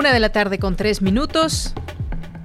Una de la tarde con tres minutos.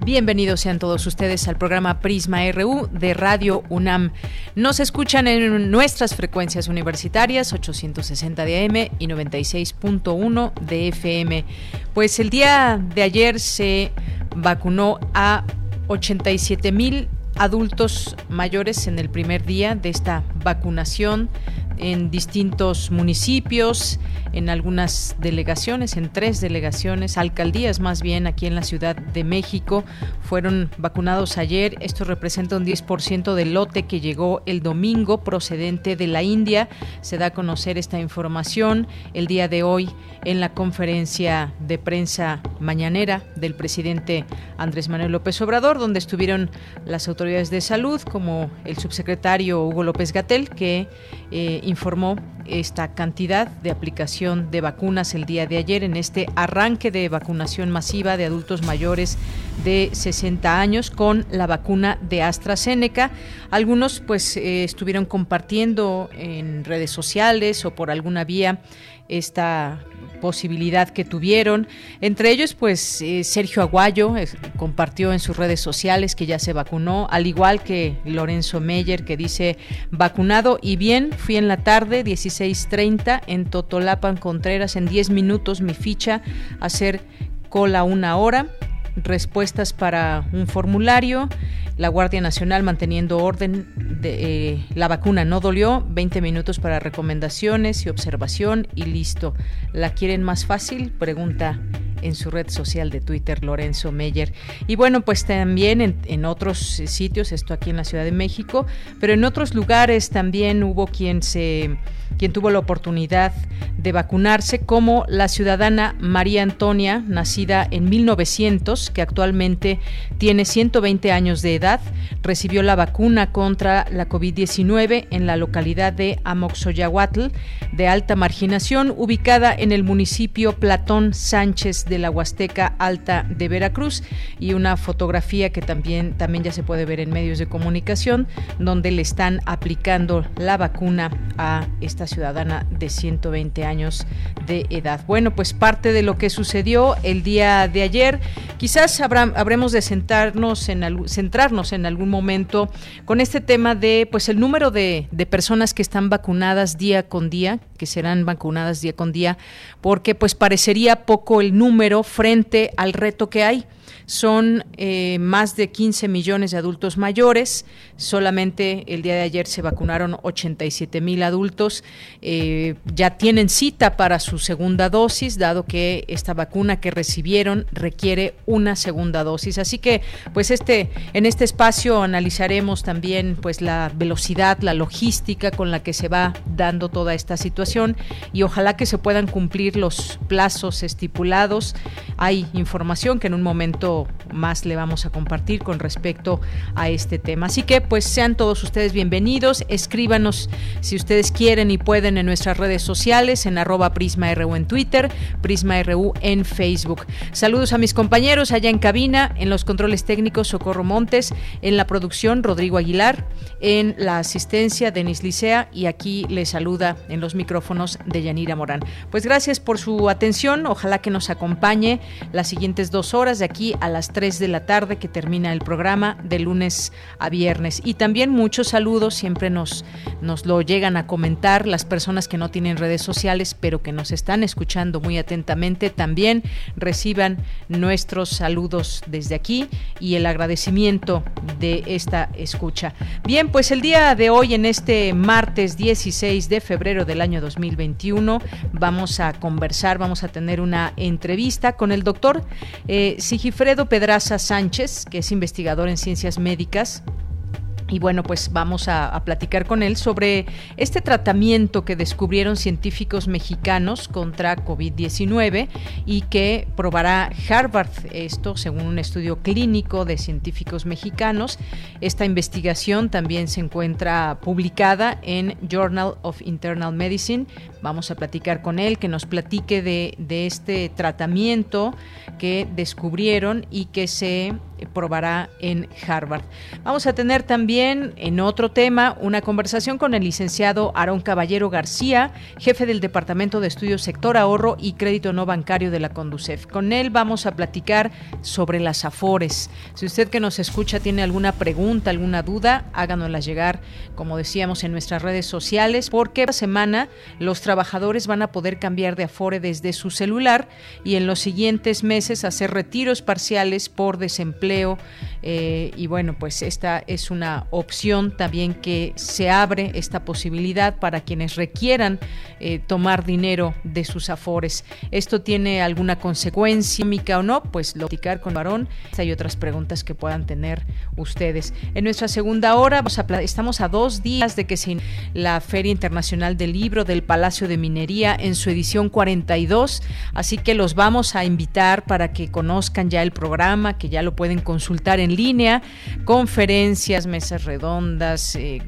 Bienvenidos sean todos ustedes al programa Prisma RU de Radio UNAM. Nos escuchan en nuestras frecuencias universitarias 860 de AM y 96.1 de FM. Pues el día de ayer se vacunó a 87 mil adultos mayores en el primer día de esta vacunación en distintos municipios, en algunas delegaciones, en tres delegaciones, alcaldías más bien aquí en la Ciudad de México, fueron vacunados ayer. Esto representa un 10% del lote que llegó el domingo procedente de la India. Se da a conocer esta información el día de hoy en la conferencia de prensa mañanera del presidente Andrés Manuel López Obrador, donde estuvieron las autoridades de salud como el subsecretario Hugo López Gatel, que eh, informó esta cantidad de aplicación de vacunas el día de ayer en este arranque de vacunación masiva de adultos mayores de 60 años con la vacuna de AstraZeneca. Algunos pues eh, estuvieron compartiendo en redes sociales o por alguna vía esta posibilidad que tuvieron. Entre ellos, pues eh, Sergio Aguayo compartió en sus redes sociales que ya se vacunó, al igual que Lorenzo Meyer que dice vacunado y bien, fui en la tarde 16:30 en Totolapan Contreras en 10 minutos mi ficha hacer cola una hora respuestas para un formulario, la Guardia Nacional manteniendo orden, de, eh, la vacuna no dolió, 20 minutos para recomendaciones y observación y listo. ¿La quieren más fácil? Pregunta en su red social de Twitter Lorenzo Meyer. Y bueno, pues también en, en, otros sitios, esto aquí en la Ciudad de México, pero en otros lugares también hubo quien se quien tuvo la oportunidad de vacunarse, como la ciudadana María Antonia, nacida en 1900, que actualmente tiene 120 años de edad, recibió la vacuna contra la COVID-19 en la localidad de Amoxoyahuatl, de alta marginación, ubicada en el municipio Platón Sánchez de la Huasteca Alta de Veracruz, y una fotografía que también, también ya se puede ver en medios de comunicación, donde le están aplicando la vacuna a esta ciudadana de 120 años de edad. Bueno, pues parte de lo que sucedió el día de ayer, quizás habremos de sentarnos en, centrarnos en algún momento con este tema de pues el número de, de personas que están vacunadas día con día, que serán vacunadas día con día, porque pues parecería poco el número frente al reto que hay son eh, más de 15 millones de adultos mayores. Solamente el día de ayer se vacunaron 87 mil adultos. Eh, ya tienen cita para su segunda dosis, dado que esta vacuna que recibieron requiere una segunda dosis. Así que, pues este, en este espacio analizaremos también, pues la velocidad, la logística con la que se va dando toda esta situación y ojalá que se puedan cumplir los plazos estipulados. Hay información que en un momento más le vamos a compartir con respecto a este tema. Así que pues sean todos ustedes bienvenidos, escríbanos si ustedes quieren y pueden en nuestras redes sociales, en arroba PrismaRU en Twitter, PrismaRU en Facebook. Saludos a mis compañeros allá en cabina, en los controles técnicos Socorro Montes, en la producción Rodrigo Aguilar, en la asistencia Denis Licea y aquí les saluda en los micrófonos de Yanira Morán. Pues gracias por su atención, ojalá que nos acompañe las siguientes dos horas de aquí a las 3 de la tarde que termina el programa de lunes a viernes. Y también muchos saludos, siempre nos, nos lo llegan a comentar las personas que no tienen redes sociales, pero que nos están escuchando muy atentamente. También reciban nuestros saludos desde aquí y el agradecimiento de esta escucha. Bien, pues el día de hoy, en este martes 16 de febrero del año 2021, vamos a conversar, vamos a tener una entrevista con el doctor eh, Sigifredo Pedraza Sánchez, que es investigador en ciencias médicas y bueno, pues vamos a, platicar con él sobre este tratamiento que descubrieron científicos mexicanos contra COVID-19 y que probará Harvard, esto según un estudio clínico de científicos mexicanos. Esta investigación también se encuentra publicada en Journal of Internal Medicine. Vamos a platicar con él, que nos platique de, de este tratamiento que descubrieron y que se probará en Harvard. Vamos a tener también en otro tema una conversación con el licenciado Aarón Caballero García, jefe del Departamento de Estudios Sector Ahorro y Crédito No Bancario de la Conducef. Con él vamos a platicar sobre las AFORES. Si usted que nos escucha tiene alguna pregunta, alguna duda, háganosla llegar, como decíamos, en nuestras redes sociales, porque esta semana los trabajadores van a poder cambiar de Afore desde su celular y en los siguientes meses hacer retiros parciales por desempleo eh, y bueno, pues esta es una opción también que se abre esta posibilidad para quienes requieran eh, tomar dinero de sus afores. ¿Esto tiene alguna consecuencia o no? Pues lo platicar con varón. Hay otras preguntas que puedan tener ustedes. En nuestra segunda hora estamos a dos días de que se la Feria Internacional del Libro del Palacio de Minería en su edición 42, así que los vamos a invitar para que conozcan ya el programa, que ya lo pueden consultar en línea, conferencias, mesas redondas, eh,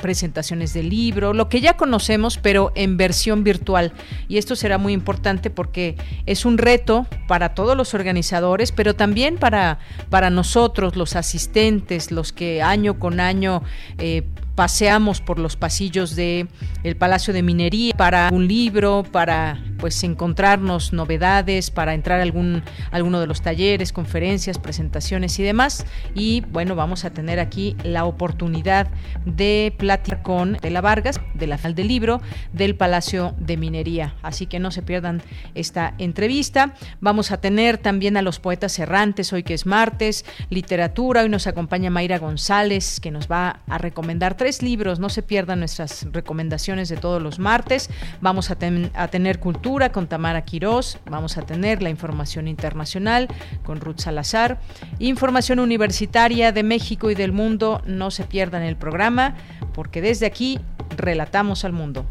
presentaciones de libro, lo que ya conocemos, pero en versión virtual. Y esto será muy importante porque es un reto para todos los organizadores, pero también para, para nosotros, los asistentes, los que año con año eh, paseamos por los pasillos de el Palacio de Minería para un libro, para pues encontrarnos novedades, para entrar a algún alguno de los talleres, conferencias, presentaciones y demás. Y bueno, vamos a tener aquí la oportunidad de platicar con De la Vargas, de la final del libro del Palacio de Minería. Así que no se pierdan esta entrevista. Vamos a tener también a los poetas errantes hoy que es martes, literatura. Hoy nos acompaña Mayra González, que nos va a recomendar tres libros. No se pierdan nuestras recomendaciones de todos los martes. Vamos a, tener cultura con Tamara Quirós. Vamos a tener la información internacional con Ruth Salazar. Información universitaria de México y del mundo. No se pierdan el programa porque desde aquí relatamos al mundo.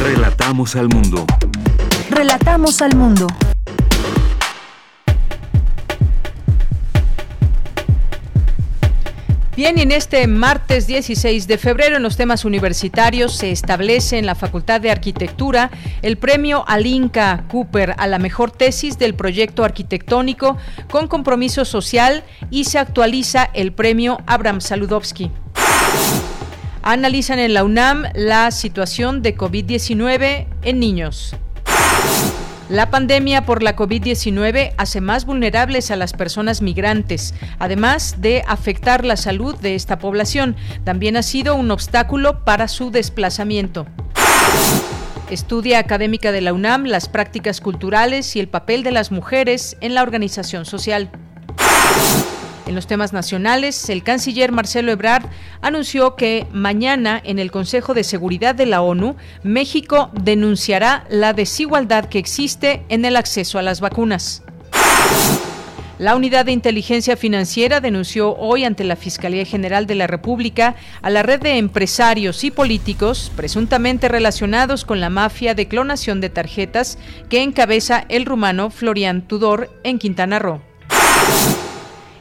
Relatamos al mundo. Relatamos al mundo. Bien, en este martes 16 de febrero en los temas universitarios se establece en la Facultad de Arquitectura el premio Alinka Cooper a la mejor tesis del proyecto arquitectónico con compromiso social y se actualiza el premio Abraham Saludowski. Analizan en la UNAM la situación de COVID-19 en niños. La pandemia por la COVID-19 hace más vulnerables a las personas migrantes, además de afectar la salud de esta población. También ha sido un obstáculo para su desplazamiento. Estudia académica de la UNAM las prácticas culturales y el papel de las mujeres en la organización social. En los temas nacionales, el canciller Marcelo Ebrard anunció que mañana en el Consejo de Seguridad de la ONU, México denunciará la desigualdad que existe en el acceso a las vacunas. La Unidad de Inteligencia Financiera denunció hoy ante la Fiscalía General de la República a la red de empresarios y políticos presuntamente relacionados con la mafia de clonación de tarjetas que encabeza el rumano Florian Tudor en Quintana Roo.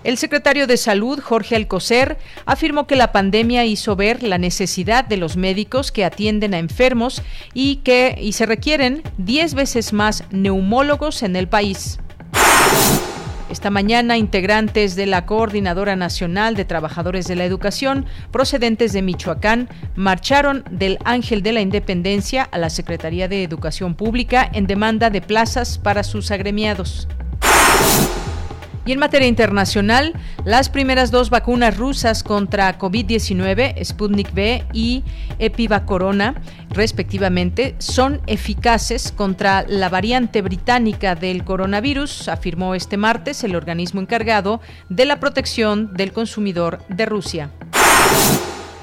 El secretario de Salud, Jorge Alcocer, afirmó que la pandemia hizo ver la necesidad de los médicos que atienden a enfermos y que y se requieren 10 veces más neumólogos en el país. Esta mañana, integrantes de la Coordinadora Nacional de Trabajadores de la Educación, procedentes de Michoacán, marcharon del Ángel de la Independencia a la Secretaría de Educación Pública en demanda de plazas para sus agremiados. Y en materia internacional, las primeras dos vacunas rusas contra COVID-19, Sputnik V y Epiva Corona, respectivamente, son eficaces contra la variante británica del coronavirus, afirmó este martes el organismo encargado de la protección del consumidor de Rusia.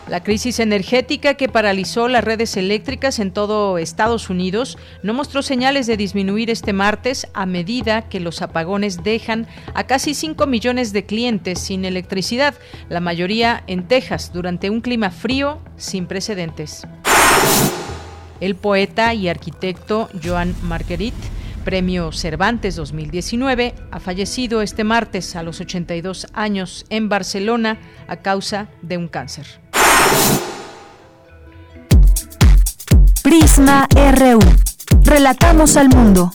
La crisis energética que paralizó las redes eléctricas en todo Estados Unidos no mostró señales de disminuir este martes a medida que los apagones dejan a casi 5 millones de clientes sin electricidad, la mayoría en Texas, durante un clima frío sin precedentes. El poeta y arquitecto Joan Marguerite Premio Cervantes 2019, ha fallecido este martes a los 82 años en Barcelona a causa de un cáncer. Prisma RU. Relatamos al mundo.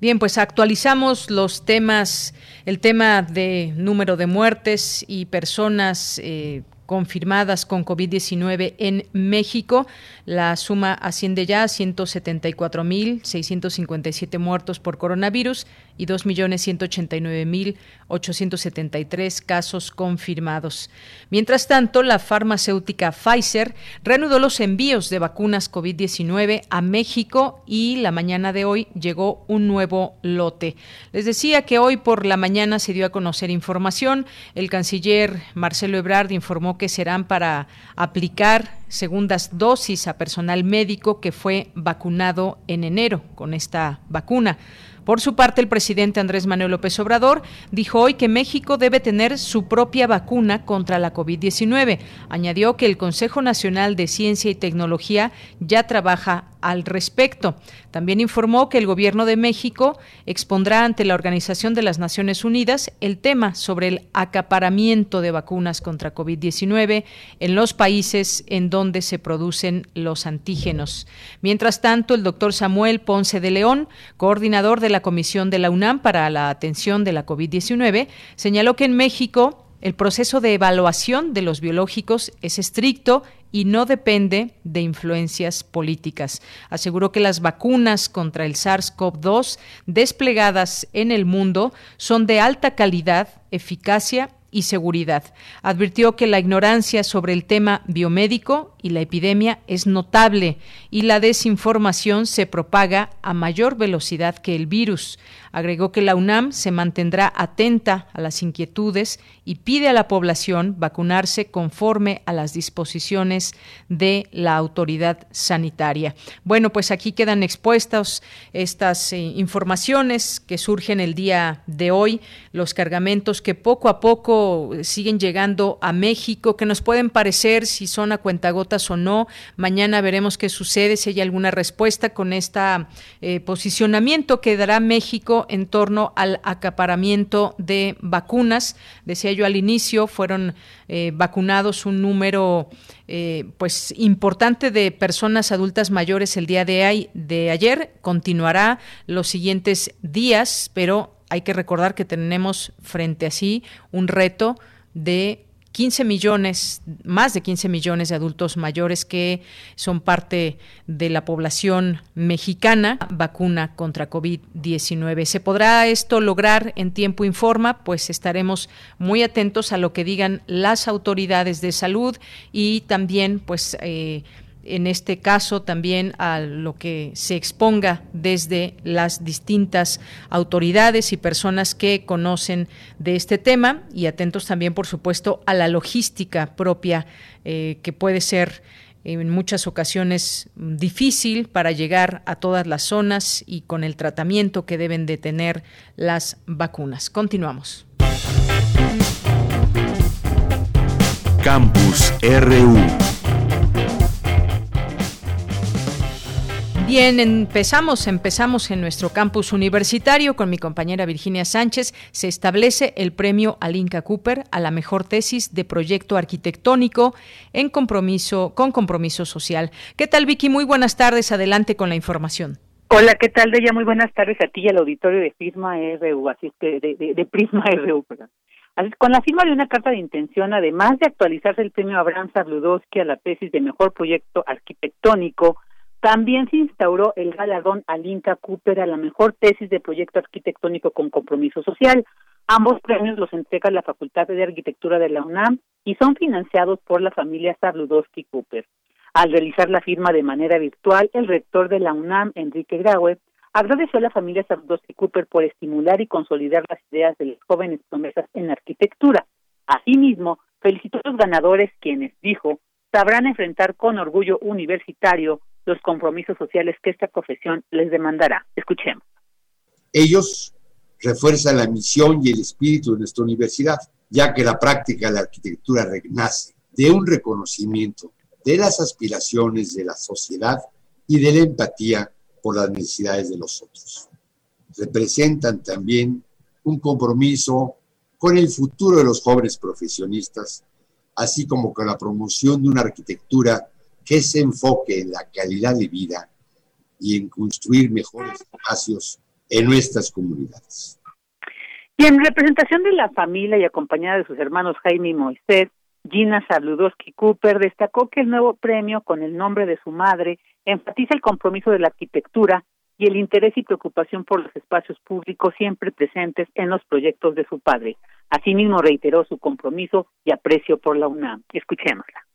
Bien, pues actualizamos los temas, el tema de número de muertes y personas eh, confirmadas con COVID-19 en México. La suma asciende ya a 174.657 muertos por coronavirus y 2.189.873 casos confirmados. Mientras tanto, la farmacéutica Pfizer reanudó los envíos de vacunas COVID-19 a México y la mañana de hoy llegó un nuevo lote. Les decía que hoy por la mañana se dio a conocer información. El canciller Marcelo Ebrard informó que serán para aplicar segundas dosis a personal médico que fue vacunado en enero con esta vacuna. Por su parte, el presidente Andrés Manuel López Obrador dijo hoy que México debe tener su propia vacuna contra la COVID-19. Añadió que el Consejo Nacional de Ciencia y Tecnología ya trabaja al respecto. También informó que el Gobierno de México expondrá ante la Organización de las Naciones Unidas el tema sobre el acaparamiento de vacunas contra COVID-19 en los países en donde se producen los antígenos. Mientras tanto, el doctor Samuel Ponce de León, coordinador de la Comisión de la UNAM para la Atención de la COVID-19, señaló que en México el proceso de evaluación de los biológicos es estricto y no depende de influencias políticas. Aseguró que las vacunas contra el SARS-CoV-2 desplegadas en el mundo son de alta calidad, eficacia y seguridad. Advirtió que la ignorancia sobre el tema biomédico y la epidemia es notable y la desinformación se propaga a mayor velocidad que el virus. Agregó que la UNAM se mantendrá atenta a las inquietudes y pide a la población vacunarse conforme a las disposiciones de la autoridad sanitaria. Bueno, pues aquí quedan expuestas estas eh, informaciones que surgen el día de hoy, los cargamentos que poco a poco siguen llegando a México, que nos pueden parecer si son a cuentagotas o no. Mañana veremos qué sucede, si hay alguna respuesta con este posicionamiento que dará México en torno al acaparamiento de vacunas. Decía yo al inicio, fueron eh, vacunados un número eh, pues importante de personas adultas mayores el día de, de ayer. Continuará los siguientes días, pero hay que recordar que tenemos frente a sí un reto de 15 millones, más de 15 millones de adultos mayores que son parte de la población mexicana vacuna contra COVID-19. ¿Se podrá esto lograr en tiempo informa? Pues estaremos muy atentos a lo que digan las autoridades de salud y también pues eh, en este caso también a lo que se exponga desde las distintas autoridades y personas que conocen de este tema y atentos también, por supuesto, a la logística propia eh, que puede ser en muchas ocasiones difícil para llegar a todas las zonas y con el tratamiento que deben de tener las vacunas. Continuamos. Campus RU Bien, empezamos, empezamos en nuestro campus universitario con mi compañera Virginia Sánchez. Se establece el premio Alinka Cooper a la mejor tesis de proyecto arquitectónico en compromiso, con compromiso social. ¿Qué tal, Vicky? Muy buenas tardes. Adelante con la información. Hola, ¿qué tal, Deya? Muy buenas tardes a ti y al auditorio de Prisma RU, así es que de, de, Prisma RU, perdón. Con la firma de una carta de intención, además de actualizarse el premio Abraham Sabludowski a la tesis de mejor proyecto arquitectónico También se instauró el galardón Alinka Cooper a la mejor tesis de proyecto arquitectónico con compromiso social. Ambos premios los entrega la Facultad de Arquitectura de la UNAM y son financiados por la familia Sarludowski Cooper. Al realizar la firma de manera virtual, el rector de la UNAM, Enrique Graue, agradeció a la familia Sarludowski Cooper por estimular y consolidar las ideas de los jóvenes promesas en arquitectura. Asimismo, felicitó a los ganadores quienes, dijo, sabrán enfrentar con orgullo universitario los compromisos sociales que esta profesión les demandará. Escuchemos. Ellos refuerzan la misión y el espíritu de nuestra universidad, ya que la práctica de la arquitectura renace de un reconocimiento de las aspiraciones de la sociedad y de la empatía por las necesidades de los otros. Representan también un compromiso con el futuro de los jóvenes profesionistas, así como con la promoción de una arquitectura que se enfoque en la calidad de vida y en construir mejores espacios en nuestras comunidades. Y en representación de la familia y acompañada de sus hermanos Jaime y Moisés, Gina Saludowski Cooper destacó que el nuevo premio, con el nombre de su madre, enfatiza el compromiso de la arquitectura y el interés y preocupación por los espacios públicos siempre presentes en los proyectos de su padre. Asimismo, reiteró su compromiso y aprecio por la UNAM. Escuchémosla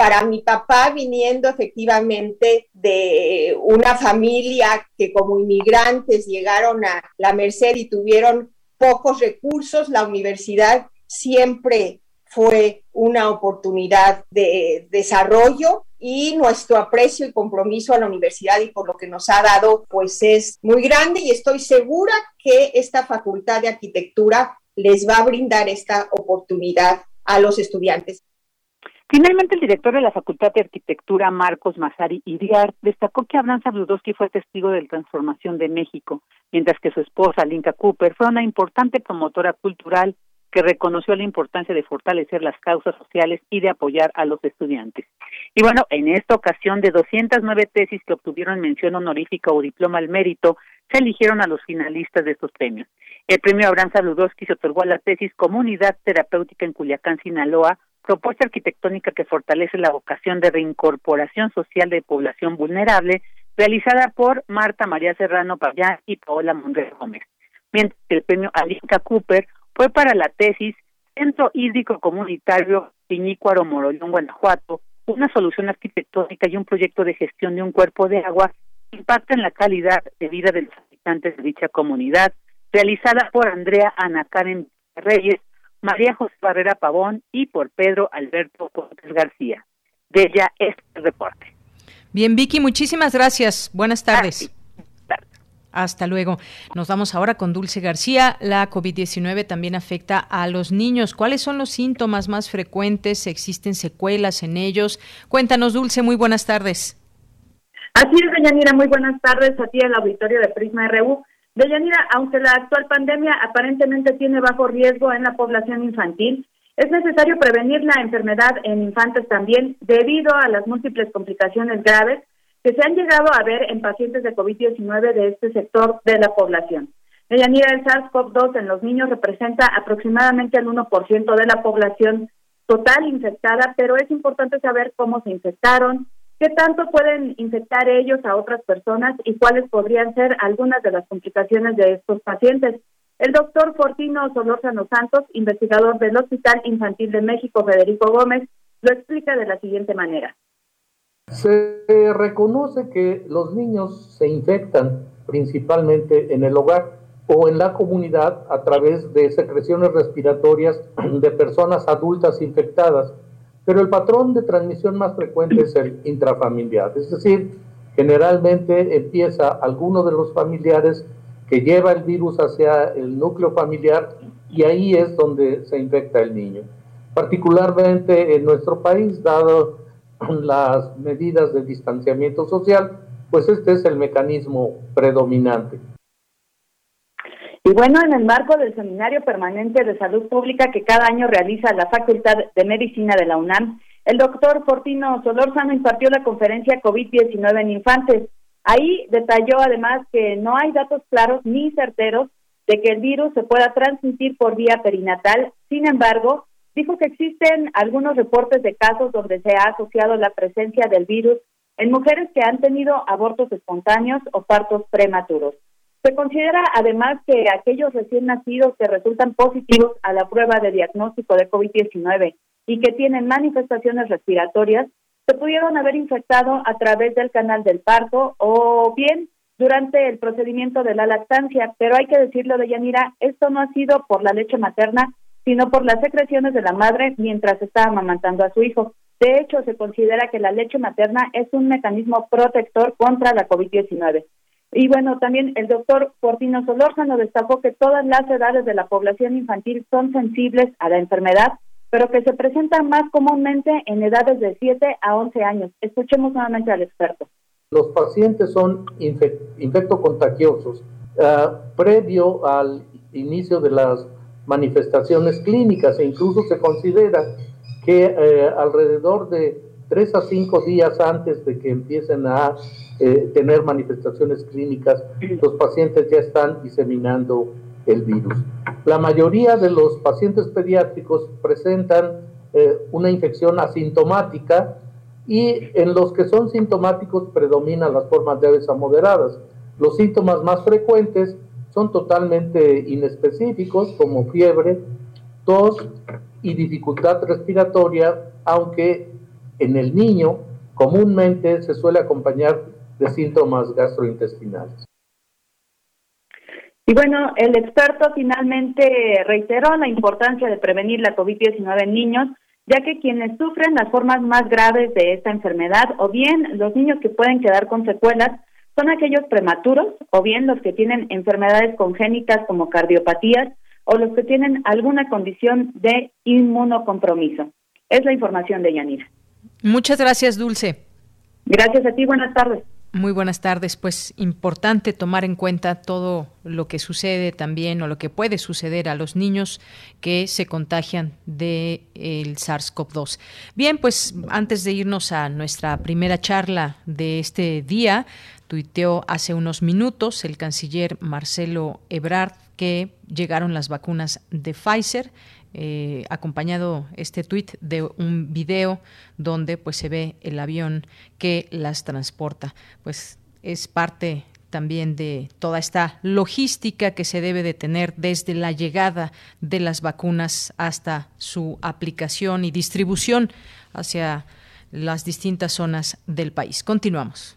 para mi papá viniendo efectivamente de una familia que como inmigrantes llegaron a la Merced y tuvieron pocos recursos, la universidad siempre fue una oportunidad de desarrollo y nuestro aprecio y compromiso a la universidad y por lo que nos ha dado pues es muy grande y estoy segura que esta facultad de arquitectura les va a brindar esta oportunidad a los estudiantes. Finalmente, el director de la Facultad de Arquitectura, Marcos Mazari Iriar, destacó que Abraham Sabludowski fue testigo de la transformación de México, mientras que su esposa, Linka Cooper, fue una importante promotora cultural que reconoció la importancia de fortalecer las causas sociales y de apoyar a los estudiantes. Y bueno, en esta ocasión, de 209 tesis que obtuvieron mención honorífica o diploma al mérito, se eligieron a los finalistas de estos premios. El premio Abraham Sabludowski se otorgó a la tesis Comunidad Terapéutica en Culiacán, Sinaloa, propuesta arquitectónica que fortalece la vocación de reincorporación social de población vulnerable, realizada por Marta María Serrano Payán y Paola Monreal Gómez. Mientras que el premio Alinka Cooper fue para la tesis Centro Hídrico Comunitario Piñícuaro Morollón, Guanajuato, una solución arquitectónica y un proyecto de gestión de un cuerpo de agua que impacta en la calidad de vida de los habitantes de dicha comunidad, realizada por Andrea Ana Karen Reyes, María José Barrera Pavón y por Pedro Alberto Cortés García. De ella este reporte. Bien, Vicky, muchísimas gracias. Buenas tardes. Hasta luego. Nos vamos ahora con Dulce García. La COVID-19 también afecta a los niños. ¿Cuáles son los síntomas más frecuentes? ¿Existen secuelas en ellos? Cuéntanos, Dulce, muy buenas tardes. Así es, doña muy buenas tardes a ti el auditorio de Prisma RU. Deyanira, aunque la actual pandemia aparentemente tiene bajo riesgo en la población infantil, es necesario prevenir la enfermedad en infantes también debido a las múltiples complicaciones graves que se han llegado a ver en pacientes de COVID-19 de este sector de la población. Deyanira, el SARS-CoV-2 en los niños representa aproximadamente el 1% de la población total infectada, pero es importante saber cómo se infectaron, ¿Qué tanto pueden infectar ellos a otras personas y cuáles podrían ser algunas de las complicaciones de estos pacientes? El doctor Fortino Solórzano Santos, investigador del Hospital Infantil de México, Federico Gómez, lo explica de la siguiente manera. Se reconoce que los niños se infectan principalmente en el hogar o en la comunidad a través de secreciones respiratorias de personas adultas infectadas pero el patrón de transmisión más frecuente es el intrafamiliar, es decir, generalmente empieza alguno de los familiares que lleva el virus hacia el núcleo familiar y ahí es donde se infecta el niño. Particularmente en nuestro país, dado las medidas de distanciamiento social, pues este es el mecanismo predominante. Y bueno, en el marco del Seminario Permanente de Salud Pública que cada año realiza la Facultad de Medicina de la UNAM, el doctor Fortino Solórzano impartió la conferencia COVID-19 en infantes. Ahí detalló además que no hay datos claros ni certeros de que el virus se pueda transmitir por vía perinatal. Sin embargo, dijo que existen algunos reportes de casos donde se ha asociado la presencia del virus en mujeres que han tenido abortos espontáneos o partos prematuros. Se considera además que aquellos recién nacidos que resultan positivos a la prueba de diagnóstico de COVID-19 y que tienen manifestaciones respiratorias se pudieron haber infectado a través del canal del parto o bien durante el procedimiento de la lactancia, pero hay que decirlo de Yanira, esto no ha sido por la leche materna, sino por las secreciones de la madre mientras está amamantando a su hijo. De hecho, se considera que la leche materna es un mecanismo protector contra la COVID-19. Y bueno, también el doctor Portino Solórzano destacó que todas las edades de la población infantil son sensibles a la enfermedad, pero que se presentan más comúnmente en edades de 7 a 11 años. Escuchemos nuevamente al experto. Los pacientes son infectocontagiosos uh, previo al inicio de las manifestaciones clínicas e incluso se considera que eh, alrededor de tres a cinco días antes de que empiecen a eh, tener manifestaciones clínicas, los pacientes ya están diseminando el virus. La mayoría de los pacientes pediátricos presentan eh, una infección asintomática y en los que son sintomáticos predominan las formas leves a moderadas. Los síntomas más frecuentes son totalmente inespecíficos como fiebre, tos y dificultad respiratoria, aunque en el niño comúnmente se suele acompañar de síntomas gastrointestinales. Y bueno, el experto finalmente reiteró la importancia de prevenir la COVID-19 en niños, ya que quienes sufren las formas más graves de esta enfermedad, o bien los niños que pueden quedar con secuelas, son aquellos prematuros, o bien los que tienen enfermedades congénitas como cardiopatías, o los que tienen alguna condición de inmunocompromiso. Es la información de Yanira. Muchas gracias, Dulce. Gracias a ti, buenas tardes. Muy buenas tardes. Pues importante tomar en cuenta todo lo que sucede también o lo que puede suceder a los niños que se contagian del el SARS-CoV-2. Bien, pues antes de irnos a nuestra primera charla de este día, tuiteó hace unos minutos el canciller Marcelo Ebrard que llegaron las vacunas de Pfizer eh, acompañado este tuit de un video donde pues se ve el avión que las transporta. Pues es parte también de toda esta logística que se debe de tener desde la llegada de las vacunas hasta su aplicación y distribución hacia las distintas zonas del país. Continuamos.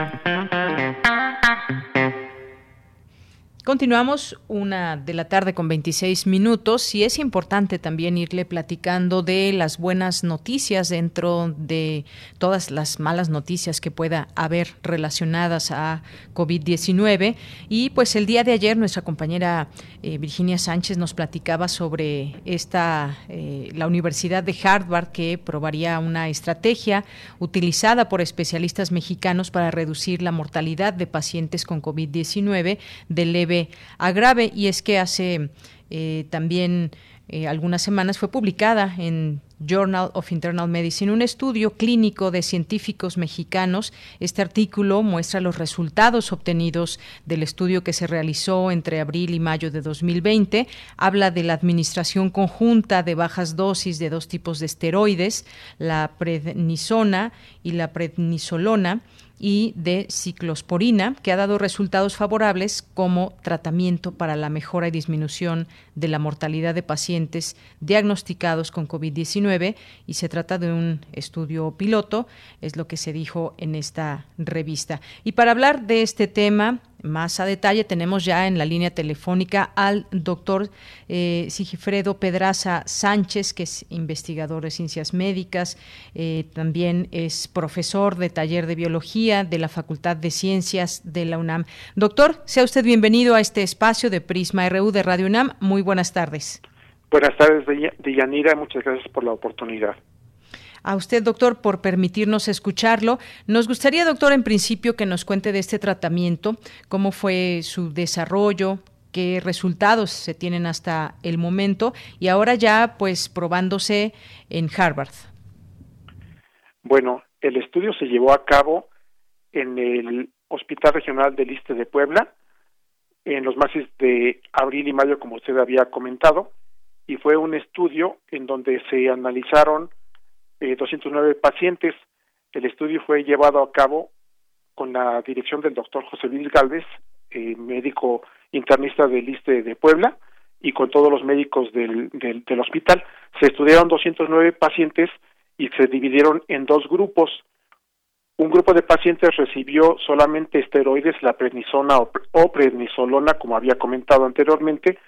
Continuamos una de la tarde con 26 minutos y es importante también irle platicando de las buenas noticias dentro de todas las malas noticias que pueda haber relacionadas a COVID-19. Y pues el día de ayer nuestra compañera eh, Virginia Sánchez nos platicaba sobre esta, eh, la Universidad de Harvard que probaría una estrategia utilizada por especialistas mexicanos para reducir la mortalidad de pacientes con COVID-19 de leve agrave y es que hace eh, también eh, algunas semanas fue publicada en Journal of Internal Medicine un estudio clínico de científicos mexicanos. Este artículo muestra los resultados obtenidos del estudio que se realizó entre abril y mayo de 2020. Habla de la administración conjunta de bajas dosis de dos tipos de esteroides, la prednisona y la prednisolona y de ciclosporina, que ha dado resultados favorables como tratamiento para la mejora y disminución de la mortalidad de pacientes diagnosticados con COVID-19 y se trata de un estudio piloto, es lo que se dijo en esta revista. Y para hablar de este tema, más a detalle tenemos ya en la línea telefónica al doctor eh, Sigifredo Pedraza Sánchez, que es investigador de ciencias médicas, eh, también es profesor de taller de biología de la Facultad de Ciencias de la UNAM. Doctor, sea usted bienvenido a este espacio de Prisma RU de Radio UNAM. Muy buenas tardes. Buenas tardes, Deyanira. Muchas gracias por la oportunidad a usted, doctor, por permitirnos escucharlo. Nos gustaría, doctor, en principio que nos cuente de este tratamiento, cómo fue su desarrollo, qué resultados se tienen hasta el momento y ahora ya pues probándose en Harvard. Bueno, el estudio se llevó a cabo en el Hospital Regional del Iste de Puebla, en los meses de abril y mayo, como usted había comentado, y fue un estudio en donde se analizaron eh, 209 pacientes. El estudio fue llevado a cabo con la dirección del doctor José Luis Galvez, eh, médico internista del ISTE de Puebla, y con todos los médicos del, del, hospital. Se estudiaron 209 pacientes y se dividieron en dos grupos. Un grupo de pacientes recibió solamente esteroides, la prednisona o prednisolona, como había comentado anteriormente,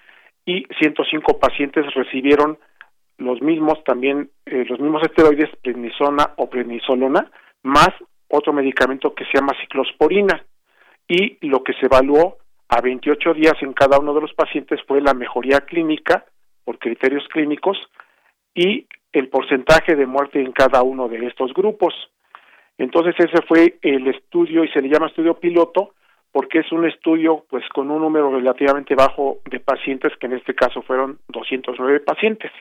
y 105 pacientes recibieron los mismos también eh, los mismos esteroides prednisona o prednisolona más otro medicamento que se llama ciclosporina y lo que se evaluó a 28 días en cada uno de los pacientes fue la mejoría clínica por criterios clínicos y el porcentaje de muerte en cada uno de estos grupos. Entonces ese fue el estudio y se le llama estudio piloto porque es un estudio pues con un número relativamente bajo de pacientes que en este caso fueron 209 pacientes.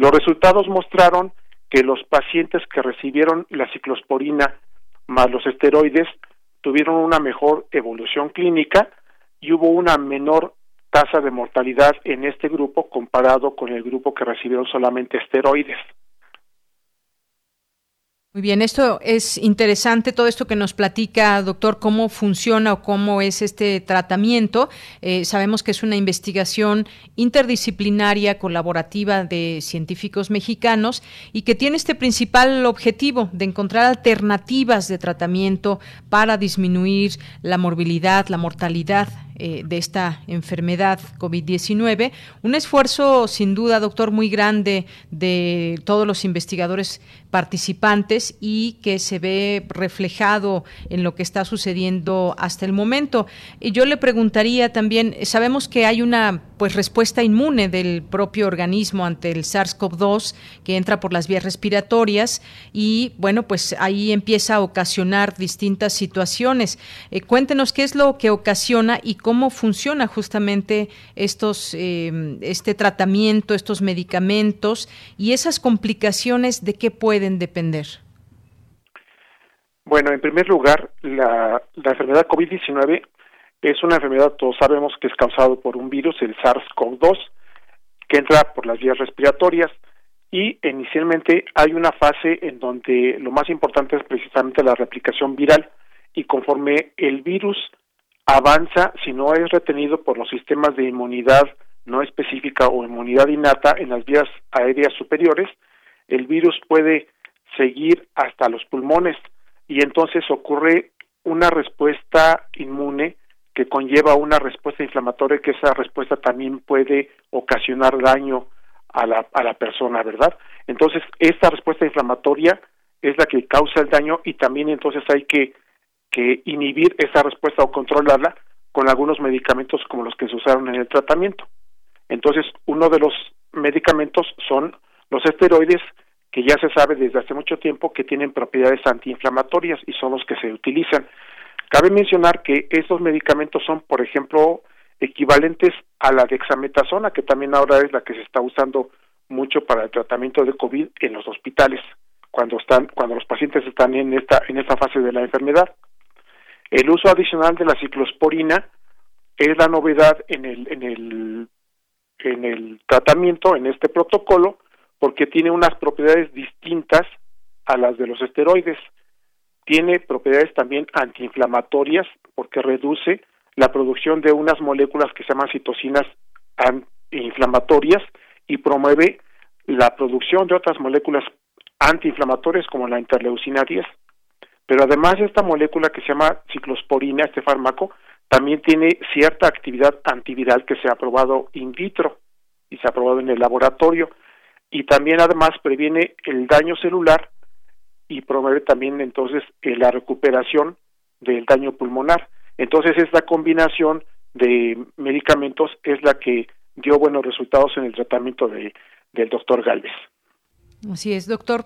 Los resultados mostraron que los pacientes que recibieron la ciclosporina más los esteroides tuvieron una mejor evolución clínica y hubo una menor tasa de mortalidad en este grupo comparado con el grupo que recibieron solamente esteroides. Muy bien, esto es interesante, todo esto que nos platica, doctor, cómo funciona o cómo es este tratamiento. Eh, sabemos que es una investigación interdisciplinaria, colaborativa de científicos mexicanos y que tiene este principal objetivo de encontrar alternativas de tratamiento para disminuir la morbilidad, la mortalidad eh, de esta enfermedad COVID-19. Un esfuerzo, sin duda, doctor, muy grande de todos los investigadores participantes y que se ve reflejado en lo que está sucediendo hasta el momento. Y yo le preguntaría también, sabemos que hay una pues respuesta inmune del propio organismo ante el SARS-CoV-2 que entra por las vías respiratorias y bueno, pues ahí empieza a ocasionar distintas situaciones. Eh, cuéntenos qué es lo que ocasiona y cómo funciona justamente estos eh, este tratamiento, estos medicamentos y esas complicaciones de qué pueden depender. Bueno, en primer lugar, la, enfermedad COVID-19 es una enfermedad, todos sabemos que es causado por un virus, el SARS-CoV-2, que entra por las vías respiratorias y inicialmente hay una fase en donde lo más importante es precisamente la replicación viral y conforme el virus avanza, si no es retenido por los sistemas de inmunidad no específica o inmunidad innata en las vías aéreas superiores, el virus puede seguir hasta los pulmones y entonces ocurre una respuesta inmune que conlleva una respuesta inflamatoria que esa respuesta también puede ocasionar daño a la, a la persona, ¿verdad? Entonces, esta respuesta inflamatoria es la que causa el daño y también entonces hay que, que inhibir esa respuesta o controlarla con algunos medicamentos como los que se usaron en el tratamiento. Entonces, uno de los medicamentos son los esteroides, que ya se sabe desde hace mucho tiempo que tienen propiedades antiinflamatorias y son los que se utilizan. Cabe mencionar que estos medicamentos son, por ejemplo, equivalentes a la dexametasona, que también ahora es la que se está usando mucho para el tratamiento de COVID en los hospitales, cuando están, cuando los pacientes están en esta, en esta fase de la enfermedad. El uso adicional de la ciclosporina es la novedad en el, en el, en el tratamiento, en este protocolo, porque tiene unas propiedades distintas a las de los esteroides tiene propiedades también antiinflamatorias porque reduce la producción de unas moléculas que se llaman citocinas antiinflamatorias y promueve la producción de otras moléculas antiinflamatorias como la interleucina 10. Pero además esta molécula que se llama ciclosporina, este fármaco, también tiene cierta actividad antiviral que se ha probado in vitro y se ha probado en el laboratorio y también además previene el daño celular y promover también entonces eh, la recuperación del daño pulmonar. Entonces esta combinación de medicamentos es la que dio buenos resultados en el tratamiento de, del doctor Galvez. Así es, doctor.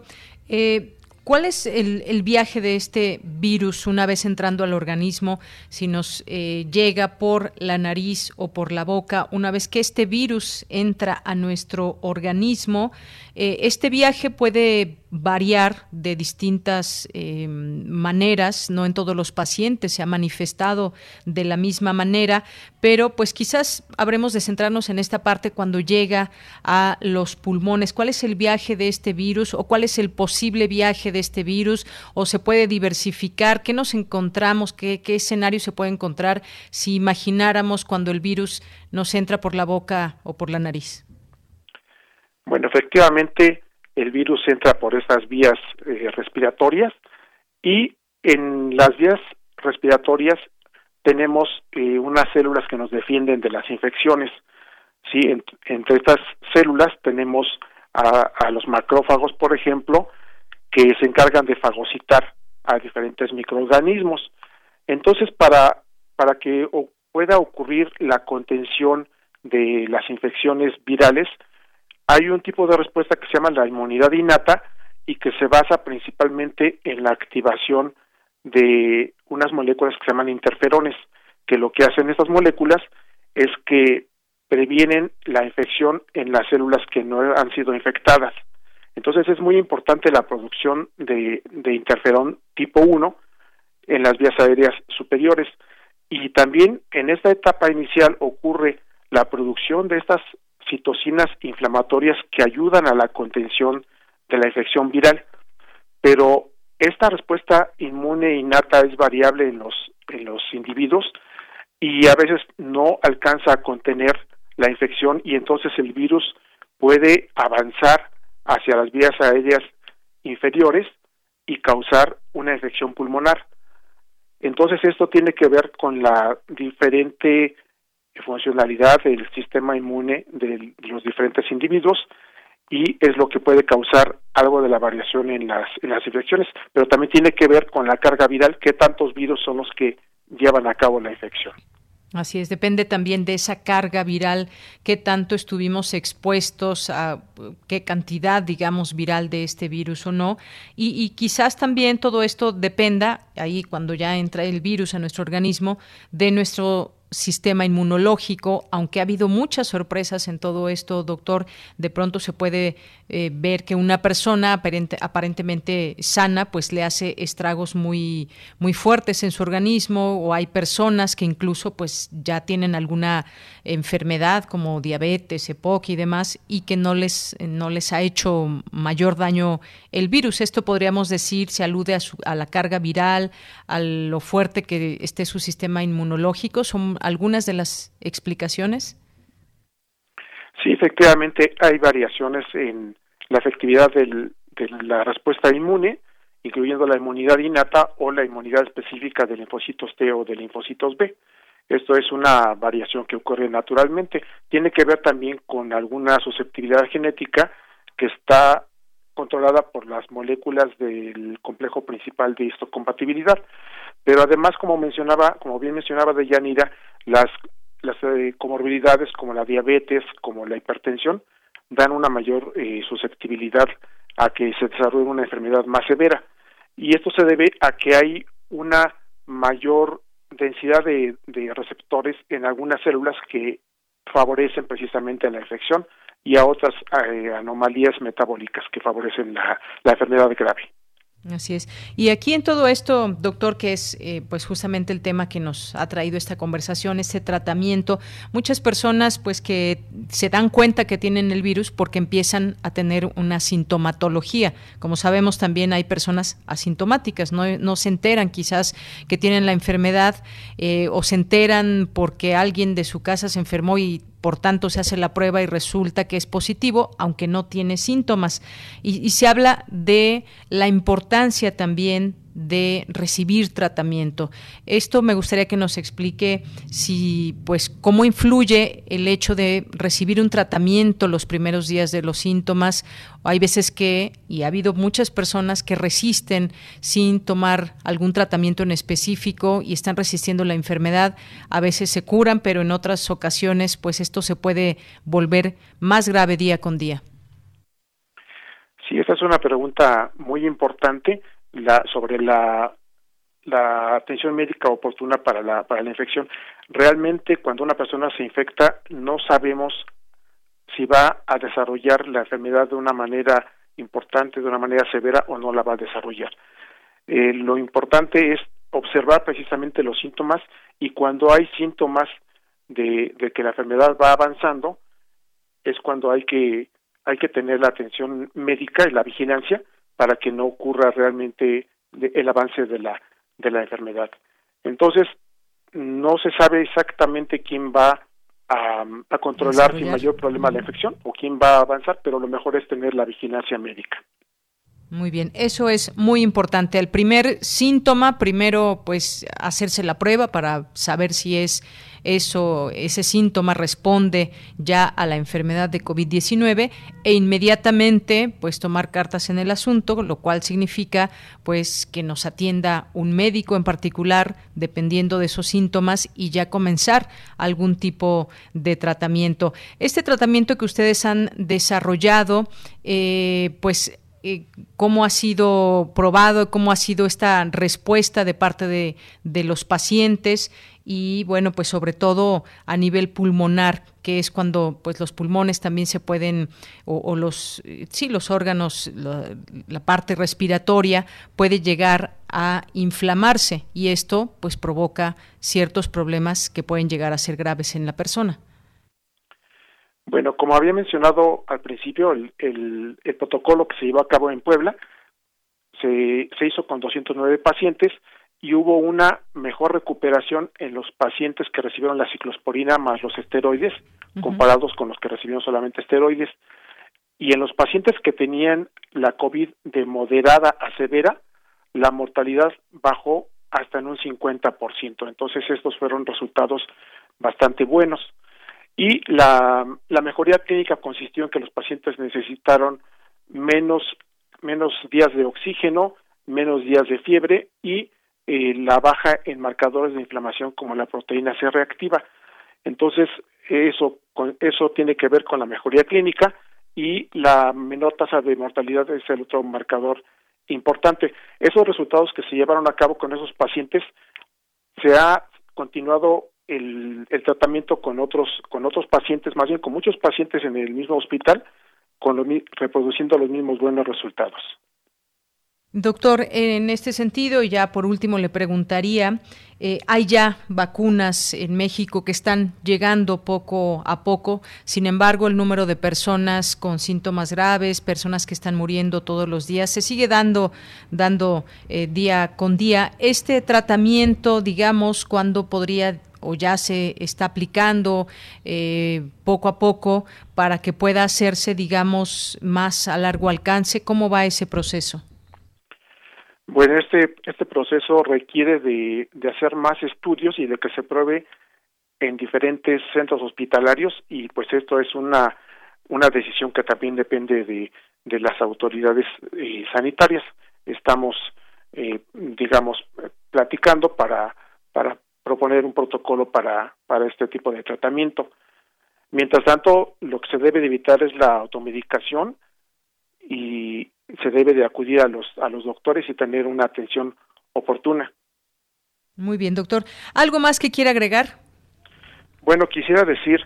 Eh, ¿Cuál es el, viaje de este virus una vez entrando al organismo? Si nos eh, llega por la nariz o por la boca, una vez que este virus entra a nuestro organismo, eh, este viaje puede variar de distintas eh, maneras, no en todos los pacientes se ha manifestado de la misma manera, pero pues quizás habremos de centrarnos en esta parte cuando llega a los pulmones. ¿Cuál es el viaje de este virus o cuál es el posible viaje de este virus o se puede diversificar? ¿Qué nos encontramos? ¿Qué, qué escenario se puede encontrar si imagináramos cuando el virus nos entra por la boca o por la nariz? Bueno, efectivamente, el virus entra por esas vías eh, respiratorias y en las vías respiratorias tenemos eh, unas células que nos defienden de las infecciones. Sí, entre estas células tenemos a, a, los macrófagos, por ejemplo, que se encargan de fagocitar a diferentes microorganismos. Entonces, para, para que pueda ocurrir la contención de las infecciones virales, hay un tipo de respuesta que se llama la inmunidad innata y que se basa principalmente en la activación de unas moléculas que se llaman interferones, que lo que hacen estas moléculas es que previenen la infección en las células que no han sido infectadas. Entonces es muy importante la producción de, interferón tipo 1 en las vías aéreas superiores y también en esta etapa inicial ocurre la producción de estas citocinas inflamatorias que ayudan a la contención de la infección viral, pero esta respuesta inmune innata es variable en los, en los individuos y a veces no alcanza a contener la infección y entonces el virus puede avanzar hacia las vías aéreas inferiores y causar una infección pulmonar. Entonces esto tiene que ver con la diferente funcionalidad del sistema inmune de los diferentes individuos y es lo que puede causar algo de la variación en las, infecciones, pero también tiene que ver con la carga viral, qué tantos virus son los que llevan a cabo la infección. Así es, depende también de esa carga viral, qué tanto estuvimos expuestos a qué cantidad, digamos, viral de este virus o no. Y, quizás también todo esto dependa, ahí cuando ya entra el virus a nuestro organismo, de nuestro sistema inmunológico, aunque ha habido muchas sorpresas en todo esto, doctor, de pronto se puede eh, ver que una persona aparente, aparentemente sana, pues le hace estragos muy, muy fuertes en su organismo, o hay personas que incluso pues ya tienen alguna enfermedad como diabetes, EPOC y demás, y que no les, no les ha hecho mayor daño el virus. Esto podríamos decir, se alude a, su, a la carga viral, a lo fuerte que esté su sistema inmunológico. Son algunas de las explicaciones? Sí, efectivamente hay variaciones en la efectividad del, de la respuesta inmune, incluyendo la inmunidad innata o la inmunidad específica de linfocitos T o de linfocitos B. Esto es una variación que ocurre naturalmente. Tiene que ver también con alguna susceptibilidad genética que está controlada por las moléculas del complejo principal de histocompatibilidad. Pero además, como mencionaba, como bien mencionaba de Yanira, las, las eh, comorbilidades como la diabetes, como la hipertensión, dan una mayor eh, susceptibilidad a que se desarrolle una enfermedad más severa. Y esto se debe a que hay una mayor densidad de, de receptores en algunas células que favorecen precisamente la infección y a otras eh, anomalías metabólicas que favorecen la, la enfermedad grave. Así es. Y aquí en todo esto, doctor, que es eh, pues justamente el tema que nos ha traído esta conversación, ese tratamiento, muchas personas pues que se dan cuenta que tienen el virus porque empiezan a tener una sintomatología. Como sabemos también hay personas asintomáticas, no, no se enteran quizás que tienen la enfermedad eh, o se enteran porque alguien de su casa se enfermó y por tanto se hace la prueba y resulta que es positivo, aunque no tiene síntomas. Y, se habla de la importancia también de recibir tratamiento. Esto me gustaría que nos explique si, pues, cómo influye el hecho de recibir un tratamiento los primeros días de los síntomas. Hay veces que, y ha habido muchas personas que resisten sin tomar algún tratamiento en específico y están resistiendo la enfermedad. A veces se curan, pero en otras ocasiones, pues, esto se puede volver más grave día con día. Sí, esta es una pregunta muy importante la, sobre la, atención médica oportuna para la, para la infección. Realmente cuando una persona se infecta no sabemos si va a desarrollar la enfermedad de una manera importante de una manera severa o no la va a desarrollar. Eh, lo importante es observar precisamente los síntomas y cuando hay síntomas de, que la enfermedad va avanzando, es cuando hay que, hay que tener la atención médica y la vigilancia para que no ocurra realmente el avance de la, de la enfermedad. Entonces, no se sabe exactamente quién va a, a controlar sin mayor problema la infección o quién va a avanzar, pero lo mejor es tener la vigilancia médica. Muy bien, eso es muy importante. El primer síntoma, primero pues hacerse la prueba para saber si es eso, ese síntoma responde ya a la enfermedad de COVID-19 e inmediatamente pues tomar cartas en el asunto, lo cual significa pues que nos atienda un médico en particular dependiendo de esos síntomas y ya comenzar algún tipo de tratamiento. Este tratamiento que ustedes han desarrollado, eh, pues eh, cómo ha sido probado, cómo ha sido esta respuesta de parte de, los pacientes y bueno, pues sobre todo a nivel pulmonar, que es cuando pues los pulmones también se pueden o, los sí los órganos la, la, parte respiratoria puede llegar a inflamarse y esto pues provoca ciertos problemas que pueden llegar a ser graves en la persona. Bueno, como había mencionado al principio, el, el, protocolo que se llevó a cabo en Puebla se, se hizo con 209 pacientes y hubo una mejor recuperación en los pacientes que recibieron la ciclosporina más los esteroides, comparados con los que recibieron solamente esteroides. Y en los pacientes que tenían la COVID de moderada a severa, la mortalidad bajó hasta en un 50%. Entonces estos fueron resultados bastante buenos y la, la mejoría clínica consistió en que los pacientes necesitaron menos, menos días de oxígeno, menos días de fiebre y eh, la baja en marcadores de inflamación como la proteína C reactiva. Entonces, eso, eso tiene que ver con la mejoría clínica y la menor tasa de mortalidad es el otro marcador importante. Esos resultados que se llevaron a cabo con esos pacientes se ha continuado el, el, tratamiento con otros con otros pacientes, más bien con muchos pacientes en el mismo hospital, con reproduciendo los mismos buenos resultados. Doctor, en este sentido, ya por último le preguntaría, eh, hay ya vacunas en México que están llegando poco a poco, sin embargo, el número de personas con síntomas graves, personas que están muriendo todos los días, se sigue dando, dando eh, día con día. Este tratamiento, digamos, ¿cuándo podría o ya se está aplicando eh, poco a poco para que pueda hacerse, digamos, más a largo alcance? ¿Cómo va ese proceso? Bueno, este, este proceso requiere de, de hacer más estudios y de que se pruebe en diferentes centros hospitalarios y pues esto es una, una decisión que también depende de, de las autoridades eh, sanitarias. Estamos, eh, digamos, platicando para, para proponer un protocolo para, para este tipo de tratamiento. Mientras tanto, lo que se debe de evitar es la automedicación y se debe de acudir a los a los doctores y tener una atención oportuna. Muy bien, doctor. ¿Algo más que quiera agregar? Bueno, quisiera decir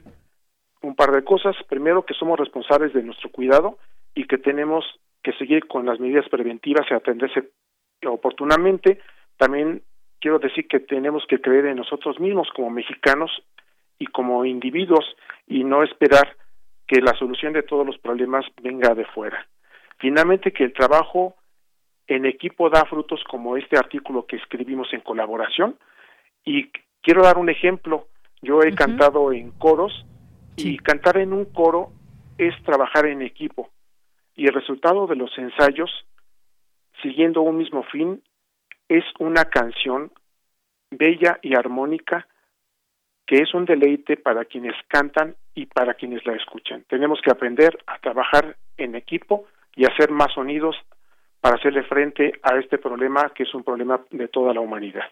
un par de cosas. Primero, que somos responsables de nuestro cuidado y que tenemos que seguir con las medidas preventivas y atenderse oportunamente. También quiero decir que tenemos que creer en nosotros mismos como mexicanos y como individuos y no esperar que la solución de todos los problemas venga de fuera. Finalmente, que el trabajo en equipo da frutos como este artículo que escribimos en colaboración. Y quiero dar un ejemplo. Yo he cantado en coros y cantar en un coro es trabajar en equipo. Y el resultado de los ensayos, siguiendo un mismo fin, es una canción bella y armónica que es un deleite para quienes cantan y para quienes la escuchan. Tenemos que aprender a trabajar en equipo y hacer más sonidos para hacerle frente a este problema que es un problema de toda la humanidad.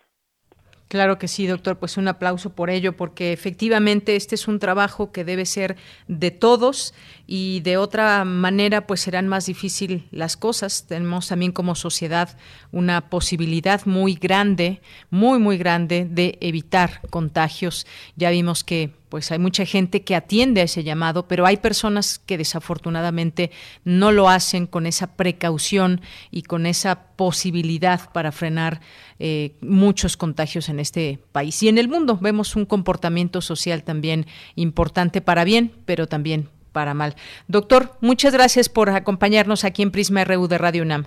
Claro que sí, doctor. Pues un aplauso por ello, porque efectivamente este es un trabajo que debe ser de todos y de otra manera pues serán más difíciles las cosas. Tenemos también como sociedad una posibilidad muy grande, muy, muy grande de evitar contagios. Ya vimos que pues hay mucha gente que atiende a ese llamado, pero hay personas que desafortunadamente no lo hacen con esa precaución y con esa posibilidad para frenar eh, muchos contagios en este país y en el mundo. Vemos un comportamiento social también importante para bien, pero también para mal. Doctor, muchas gracias por acompañarnos aquí en Prisma RU de Radio UNAM.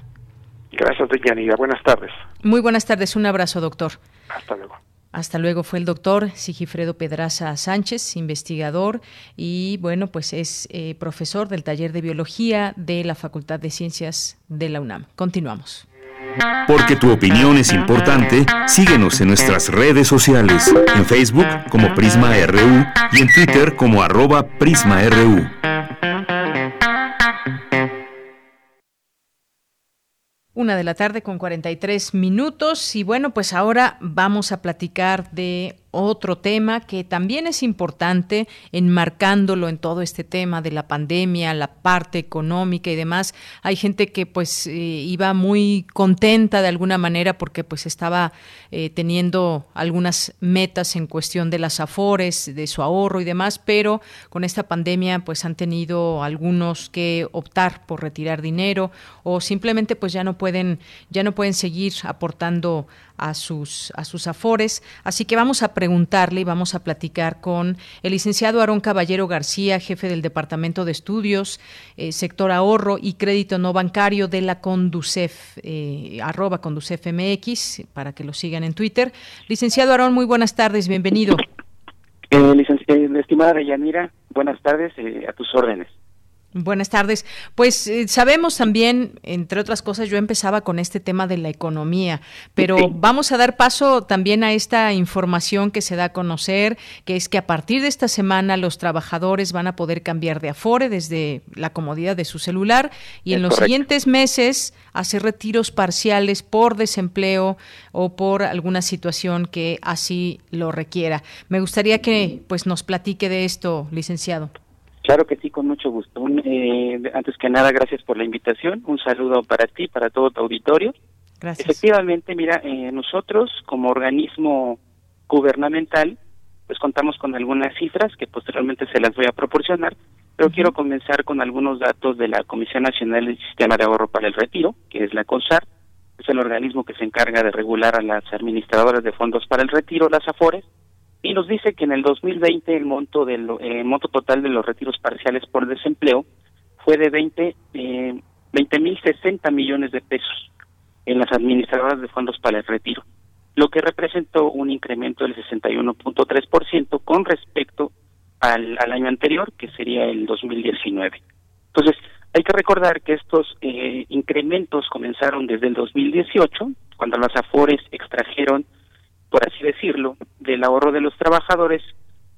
Gracias, Deyanira. Buenas tardes. Muy buenas tardes. Un abrazo, doctor. Hasta luego. Hasta luego fue el doctor Sigifredo Pedraza Sánchez, investigador y bueno, pues es eh, profesor del taller de biología de la Facultad de Ciencias de la UNAM. Continuamos. Porque tu opinión es importante, síguenos en nuestras redes sociales, en Facebook como Prisma RU y en Twitter como arroba PrismaRU. Una de la tarde con 43 minutos. Y bueno, pues ahora vamos a platicar de otro tema que también es importante, enmarcándolo en todo este tema de la pandemia, la parte económica y demás. Hay gente que pues eh, iba muy contenta de alguna manera porque pues estaba eh, teniendo algunas metas en cuestión de las afores, de su ahorro y demás, pero con esta pandemia pues han tenido algunos que optar por retirar dinero o simplemente pues ya no pueden ya no pueden seguir aportando a sus, a sus afores. Así que vamos a preguntarle y vamos a platicar con el licenciado Aarón Caballero García, jefe del Departamento de Estudios, eh, Sector Ahorro y Crédito No Bancario de la Conducef, eh, arroba Conducef MX, para que lo sigan en Twitter. Licenciado Aarón, muy buenas tardes, bienvenido. Eh, licenciada, estimada Yanira, buenas tardes, a tus órdenes. Buenas tardes. Pues eh, sabemos también, entre otras cosas, yo empezaba con este tema de la economía, pero vamos a dar paso también a esta información que se da a conocer, que es que a partir de esta semana los trabajadores van a poder cambiar de afore desde la comodidad de su celular y en los siguientes meses hacer retiros parciales por desempleo o por alguna situación que así lo requiera. Me gustaría que pues nos platique de esto, licenciado. Claro que sí, con mucho gusto. Eh, antes que nada, gracias por la invitación. Un saludo para ti, para todo tu auditorio. Gracias. Efectivamente, mira, eh, nosotros como organismo gubernamental, pues contamos con algunas cifras que posteriormente se las voy a proporcionar, pero quiero comenzar con algunos datos de la Comisión Nacional del Sistema de Ahorro para el Retiro, que es la CONSAR, es el organismo que se encarga de regular a las administradoras de fondos para el retiro, las AFORES, y nos dice que en el 2020 el monto del eh, monto total de los retiros parciales por desempleo fue de 20 eh, mil 60 millones de pesos en las administradoras de fondos para el retiro, lo que representó un incremento del 61.3% con respecto al, al año anterior, que sería el 2019. Entonces, hay que recordar que estos eh, incrementos comenzaron desde el 2018, cuando las AFORES extrajeron por así decirlo, del ahorro de los trabajadores,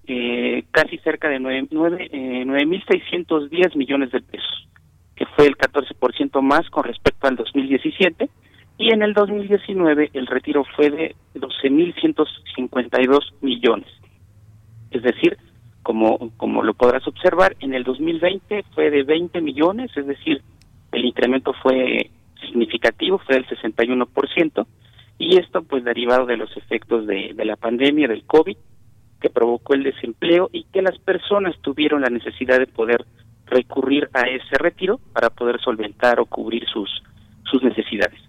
eh, casi cerca de 9.610 eh, millones de pesos, que fue el 14% más con respecto al 2017, y en el 2019 el retiro fue de 12.152 millones. Es decir, como, como lo podrás observar, en el 2020 fue de 20 millones, es decir, el incremento fue significativo, fue del 61%, y esto pues derivado de los efectos de, la pandemia del COVID que provocó el desempleo y que las personas tuvieron la necesidad de poder recurrir a ese retiro para poder solventar o cubrir sus sus necesidades.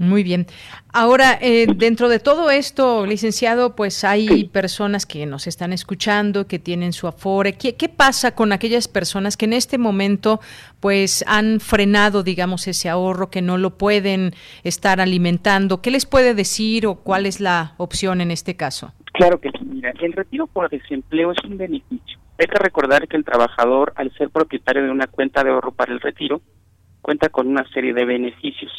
Muy bien. Ahora, eh, dentro de todo esto, licenciado, pues hay personas que nos están escuchando, que tienen su afore. ¿Qué, ¿Qué, pasa con aquellas personas que en este momento, pues, han frenado, digamos, ese ahorro, que no lo pueden estar alimentando? ¿Qué les puede decir o cuál es la opción en este caso? Claro que sí. Mira, el retiro por desempleo es un beneficio. Hay que recordar que el trabajador, al ser propietario de una cuenta de ahorro para el retiro, cuenta con una serie de beneficios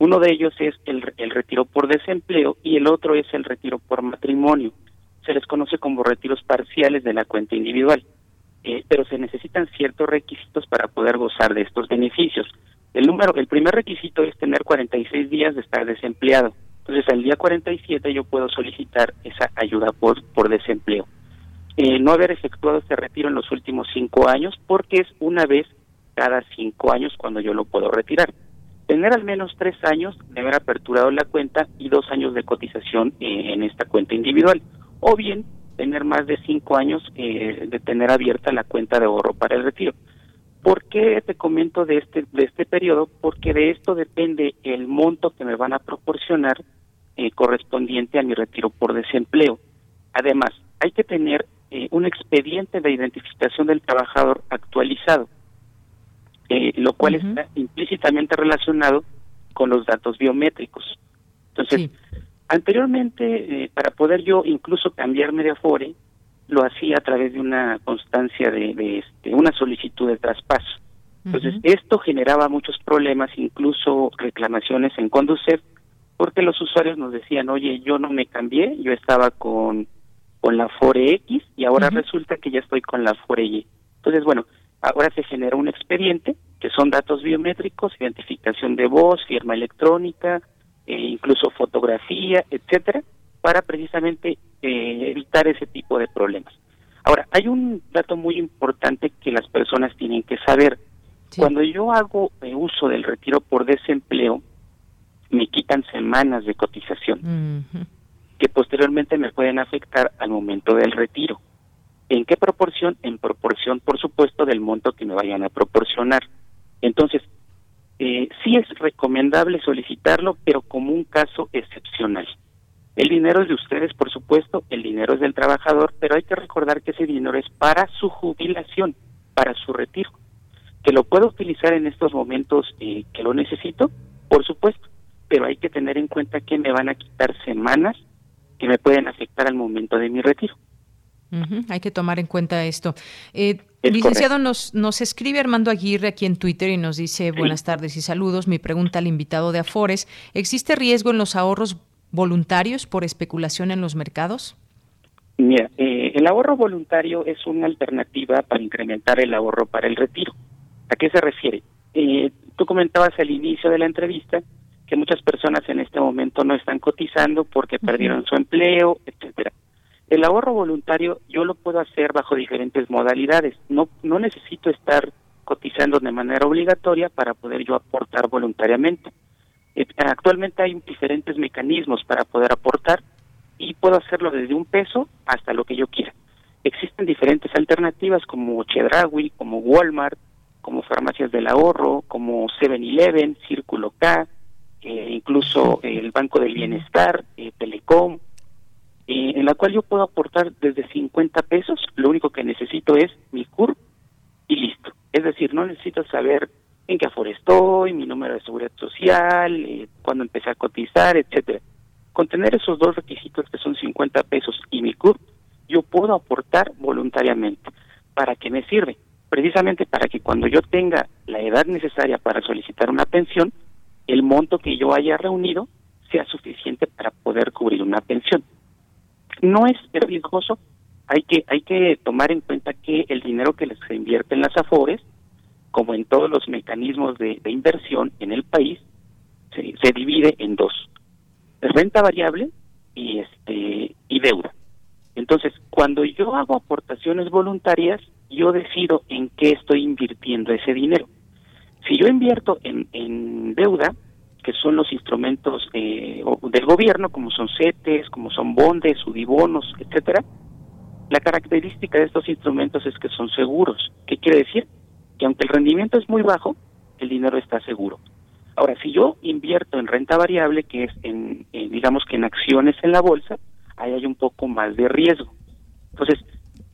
uno de ellos es el, retiro por desempleo y el otro es el retiro por matrimonio. Se les conoce como retiros parciales de la cuenta individual, eh, pero se necesitan ciertos requisitos para poder gozar de estos beneficios. El número, el primer requisito es tener 46 días de estar desempleado. Entonces, al día 47 yo puedo solicitar esa ayuda por, por desempleo. Eh, no haber efectuado este retiro en los últimos cinco años, porque es una vez cada cinco años cuando yo lo puedo retirar tener al menos tres años de haber aperturado la cuenta y dos años de cotización eh, en esta cuenta individual, o bien tener más de cinco años eh, de tener abierta la cuenta de ahorro para el retiro. ¿Por qué te comento de este, de este periodo? Porque de esto depende el monto que me van a proporcionar eh, correspondiente a mi retiro por desempleo. Además, hay que tener un expediente de identificación del trabajador actualizado, eh, lo cual está implícitamente relacionado con los datos biométricos. Entonces, anteriormente, para poder yo incluso cambiarme de Afore, lo hacía a través de una constancia de, este, una solicitud de traspaso. Entonces, esto generaba muchos problemas, incluso reclamaciones en Conducef, porque los usuarios nos decían, oye, yo no me cambié, yo estaba con, con la Fore X y ahora resulta que ya estoy con la Fore Y. Entonces, bueno, ahora se genera un expediente que son datos biométricos, identificación de voz, firma electrónica, e incluso fotografía, etcétera, para precisamente eh, evitar ese tipo de problemas. Ahora, hay un dato muy importante que las personas tienen que saber. Cuando yo hago eh, uso del retiro por desempleo, me quitan semanas de cotización que posteriormente me pueden afectar al momento del retiro. ¿En qué proporción? En proporción, por supuesto, del monto que me vayan a proporcionar. Entonces, eh, sí es recomendable solicitarlo, pero como un caso excepcional. El dinero es de ustedes, por supuesto, el dinero es del trabajador, pero hay que recordar que ese dinero es para su jubilación, para su retiro. Que lo puedo utilizar en estos momentos eh, que lo necesito, por supuesto, pero hay que tener en cuenta que me van a quitar semanas que me pueden afectar al momento de mi retiro. Hay que tomar en cuenta esto. Eh, licenciado, nos, nos escribe Armando Aguirre aquí en Twitter y nos dice buenas tardes y saludos. Mi pregunta al invitado de Afores, ¿existe riesgo en los ahorros voluntarios por especulación en los mercados? Mira, eh, el ahorro voluntario es una alternativa para incrementar el ahorro para el retiro. ¿A qué se refiere? Eh, tú comentabas al inicio de la entrevista que muchas personas en este momento no están cotizando porque perdieron su empleo, etcétera. El ahorro voluntario yo lo puedo hacer bajo diferentes modalidades. No no necesito estar cotizando de manera obligatoria para poder yo aportar voluntariamente. Eh, actualmente hay diferentes mecanismos para poder aportar y puedo hacerlo desde un peso hasta lo que yo quiera. Existen diferentes alternativas como Chedraui, como Walmart, como Farmacias del Ahorro, como 7-Eleven, Círculo K, eh, incluso el Banco del Bienestar, eh, Telecom, en la cual yo puedo aportar desde 50 pesos, lo único que necesito es mi CURP y listo. Es decir, no necesito saber en qué aforo estoy, mi número de seguridad social, eh, cuándo empecé a cotizar, etcétera. Con tener esos dos requisitos que son 50 pesos y mi CURP, yo puedo aportar voluntariamente. ¿Para qué me sirve? Precisamente para que cuando yo tenga la edad necesaria para solicitar una pensión, el monto que yo haya reunido sea suficiente para poder cubrir una pensión. No es riesgoso, hay que hay que tomar en cuenta que el dinero que les invierte en las AFORES como en todos los mecanismos de, inversión en el país, se, divide en dos: renta variable y este y deuda. Entonces, cuando yo hago aportaciones voluntarias, yo decido en qué estoy invirtiendo ese dinero. Si yo invierto en deuda, que son los instrumentos eh, del gobierno, como son CETES, como son bondes, sudibonos, etcétera, la característica de estos instrumentos es que son seguros. ¿Qué quiere decir? que aunque el rendimiento es muy bajo, el dinero está seguro. Ahora, si yo invierto en renta variable, que es en, digamos que en acciones en la bolsa, ahí hay un poco más de riesgo. Entonces,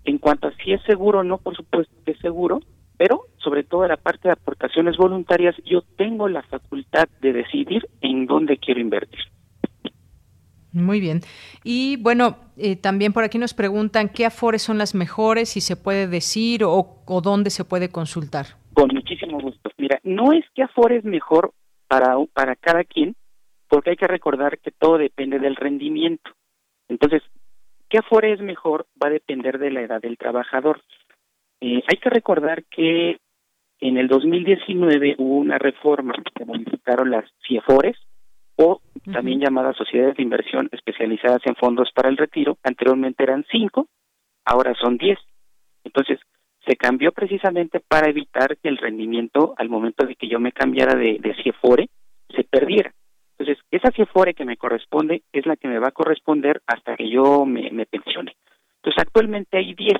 en cuanto a si es seguro o no, por supuesto que es seguro, pero sobre todo la parte de aportaciones voluntarias, yo tengo la facultad de decidir en dónde quiero invertir. Muy bien. Y bueno, eh, también por aquí nos preguntan qué afores son las mejores, si se puede decir o, dónde se puede consultar. Con muchísimo gusto. Mira, no es que afore es mejor para, para cada quien, porque hay que recordar que todo depende del rendimiento. Entonces, ¿qué afore es mejor? Va a depender de la edad del trabajador. Eh, hay que recordar que en el 2019 hubo una reforma que modificaron las CIEFORES, o también llamadas sociedades de inversión especializadas en fondos para el retiro. Anteriormente eran cinco, ahora son diez. Entonces, se cambió precisamente para evitar que el rendimiento al momento de que yo me cambiara de, de CIEFORE se perdiera. Entonces, esa CIEFORE que me corresponde es la que me va a corresponder hasta que yo me, me pensione. Entonces actualmente hay 10.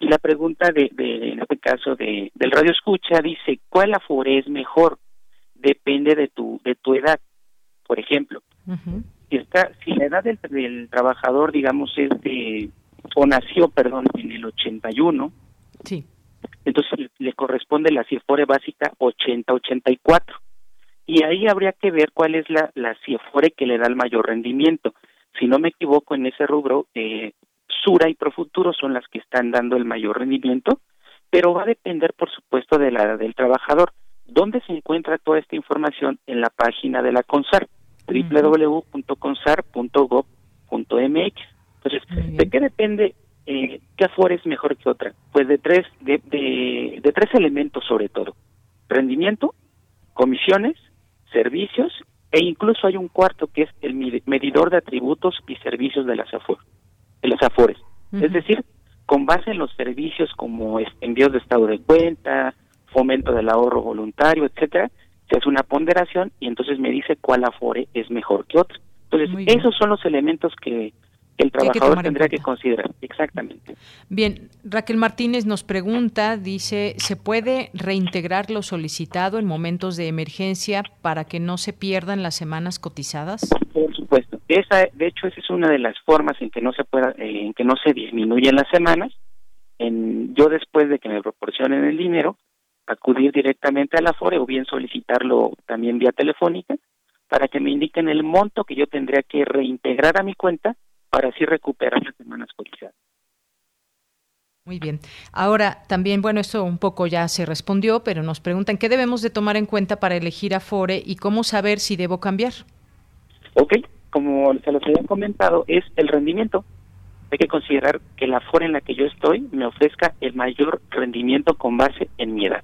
Y la pregunta de, en este caso de, del radio escucha dice, ¿cuál afore es mejor? Depende de tu, de tu edad. Por ejemplo, si, está, si la edad del, del trabajador, digamos, es de, o nació, perdón, en el 81, sí. entonces le corresponde la CIFORE básica 80-84 y ahí habría que ver cuál es la, la CIEFORE que le da el mayor rendimiento. Si no me equivoco, en ese rubro, eh, Sura y Profuturo son las que están dando el mayor rendimiento, pero va a depender, por supuesto, de la del trabajador. ¿Dónde se encuentra toda esta información? En la página de la CONSAR, www.consar.gov.mx. Entonces, ¿de qué depende eh, qué Afore es mejor que otra? Pues de tres, de, de, de tres elementos sobre todo. Rendimiento, comisiones servicios e incluso hay un cuarto que es el medidor de atributos y servicios de las AFOR, de las AFORES. Es decir, con base en los servicios como envíos de estado de cuenta, fomento del ahorro voluntario, etcétera, se hace una ponderación y entonces me dice cuál Afore es mejor que otro. Entonces, esos son los elementos que el trabajador tendría que considerar. Exactamente. Bien, Raquel Martínez nos pregunta, dice, ¿se puede reintegrar lo solicitado en momentos de emergencia para que no se pierdan las semanas cotizadas? Por supuesto. Esa, de hecho, esa es una de las formas en que no se pueda, eh, en que no se disminuyen las semanas. En, yo después de que me proporcionen el dinero, acudir directamente a la FORE o bien solicitarlo también vía telefónica para que me indiquen el monto que yo tendría que reintegrar a mi cuenta para así recuperar las semanas cotizadas. Muy bien. Ahora, también, bueno, esto un poco ya se respondió, pero nos preguntan qué debemos de tomar en cuenta para elegir Afore y cómo saber si debo cambiar. Ok, como se los había comentado, es el rendimiento. Hay que considerar que la Afore en la que yo estoy me ofrezca el mayor rendimiento con base en mi edad.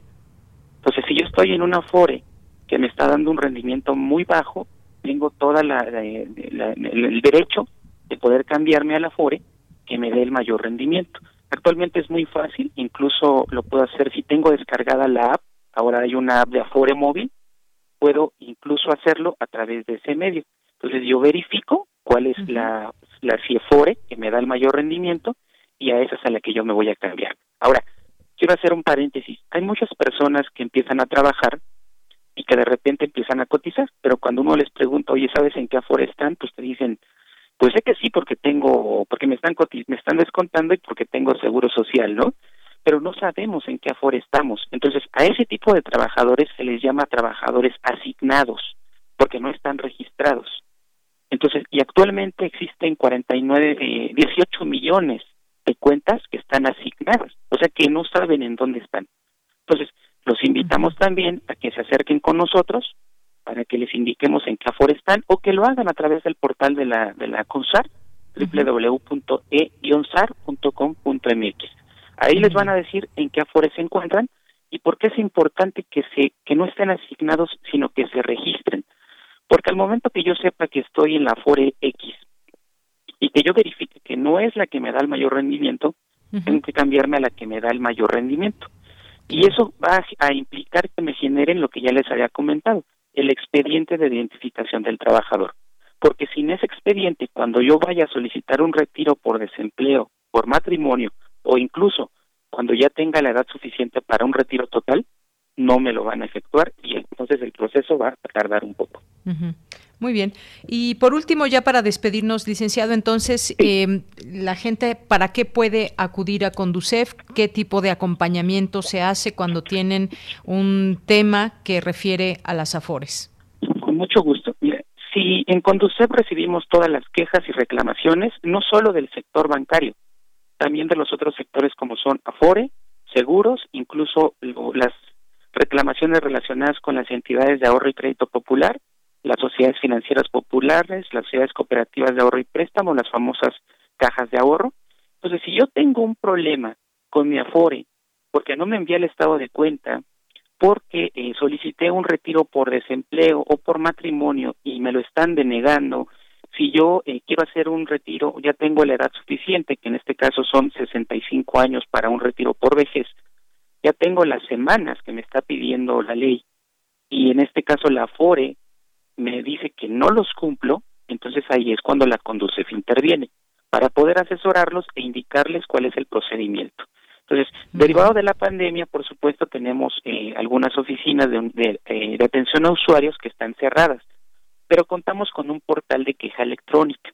Entonces, si yo estoy en una Afore que me está dando un rendimiento muy bajo, tengo toda la, el derecho de poder cambiarme a la FORE que me dé el mayor rendimiento. Actualmente es muy fácil, incluso lo puedo hacer si tengo descargada la app, ahora hay una app de Afore móvil, puedo incluso hacerlo a través de ese medio. Entonces yo verifico cuál es la, la CIEFORE que me da el mayor rendimiento y a esa es a la que yo me voy a cambiar. Ahora, quiero hacer un paréntesis. Hay muchas personas que empiezan a trabajar y que de repente empiezan a cotizar, pero cuando uno les pregunta, oye, ¿sabes en qué Afore están? Pues te dicen, pues sé que sí porque tengo, porque me están me están descontando y porque tengo seguro social, ¿no? Pero no sabemos en qué aforo estamos. Entonces, a ese tipo de trabajadores se les llama trabajadores asignados, porque no están registrados. Entonces, y actualmente existen 49, eh, 18 millones de cuentas que están asignadas, o sea que no saben en dónde están. Entonces, los invitamos también a que se acerquen con nosotros para que les indiquemos en qué aforo están o que lo hagan a través del portal de la de la CONSAR www.e-sar.com.mx. Ahí les van a decir en qué afores se encuentran y por qué es importante que se que no estén asignados, sino que se registren. Porque al momento que yo sepa que estoy en la Afore X y que yo verifique que no es la que me da el mayor rendimiento, tengo que cambiarme a la que me da el mayor rendimiento. Y eso va a implicar que me generen lo que ya les había comentado, el expediente de identificación del trabajador. Porque sin ese expediente, cuando yo vaya a solicitar un retiro por desempleo, por matrimonio o incluso cuando ya tenga la edad suficiente para un retiro total, no me lo van a efectuar y entonces el proceso va a tardar un poco. Muy bien. Y por último, ya para despedirnos, licenciado, entonces, em, la gente, ¿para qué puede acudir a Conducef? ¿Qué tipo de acompañamiento se hace cuando tienen un tema que refiere a las AFORES? Con mucho gusto. Mira, si en Conducef recibimos todas las quejas y reclamaciones, no solo del sector bancario, también de los otros sectores como son Afore, seguros, incluso las reclamaciones relacionadas con las entidades de ahorro y crédito popular, las sociedades financieras populares, las sociedades cooperativas de ahorro y préstamo, las famosas cajas de ahorro. Entonces, si yo tengo un problema con mi Afore, porque no me envía el estado de cuenta, porque eh, solicité un retiro por desempleo o por matrimonio y me lo están denegando, si yo eh, quiero hacer un retiro, ya tengo la edad suficiente, que en este caso son 65 años para un retiro por vejez, ya tengo las semanas que me está pidiendo la ley y en este caso la Afore me dice que no los cumplo, entonces ahí es cuando la Conducef interviene para poder asesorarlos e indicarles cuál es el procedimiento. Entonces, derivado de la pandemia, por supuesto, tenemos eh, algunas oficinas de, eh, de, atención a usuarios que están cerradas, pero contamos con un portal de queja electrónica,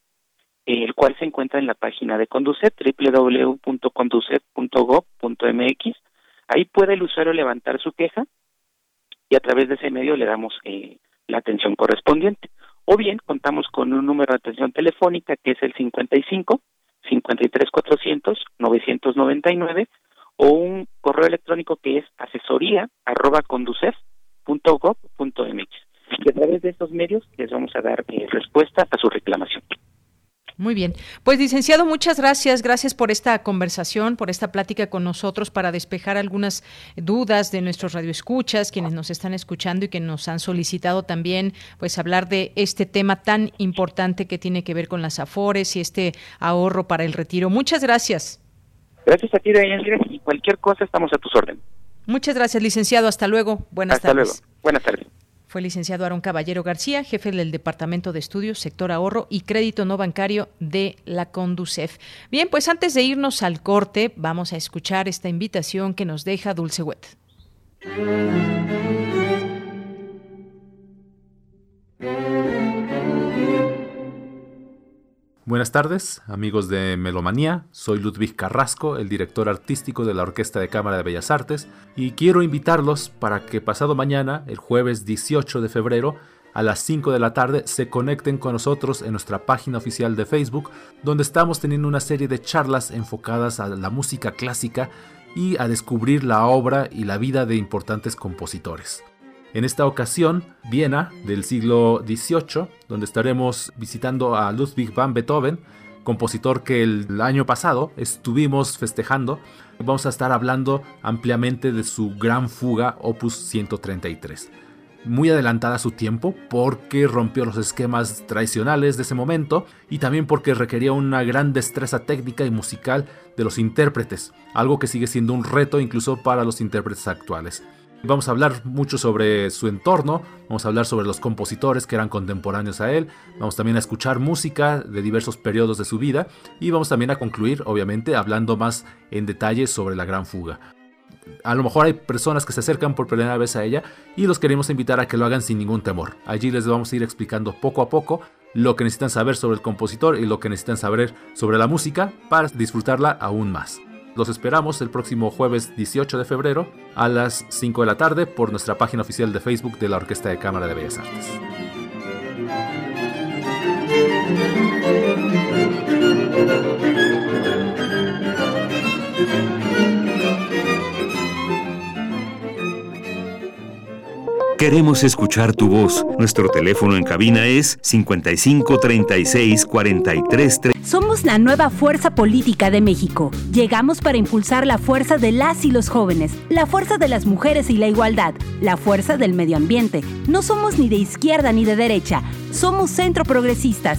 el cual se encuentra en la página de Conducet, www.conducet.gov.mx. Ahí puede el usuario levantar su queja y a través de ese medio le damos eh, la atención correspondiente. O bien contamos con un número de atención telefónica que es el 55 53 400 999 o un correo electrónico que es asesoría arroba conducef.gov.mx. Y a través de estos medios les vamos a dar eh, respuesta a su reclamación. Muy bien. Pues licenciado, muchas gracias. Gracias por esta conversación, por esta plática con nosotros para despejar algunas dudas de nuestros radioescuchas, quienes nos están escuchando y que nos han solicitado también pues hablar de este tema tan importante que tiene que ver con las afores y este ahorro para el retiro. Muchas gracias. Gracias a ti, Daniel. Y cualquier cosa estamos a tus órdenes. Muchas gracias, licenciado. Hasta luego. Buenas tardes. Hasta luego. Buenas tardes. Fue licenciado Aaron Caballero García, jefe del Departamento de Estudios, Sector Ahorro y Crédito No Bancario de la Conducef. Bien, pues antes de irnos al corte, vamos a escuchar esta invitación que nos deja Dulce Wet. Buenas tardes, amigos de Melomanía. Soy Ludwig Carrasco, el director artístico de la Orquesta de Cámara de Bellas Artes, y quiero invitarlos para que pasado mañana, el jueves 18 de febrero, a las 5 de la tarde, se conecten con nosotros en nuestra página oficial de Facebook, donde estamos teniendo una serie de charlas enfocadas a la música clásica y a descubrir la obra y la vida de importantes compositores. En esta ocasión, Viena del siglo XVIII, donde estaremos visitando a Ludwig van Beethoven, compositor que el año pasado estuvimos festejando. Vamos a estar hablando ampliamente de su gran fuga Opus 133. Muy adelantada a su tiempo porque rompió los esquemas tradicionales de ese momento y también porque requería una gran destreza técnica y musical de los intérpretes, algo que sigue siendo un reto incluso para los intérpretes actuales. Vamos a hablar mucho sobre su entorno, vamos a hablar sobre los compositores que eran contemporáneos a él, vamos también a escuchar música de diversos periodos de su vida y vamos también a concluir, obviamente, hablando más en detalle sobre la gran fuga. A lo mejor hay personas que se acercan por primera vez a ella y los queremos invitar a que lo hagan sin ningún temor. Allí les vamos a ir explicando poco a poco lo que necesitan saber sobre el compositor y lo que necesitan saber sobre la música para disfrutarla aún más. Los esperamos el próximo jueves 18 de febrero a las 5 de la tarde por nuestra página oficial de Facebook de la Orquesta de Cámara de Bellas Artes. Queremos escuchar tu voz. Nuestro teléfono en cabina es 55 36 43 Somos la nueva fuerza política de México. Llegamos para impulsar la fuerza de las y los jóvenes, la fuerza de las mujeres y la igualdad, la fuerza del medio ambiente. No somos ni de izquierda ni de derecha, somos centro progresistas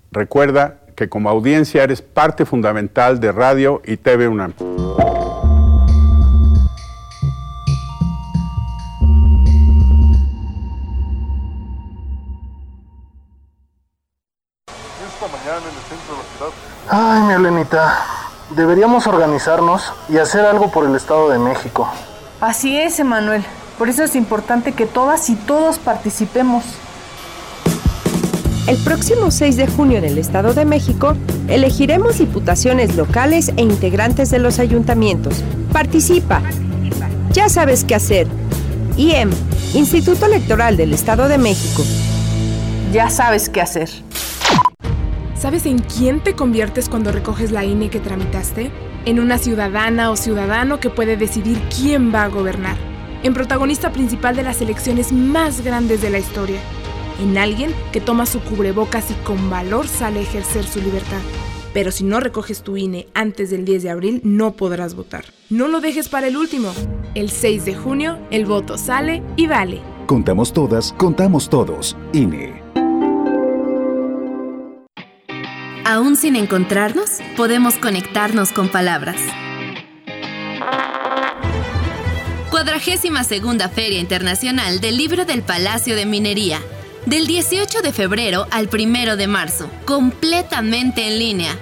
Recuerda que como audiencia eres parte fundamental de Radio y TV UNAM. Ay, mi Elenita, deberíamos organizarnos y hacer algo por el Estado de México. Así es, Emanuel. Por eso es importante que todas y todos participemos. El próximo 6 de junio en el Estado de México elegiremos diputaciones locales e integrantes de los ayuntamientos. Participa. Ya sabes qué hacer. IEM, Instituto Electoral del Estado de México. Ya sabes qué hacer. ¿Sabes en quién te conviertes cuando recoges la INE que tramitaste? En una ciudadana o ciudadano que puede decidir quién va a gobernar. En protagonista principal de las elecciones más grandes de la historia. En alguien que toma su cubrebocas y con valor sale a ejercer su libertad. Pero si no recoges tu INE antes del 10 de abril, no podrás votar. No lo dejes para el último. El 6 de junio, el voto sale y vale. Contamos todas, contamos todos. INE. Aún sin encontrarnos, podemos conectarnos con palabras. Cuadragésima segunda Feria Internacional del Libro del Palacio de Minería. Del 18 de febrero al 1 de marzo, completamente en línea.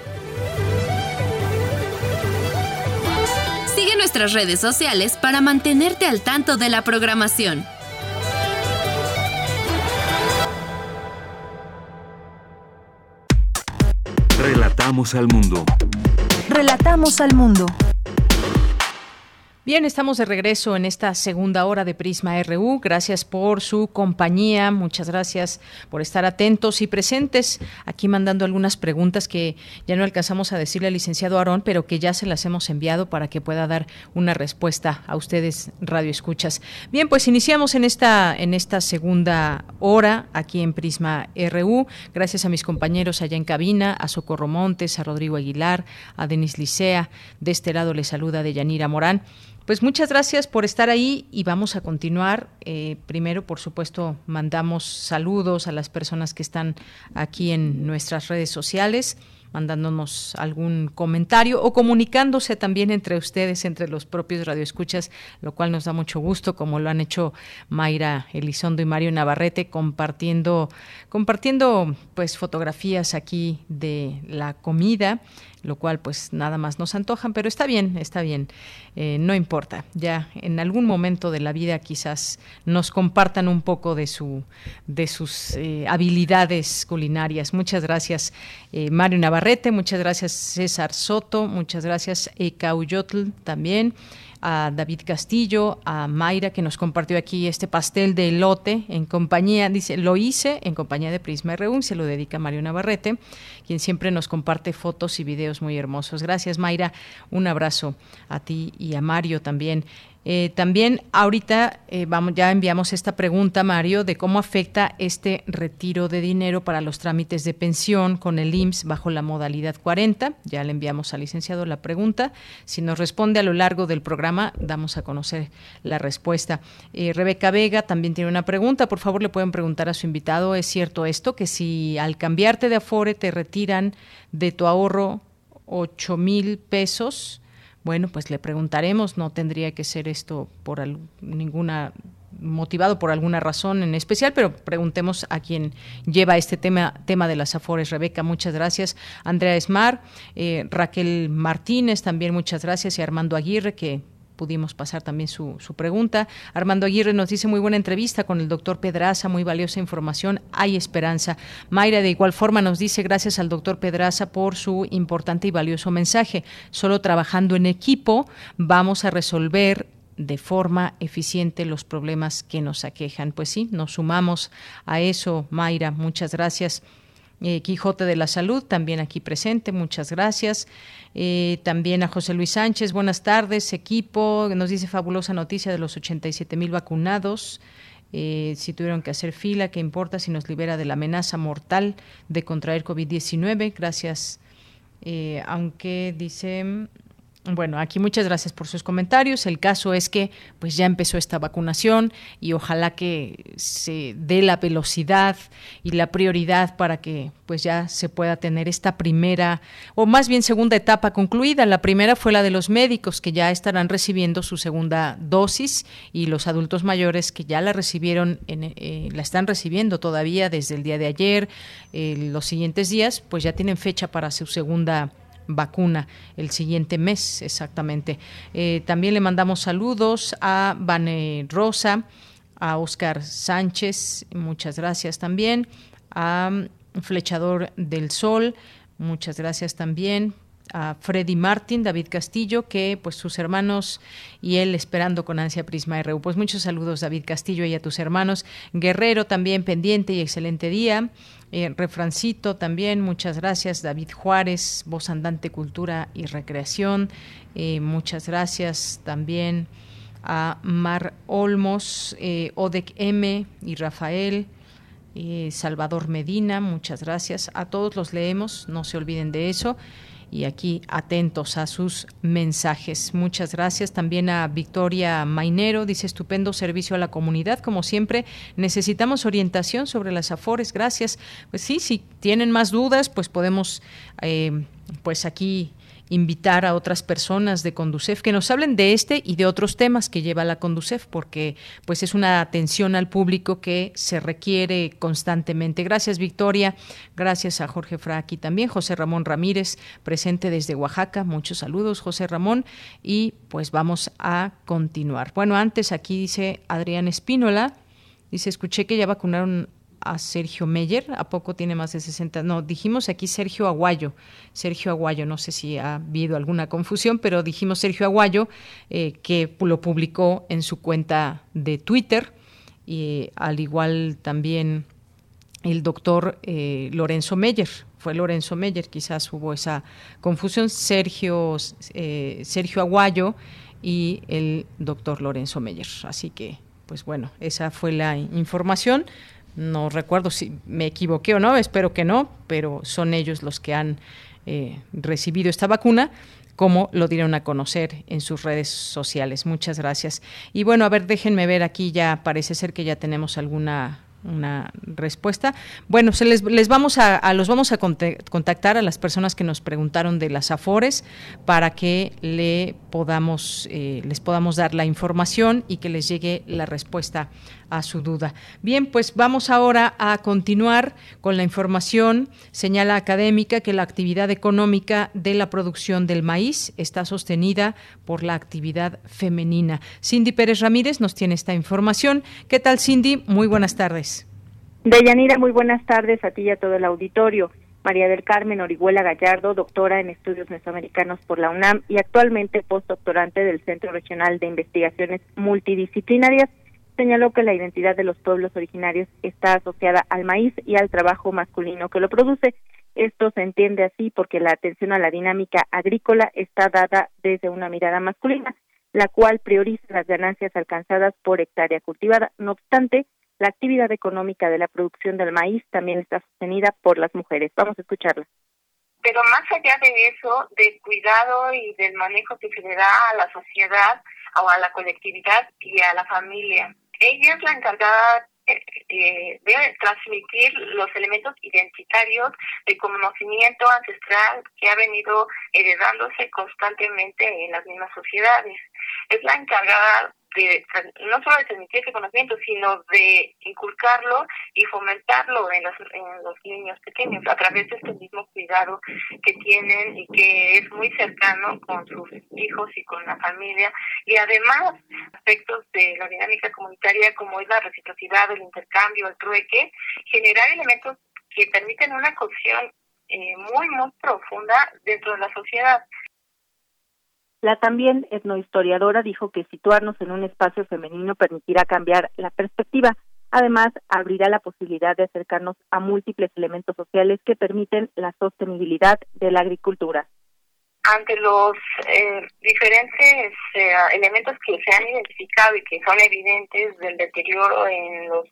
Sigue nuestras redes sociales para mantenerte al tanto de la programación. Relatamos al mundo. Relatamos al mundo. Bien, estamos de regreso en esta segunda hora de Prisma RU. Gracias por su compañía, muchas gracias por estar atentos y presentes. Aquí mandando algunas preguntas que ya no alcanzamos a decirle al licenciado Aarón, pero que ya se las hemos enviado para que pueda dar una respuesta a ustedes, Radio Escuchas. Bien, pues iniciamos en esta, en esta segunda hora aquí en Prisma RU. Gracias a mis compañeros allá en cabina, a Socorro Montes, a Rodrigo Aguilar, a Denis Licea. De este lado le saluda Deyanira Morán. Pues muchas gracias por estar ahí y vamos a continuar. Eh, primero, por supuesto, mandamos saludos a las personas que están aquí en nuestras redes sociales mandándonos algún comentario o comunicándose también entre ustedes, entre los propios radioescuchas, lo cual nos da mucho gusto, como lo han hecho Mayra Elizondo y Mario Navarrete, compartiendo, compartiendo pues fotografías aquí de la comida lo cual pues nada más nos antojan, pero está bien, está bien, eh, no importa, ya en algún momento de la vida quizás nos compartan un poco de, su, de sus eh, habilidades culinarias. Muchas gracias eh, Mario Navarrete, muchas gracias César Soto, muchas gracias Eka Uyotl también a David Castillo, a Mayra que nos compartió aquí este pastel de elote en compañía, dice, lo hice en compañía de Prisma RU, se lo dedica Mario Navarrete, quien siempre nos comparte fotos y videos muy hermosos. Gracias Mayra, un abrazo a ti y a Mario también. Eh, también ahorita eh, vamos, ya enviamos esta pregunta, Mario, de cómo afecta este retiro de dinero para los trámites de pensión con el IMSS bajo la modalidad 40. Ya le enviamos al licenciado la pregunta. Si nos responde a lo largo del programa, damos a conocer la respuesta. Eh, Rebeca Vega también tiene una pregunta. Por favor, le pueden preguntar a su invitado, ¿es cierto esto? Que si al cambiarte de Afore te retiran de tu ahorro 8 mil pesos, bueno, pues le preguntaremos, no tendría que ser esto por ninguna motivado por alguna razón en especial, pero preguntemos a quien lleva este tema, tema de las afores. Rebeca, muchas gracias. Andrea Esmar, eh, Raquel Martínez, también muchas gracias, y Armando Aguirre, que pudimos pasar también su, su, pregunta. Armando Aguirre nos dice muy buena entrevista con el doctor Pedraza, muy valiosa información, hay esperanza. Mayra de igual forma nos dice gracias al doctor Pedraza por su importante y valioso mensaje. Solo trabajando en equipo vamos a resolver de forma eficiente los problemas que nos aquejan. Pues sí, nos sumamos a eso, Mayra. Muchas gracias. Eh, Quijote de la Salud, también aquí presente, muchas gracias. Eh, también a José Luis Sánchez, buenas tardes, equipo, nos dice fabulosa noticia de los 87 mil vacunados. Eh, si tuvieron que hacer fila, ¿qué importa si nos libera de la amenaza mortal de contraer COVID-19? Gracias. Eh, aunque dice bueno, aquí muchas gracias por sus comentarios. El caso es que pues ya empezó esta vacunación y ojalá que se dé la velocidad y la prioridad para que pues ya se pueda tener esta primera o más bien segunda etapa concluida. La primera fue la de los médicos que ya estarán recibiendo su segunda dosis y los adultos mayores que ya la recibieron en, eh, la están recibiendo todavía desde el día de ayer, eh, los siguientes días pues ya tienen fecha para su segunda vacuna el siguiente mes exactamente. Eh, también le mandamos saludos a Vane Rosa, a Oscar Sánchez, muchas gracias también, a Flechador del Sol, muchas gracias también a Freddy Martin, David Castillo, que pues sus hermanos y él esperando con ansia Prisma RU. Pues muchos saludos David Castillo y a tus hermanos. Guerrero también pendiente y excelente día. Eh, refrancito también, muchas gracias. David Juárez, Voz Andante Cultura y Recreación. Eh, muchas gracias también a Mar Olmos, eh, Odec M y Rafael. Salvador Medina, muchas gracias. A todos los leemos, no se olviden de eso y aquí atentos a sus mensajes. Muchas gracias también a Victoria Mainero, dice estupendo servicio a la comunidad, como siempre necesitamos orientación sobre las afores, gracias. Pues sí, si tienen más dudas, pues podemos eh, pues aquí invitar a otras personas de Conducef que nos hablen de este y de otros temas que lleva la Conducef, porque pues es una atención al público que se requiere constantemente. Gracias, Victoria. Gracias a Jorge Fraki también. José Ramón Ramírez, presente desde Oaxaca. Muchos saludos, José Ramón. Y pues vamos a continuar. Bueno, antes aquí dice Adrián Espínola. Dice, escuché que ya vacunaron a Sergio Meyer, ¿a poco tiene más de 60? No, dijimos aquí Sergio Aguayo, Sergio Aguayo, no sé si ha habido alguna confusión, pero dijimos Sergio Aguayo, eh, que lo publicó en su cuenta de Twitter, y al igual también el doctor eh, Lorenzo Meyer, fue Lorenzo Meyer, quizás hubo esa confusión, Sergio, eh, Sergio Aguayo y el doctor Lorenzo Meyer. Así que, pues bueno, esa fue la información. No recuerdo si me equivoqué o no, espero que no, pero son ellos los que han eh, recibido esta vacuna como lo dieron a conocer en sus redes sociales. Muchas gracias. Y bueno, a ver, déjenme ver aquí ya parece ser que ya tenemos alguna una respuesta. Bueno, se les, les vamos a, los vamos a contactar a las personas que nos preguntaron de las Afores para que le podamos eh, les podamos dar la información y que les llegue la respuesta a su duda. Bien, pues vamos ahora a continuar con la información. Señala académica que la actividad económica de la producción del maíz está sostenida por la actividad femenina. Cindy Pérez Ramírez nos tiene esta información. ¿Qué tal, Cindy? Muy buenas tardes. Deyanira, muy buenas tardes a ti y a todo el auditorio. María del Carmen Orihuela Gallardo, doctora en estudios mesoamericanos por la UNAM y actualmente postdoctorante del Centro Regional de Investigaciones Multidisciplinarias señaló que la identidad de los pueblos originarios está asociada al maíz y al trabajo masculino que lo produce. Esto se entiende así porque la atención a la dinámica agrícola está dada desde una mirada masculina, la cual prioriza las ganancias alcanzadas por hectárea cultivada. No obstante, la actividad económica de la producción del maíz también está sostenida por las mujeres. Vamos a escucharla. Pero más allá de eso, del cuidado y del manejo que se le da a la sociedad o a la colectividad y a la familia, ella es la encargada de transmitir los elementos identitarios de conocimiento ancestral que ha venido heredándose constantemente en las mismas sociedades. Es la encargada de no solo de transmitir ese conocimiento, sino de inculcarlo y fomentarlo en los, en los niños pequeños a través de este mismo cuidado que tienen y que es muy cercano con sus hijos y con la familia. Y además, aspectos de la dinámica comunitaria como es la reciprocidad, el intercambio, el trueque, generar elementos que permiten una cocción eh, muy, muy profunda dentro de la sociedad. La también etnohistoriadora dijo que situarnos en un espacio femenino permitirá cambiar la perspectiva. Además, abrirá la posibilidad de acercarnos a múltiples elementos sociales que permiten la sostenibilidad de la agricultura. ante los eh, diferentes eh, elementos que se han identificado y que son evidentes del deterioro en los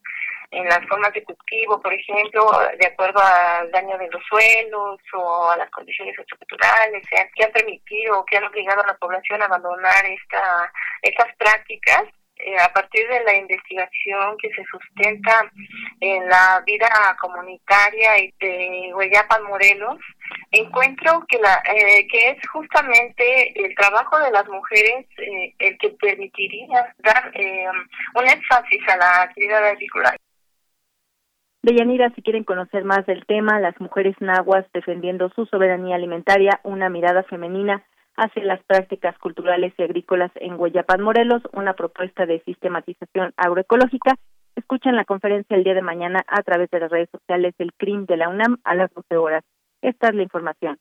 en las formas de cultivo, por ejemplo, de acuerdo al daño de los suelos o a las condiciones socioculturales que han permitido o que han obligado a la población a abandonar esta, estas prácticas, eh, a partir de la investigación que se sustenta en la vida comunitaria de Hueyapan Morelos, encuentro que la eh, que es justamente el trabajo de las mujeres eh, el que permitiría dar un énfasis a la actividad agrícola. Deyanira, si quieren conocer más del tema, las mujeres nahuas defendiendo su soberanía alimentaria, una mirada femenina hacia las prácticas culturales y agrícolas en Hueyapan, Morelos, una propuesta de sistematización agroecológica. Escuchan la conferencia el día de mañana a través de las redes sociales del CRIM de la UNAM a las 12 horas. Esta es la información.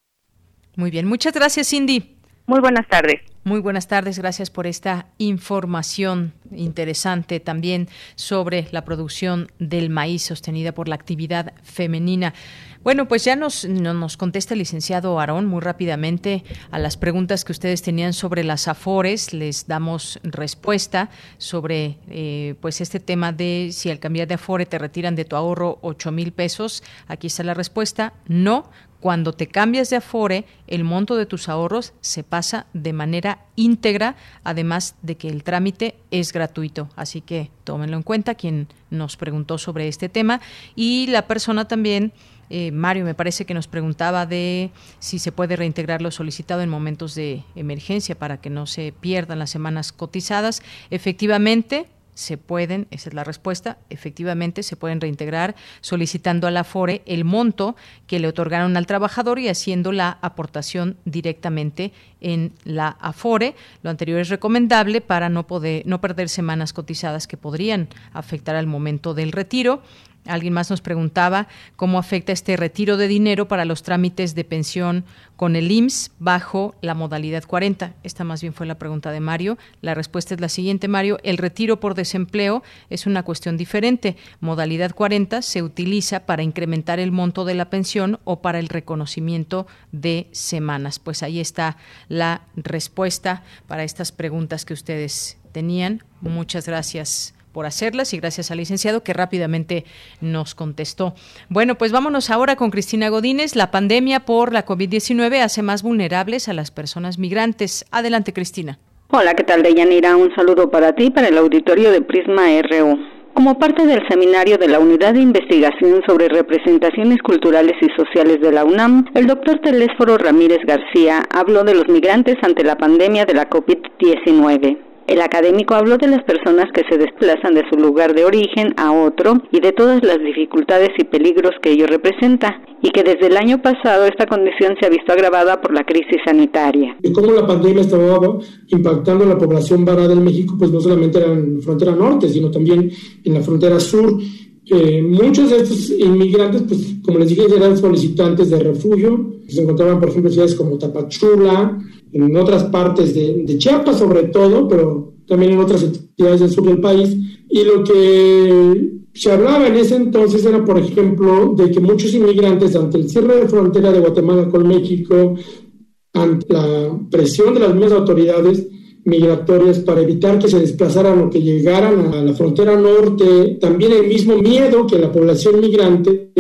Muy bien, muchas gracias, Cindy. Muy buenas tardes. Muy buenas tardes, gracias por esta información interesante también sobre la producción del maíz sostenida por la actividad femenina. Bueno, pues ya nos, nos contesta el licenciado Aarón muy rápidamente a las preguntas que ustedes tenían sobre las afores. Les damos respuesta sobre eh, pues este tema de si al cambiar de afore te retiran de tu ahorro 8 mil pesos. Aquí está la respuesta. No, cuando te cambias de Afore, el monto de tus ahorros se pasa de manera íntegra, además de que el trámite es gratuito. Así que tómenlo en cuenta quien nos preguntó sobre este tema. Y la persona también, eh, Mario, me parece que nos preguntaba de si se puede reintegrar lo solicitado en momentos de emergencia para que no se pierdan las semanas cotizadas. Efectivamente, se pueden, esa es la respuesta, efectivamente se pueden reintegrar solicitando a la el monto que le otorgaron al trabajador y haciendo la aportación directamente en la AFORE. Lo anterior es recomendable para no poder no perder semanas cotizadas que podrían afectar al momento del retiro. Alguien más nos preguntaba cómo afecta este retiro de dinero para los trámites de pensión con el IMSS bajo la modalidad 40. Esta más bien fue la pregunta de Mario. La respuesta es la siguiente, Mario. El retiro por desempleo es una cuestión diferente. Modalidad 40 se utiliza para incrementar el monto de la pensión o para el reconocimiento de semanas. Pues ahí está la respuesta para estas preguntas que ustedes tenían. Muchas gracias por hacerlas y gracias al licenciado que rápidamente nos contestó. Bueno, pues vámonos ahora con Cristina Godínez. La pandemia por la COVID-19 hace más vulnerables a las personas migrantes. Adelante, Cristina. Hola, ¿qué tal, Deyanira? Un saludo para ti, para el auditorio de Prisma RU. Como parte del seminario de la Unidad de Investigación sobre Representaciones Culturales y Sociales de la UNAM, el doctor Telésforo Ramírez García habló de los migrantes ante la pandemia de la COVID-19. El académico habló de las personas que se desplazan de su lugar de origen a otro y de todas las dificultades y peligros que ello representa, y que desde el año pasado esta condición se ha visto agravada por la crisis sanitaria. Y cómo la pandemia estaba impactando a la población varada en México, pues no solamente en la frontera norte, sino también en la frontera sur. Eh, muchos de estos inmigrantes, pues como les dije, eran solicitantes de refugio. Se encontraban, por ejemplo, en ciudades como Tapachula, en otras partes de, Chiapas sobre todo, pero también en otras entidades del sur del país. Y lo que se hablaba en ese entonces era, por ejemplo, de que muchos inmigrantes ante el cierre de frontera de Guatemala con México, ante la presión de las mismas autoridades migratorias para evitar que se desplazaran o que llegaran a la frontera norte, también el mismo miedo que la población migrante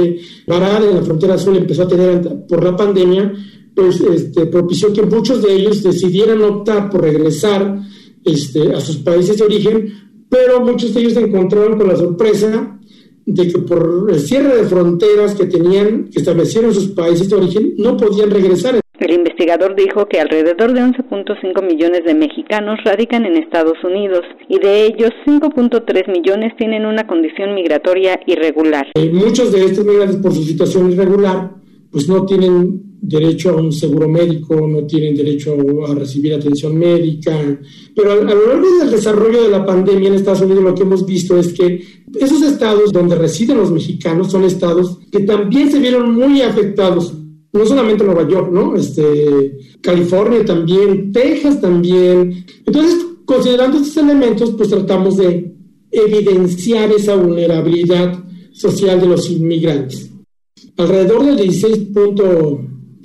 varada en la frontera sur empezó a tener por la pandemia, pues este, propició que muchos de ellos decidieran optar por regresar este, a sus países de origen, pero muchos de ellos se encontraron con la sorpresa de que por el cierre de fronteras que tenían, que establecieron sus países de origen, no podían regresar. Investigador dijo que alrededor de 11.5 millones de mexicanos radican en Estados Unidos y de ellos 5.3 millones tienen una condición migratoria irregular. Eh, muchos de estos migrantes por su situación irregular pues no tienen derecho a un seguro médico, no tienen derecho a recibir atención médica. Pero a, lo largo del desarrollo de la pandemia en Estados Unidos lo que hemos visto es que esos estados donde residen los mexicanos son estados que también se vieron muy afectados. No solamente Nueva York, ¿no? Este, California también, Texas también. Entonces, considerando estos elementos, pues tratamos de evidenciar esa vulnerabilidad social de los inmigrantes. Alrededor del 16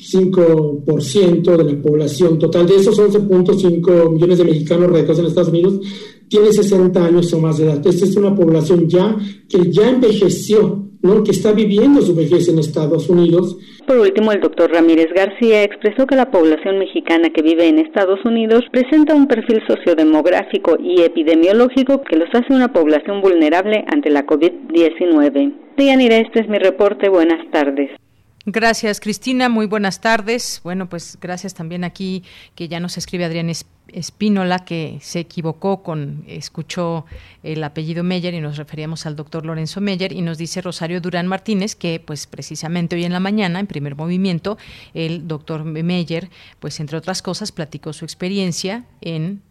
5% de la población total. De esos 11.5 millones de mexicanos radicados en Estados Unidos, tiene 60 años o más de edad. Esta es una población ya que ya envejeció, ¿no? que está viviendo su vejez en Estados Unidos. Por último, el doctor Ramírez García expresó que la población mexicana que vive en Estados Unidos presenta un perfil sociodemográfico y epidemiológico que los hace una población vulnerable ante la COVID-19. Dianira, este es mi reporte. Buenas tardes. Gracias, Cristina. Muy buenas tardes. Bueno, pues gracias también aquí que ya nos escribe Adrián Espínola que se equivocó con, escuchó el apellido Meyer y nos referíamos al doctor Lorenzo Meyer y nos dice Rosario Durán Martínez que pues precisamente hoy en la mañana, en primer movimiento, el doctor Meyer, pues entre otras cosas, platicó su experiencia en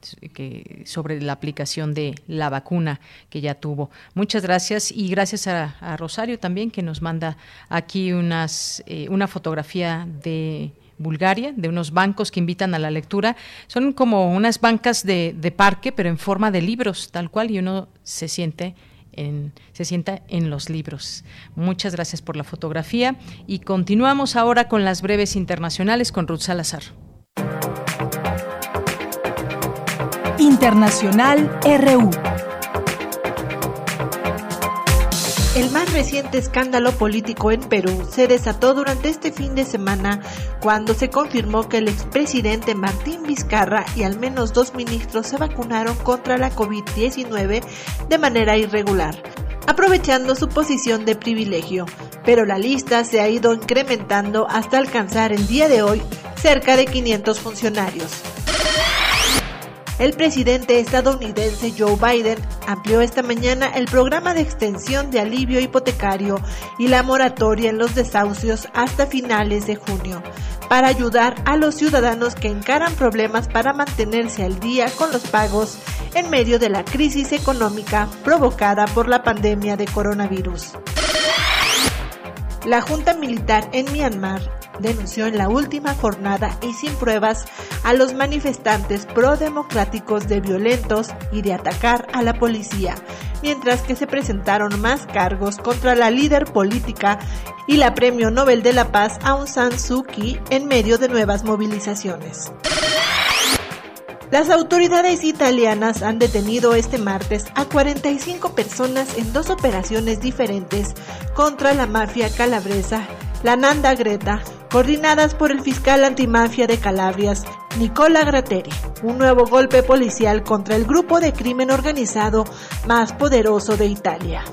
sobre la aplicación de la vacuna que ya tuvo. Muchas gracias y gracias a, Rosario también que nos manda aquí unas, eh, una fotografía de Bulgaria, de unos bancos que invitan a la lectura. Son como unas bancas de, parque, pero en forma de libros, tal cual, y uno se siente en, se sienta en los libros. Muchas gracias por la fotografía y continuamos ahora con las breves internacionales con Ruth Salazar. Internacional RU. El más reciente escándalo político en Perú se desató durante este fin de semana cuando se confirmó que el expresidente Martín Vizcarra y al menos dos ministros se vacunaron contra la COVID-19 de manera irregular, aprovechando su posición de privilegio. Pero la lista se ha ido incrementando hasta alcanzar el día de hoy cerca de 500 funcionarios. El presidente estadounidense Joe Biden amplió esta mañana el programa de extensión de alivio hipotecario y la moratoria en los desahucios hasta finales de junio para ayudar a los ciudadanos que encaran problemas para mantenerse al día con los pagos en medio de la crisis económica provocada por la pandemia de coronavirus. La Junta Militar en Myanmar denunció en la última jornada y sin pruebas a los manifestantes pro-democráticos de violentos y de atacar a la policía, mientras que se presentaron más cargos contra la líder política y la Premio Nobel de la Paz Aung San Suu Kyi en medio de nuevas movilizaciones. Las autoridades italianas han detenido este martes a 45 personas en dos operaciones diferentes contra la mafia calabresa, la Nanda Greta, coordinadas por el fiscal antimafia de Calabrias, Nicola Gratteri, un nuevo golpe policial contra el grupo de crimen organizado más poderoso de Italia.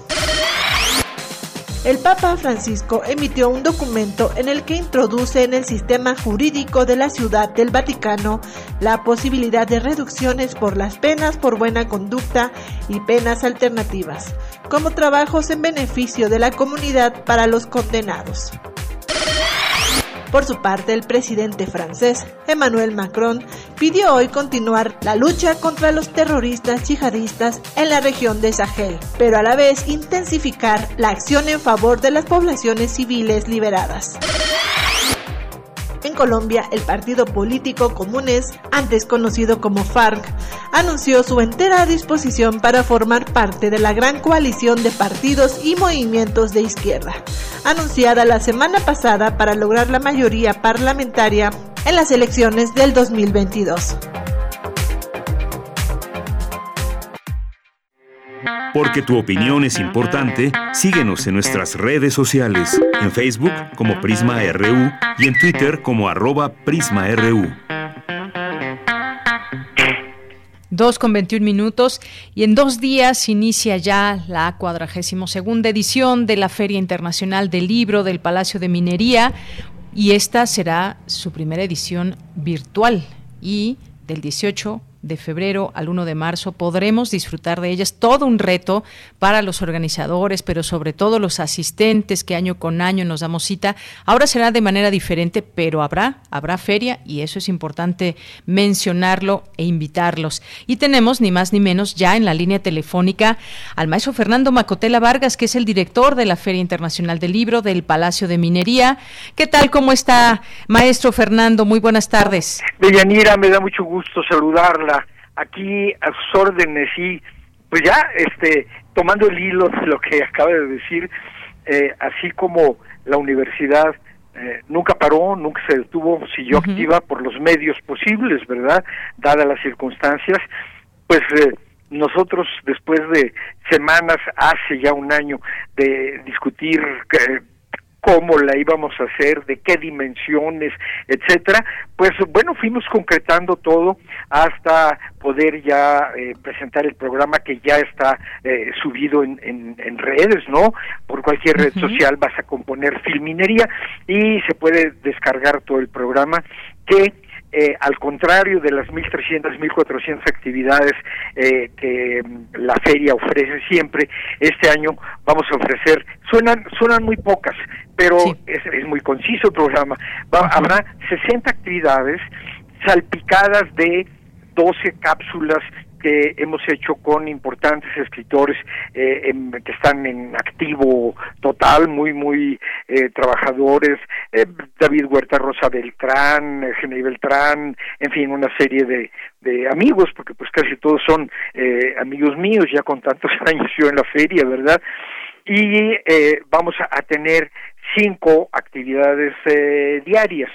El Papa Francisco emitió un documento en el que introduce en el sistema jurídico de la Ciudad del Vaticano la posibilidad de reducciones por las penas por buena conducta y penas alternativas, como trabajos en beneficio de la comunidad para los condenados. Por su parte, el presidente francés, Emmanuel Macron, pidió hoy continuar la lucha contra los terroristas yihadistas en la región de Sahel, pero a la vez intensificar la acción en favor de las poblaciones civiles liberadas. En Colombia, el partido político Comunes, antes conocido como FARC, anunció su entera disposición para formar parte de la gran coalición de partidos y movimientos de izquierda, anunciada la semana pasada para lograr la mayoría parlamentaria en las elecciones del 2022. Porque tu opinión es importante, síguenos en nuestras redes sociales, en Facebook como Prisma RU y en Twitter como arroba PrismaRU. Dos con 21 minutos y en dos días inicia ya la cuadragésimo segunda edición de la Feria Internacional del Libro del Palacio de Minería y esta será su primera edición virtual y del 18 de febrero al 1 de marzo podremos disfrutar de ellas. Todo un reto para los organizadores, pero sobre todo los asistentes que año con año nos damos cita. Ahora será de manera diferente, pero habrá, habrá feria y eso es importante mencionarlo e invitarlos. Y tenemos ni más ni menos ya en la línea telefónica al maestro Fernando Macotela Vargas, que es el director de la Feria Internacional del Libro del Palacio de Minería. ¿Qué tal? ¿Cómo está, maestro Fernando? Muy buenas tardes. Deyanira, me da mucho gusto saludarla aquí a sus órdenes y pues ya este tomando el hilo de lo que acaba de decir, eh, así como la Universidad eh, nunca paró, nunca se detuvo, siguió activa por los medios posibles, ¿verdad? Dadas las circunstancias, pues eh, nosotros después de semanas, hace ya un año, de discutir cómo la íbamos a hacer, de qué dimensiones, etcétera, pues bueno, fuimos concretando todo hasta poder ya eh, presentar el programa que ya está eh, subido en, en, redes, ¿no? Por cualquier red social vas a componer Filminería y se puede descargar todo el programa que eh, al contrario de las 1.300, 1.400 actividades eh, que mm, la feria ofrece siempre, este año vamos a ofrecer, suenan, suenan muy pocas, pero es, es, muy conciso el programa. Habrá 60 actividades salpicadas de 12 cápsulas que hemos hecho con importantes escritores eh, que están en activo total, muy, muy eh, trabajadores, eh, David Huerta Rosa Beltrán, Genei Beltrán, en fin, una serie de, amigos, porque pues casi todos son amigos míos, ya con tantos años yo en la feria, ¿verdad? Y vamos a, a, tener cinco actividades diarias.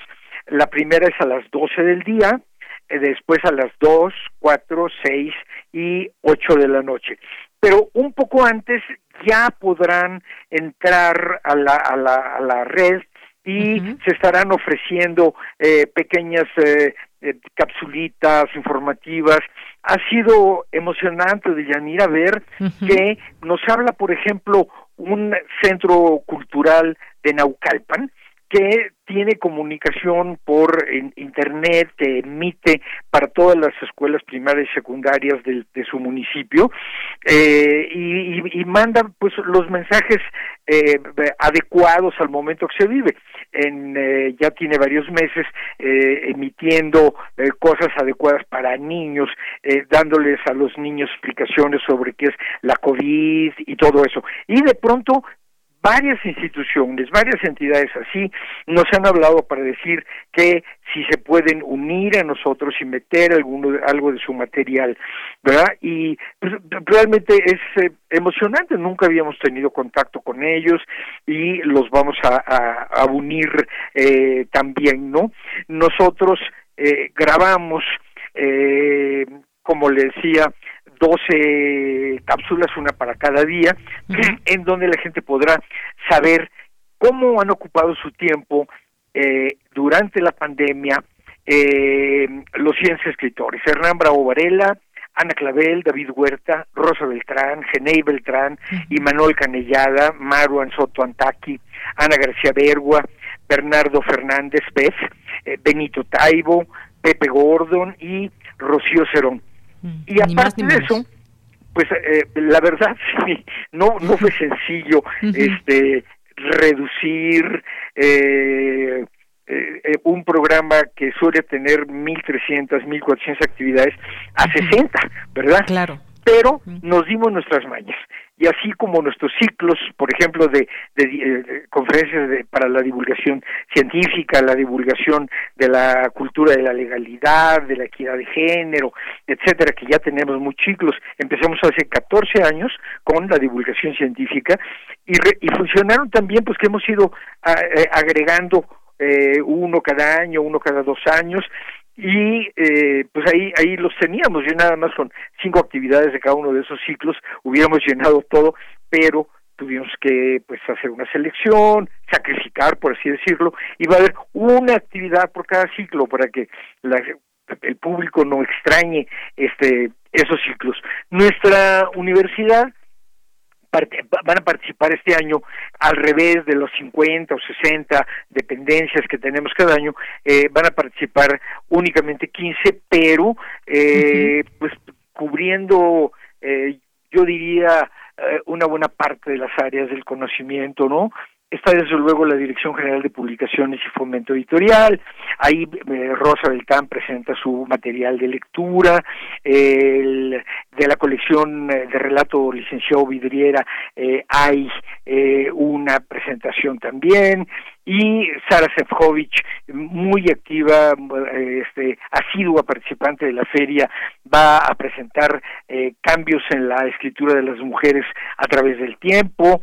La primera es a las 12 del día, eh, después a las 2, 4, 6 y 8 de la noche. Pero un poco antes ya podrán entrar a la, a la, a la red y se estarán ofreciendo eh, pequeñas eh, eh, capsulitas informativas. Ha sido emocionante de Yanira ver que nos habla, por ejemplo, un centro cultural de Naucalpan, que tiene comunicación por internet que emite para todas las escuelas primarias y secundarias de, su municipio eh, y, y, manda pues los mensajes eh, adecuados al momento que se vive. En eh, ya tiene varios meses emitiendo cosas adecuadas para niños dándoles a los niños explicaciones sobre qué es la covid y todo eso. Y de pronto varias instituciones, varias entidades así nos han hablado para decir que si se pueden unir a nosotros y meter alguno, algo de su material, ¿verdad? Y pues, realmente es eh, emocionante, nunca habíamos tenido contacto con ellos y los vamos a, unir eh, también, ¿no? Nosotros eh, grabamos, como le decía, 12 cápsulas, una para cada día, en donde la gente podrá saber cómo han ocupado su tiempo eh, durante la pandemia eh, los 100 escritores. Hernán Bravo Varela, Ana Clavel, David Huerta, Rosa Beltrán, Genei Beltrán, y Manuel Canellada, Maru Ansoto Antaki, Ana García Bergua, Bernardo Fernández Pez, eh, Benito Taibo, Pepe Gordon y Rocío Cerón. Mm, y aparte de eso, pues eh, la verdad sí, no no fue sencillo este reducir eh, eh, un programa que suele tener 1.300, 1.400 actividades a 60, ¿verdad? Claro. Pero nos dimos nuestras mañas y así como nuestros ciclos, por ejemplo, de, de, conferencias para la divulgación científica, la divulgación de la cultura de la legalidad, de la equidad de género, etcétera, que ya tenemos muchos ciclos. Empezamos hace 14 años con la divulgación científica y, y funcionaron también, pues que hemos ido eh, agregando eh, uno cada año, uno cada dos años, y eh, pues ahí ahí los teníamos yo nada más con cinco actividades de cada uno de esos ciclos hubiéramos llenado todo pero tuvimos que pues hacer una selección sacrificar por así decirlo y va a haber una actividad por cada ciclo para que el público no extrañe este esos ciclos. Nuestra universidad van a participar este año al revés de los 50 o 60 dependencias que tenemos cada año, eh, van a participar únicamente 15, pero eh, pues cubriendo, eh, yo diría, una buena parte de las áreas del conocimiento, ¿no? Está desde luego la Dirección General de Publicaciones y Fomento Editorial, ahí eh, Rosa Beltán presenta su material de lectura, de la colección eh, de relato licenciado Vidriera eh, hay una presentación también, y Sara Sefcovic, muy activa, este, asidua participante de la feria, va a presentar cambios en la escritura de las mujeres a través del tiempo,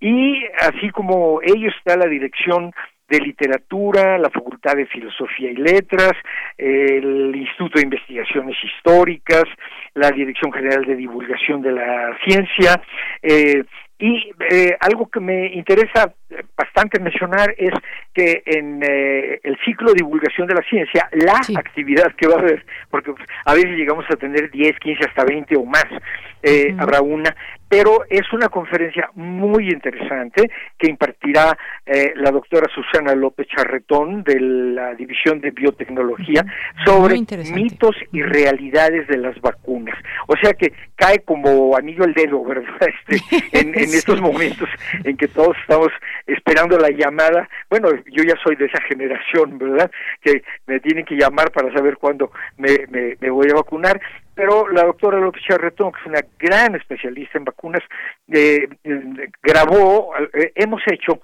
y así como ellos está la dirección de Literatura, la Facultad de Filosofía y Letras, el Instituto de Investigaciones Históricas, la Dirección General de Divulgación de la Ciencia, eh, y eh, algo que me interesa bastante mencionar es que en eh, el ciclo de divulgación de la ciencia, la actividad que va a haber, porque a veces llegamos a tener 10, 15, hasta 20 o más, eh, habrá una, pero es una conferencia muy interesante que impartirá eh, la doctora Susana López Charretón de la División de Biotecnología sobre mitos y realidades de las vacunas. O sea que cae como anillo al dedo, ¿verdad? Este, en, en estos momentos en que todos estamos esperando la llamada. Bueno, yo ya soy de esa generación, ¿verdad? Que me tienen que llamar para saber cuándo me, me, me voy a vacunar pero la doctora López Charretón, que es una gran especialista en vacunas, eh, grabó, eh, hemos hecho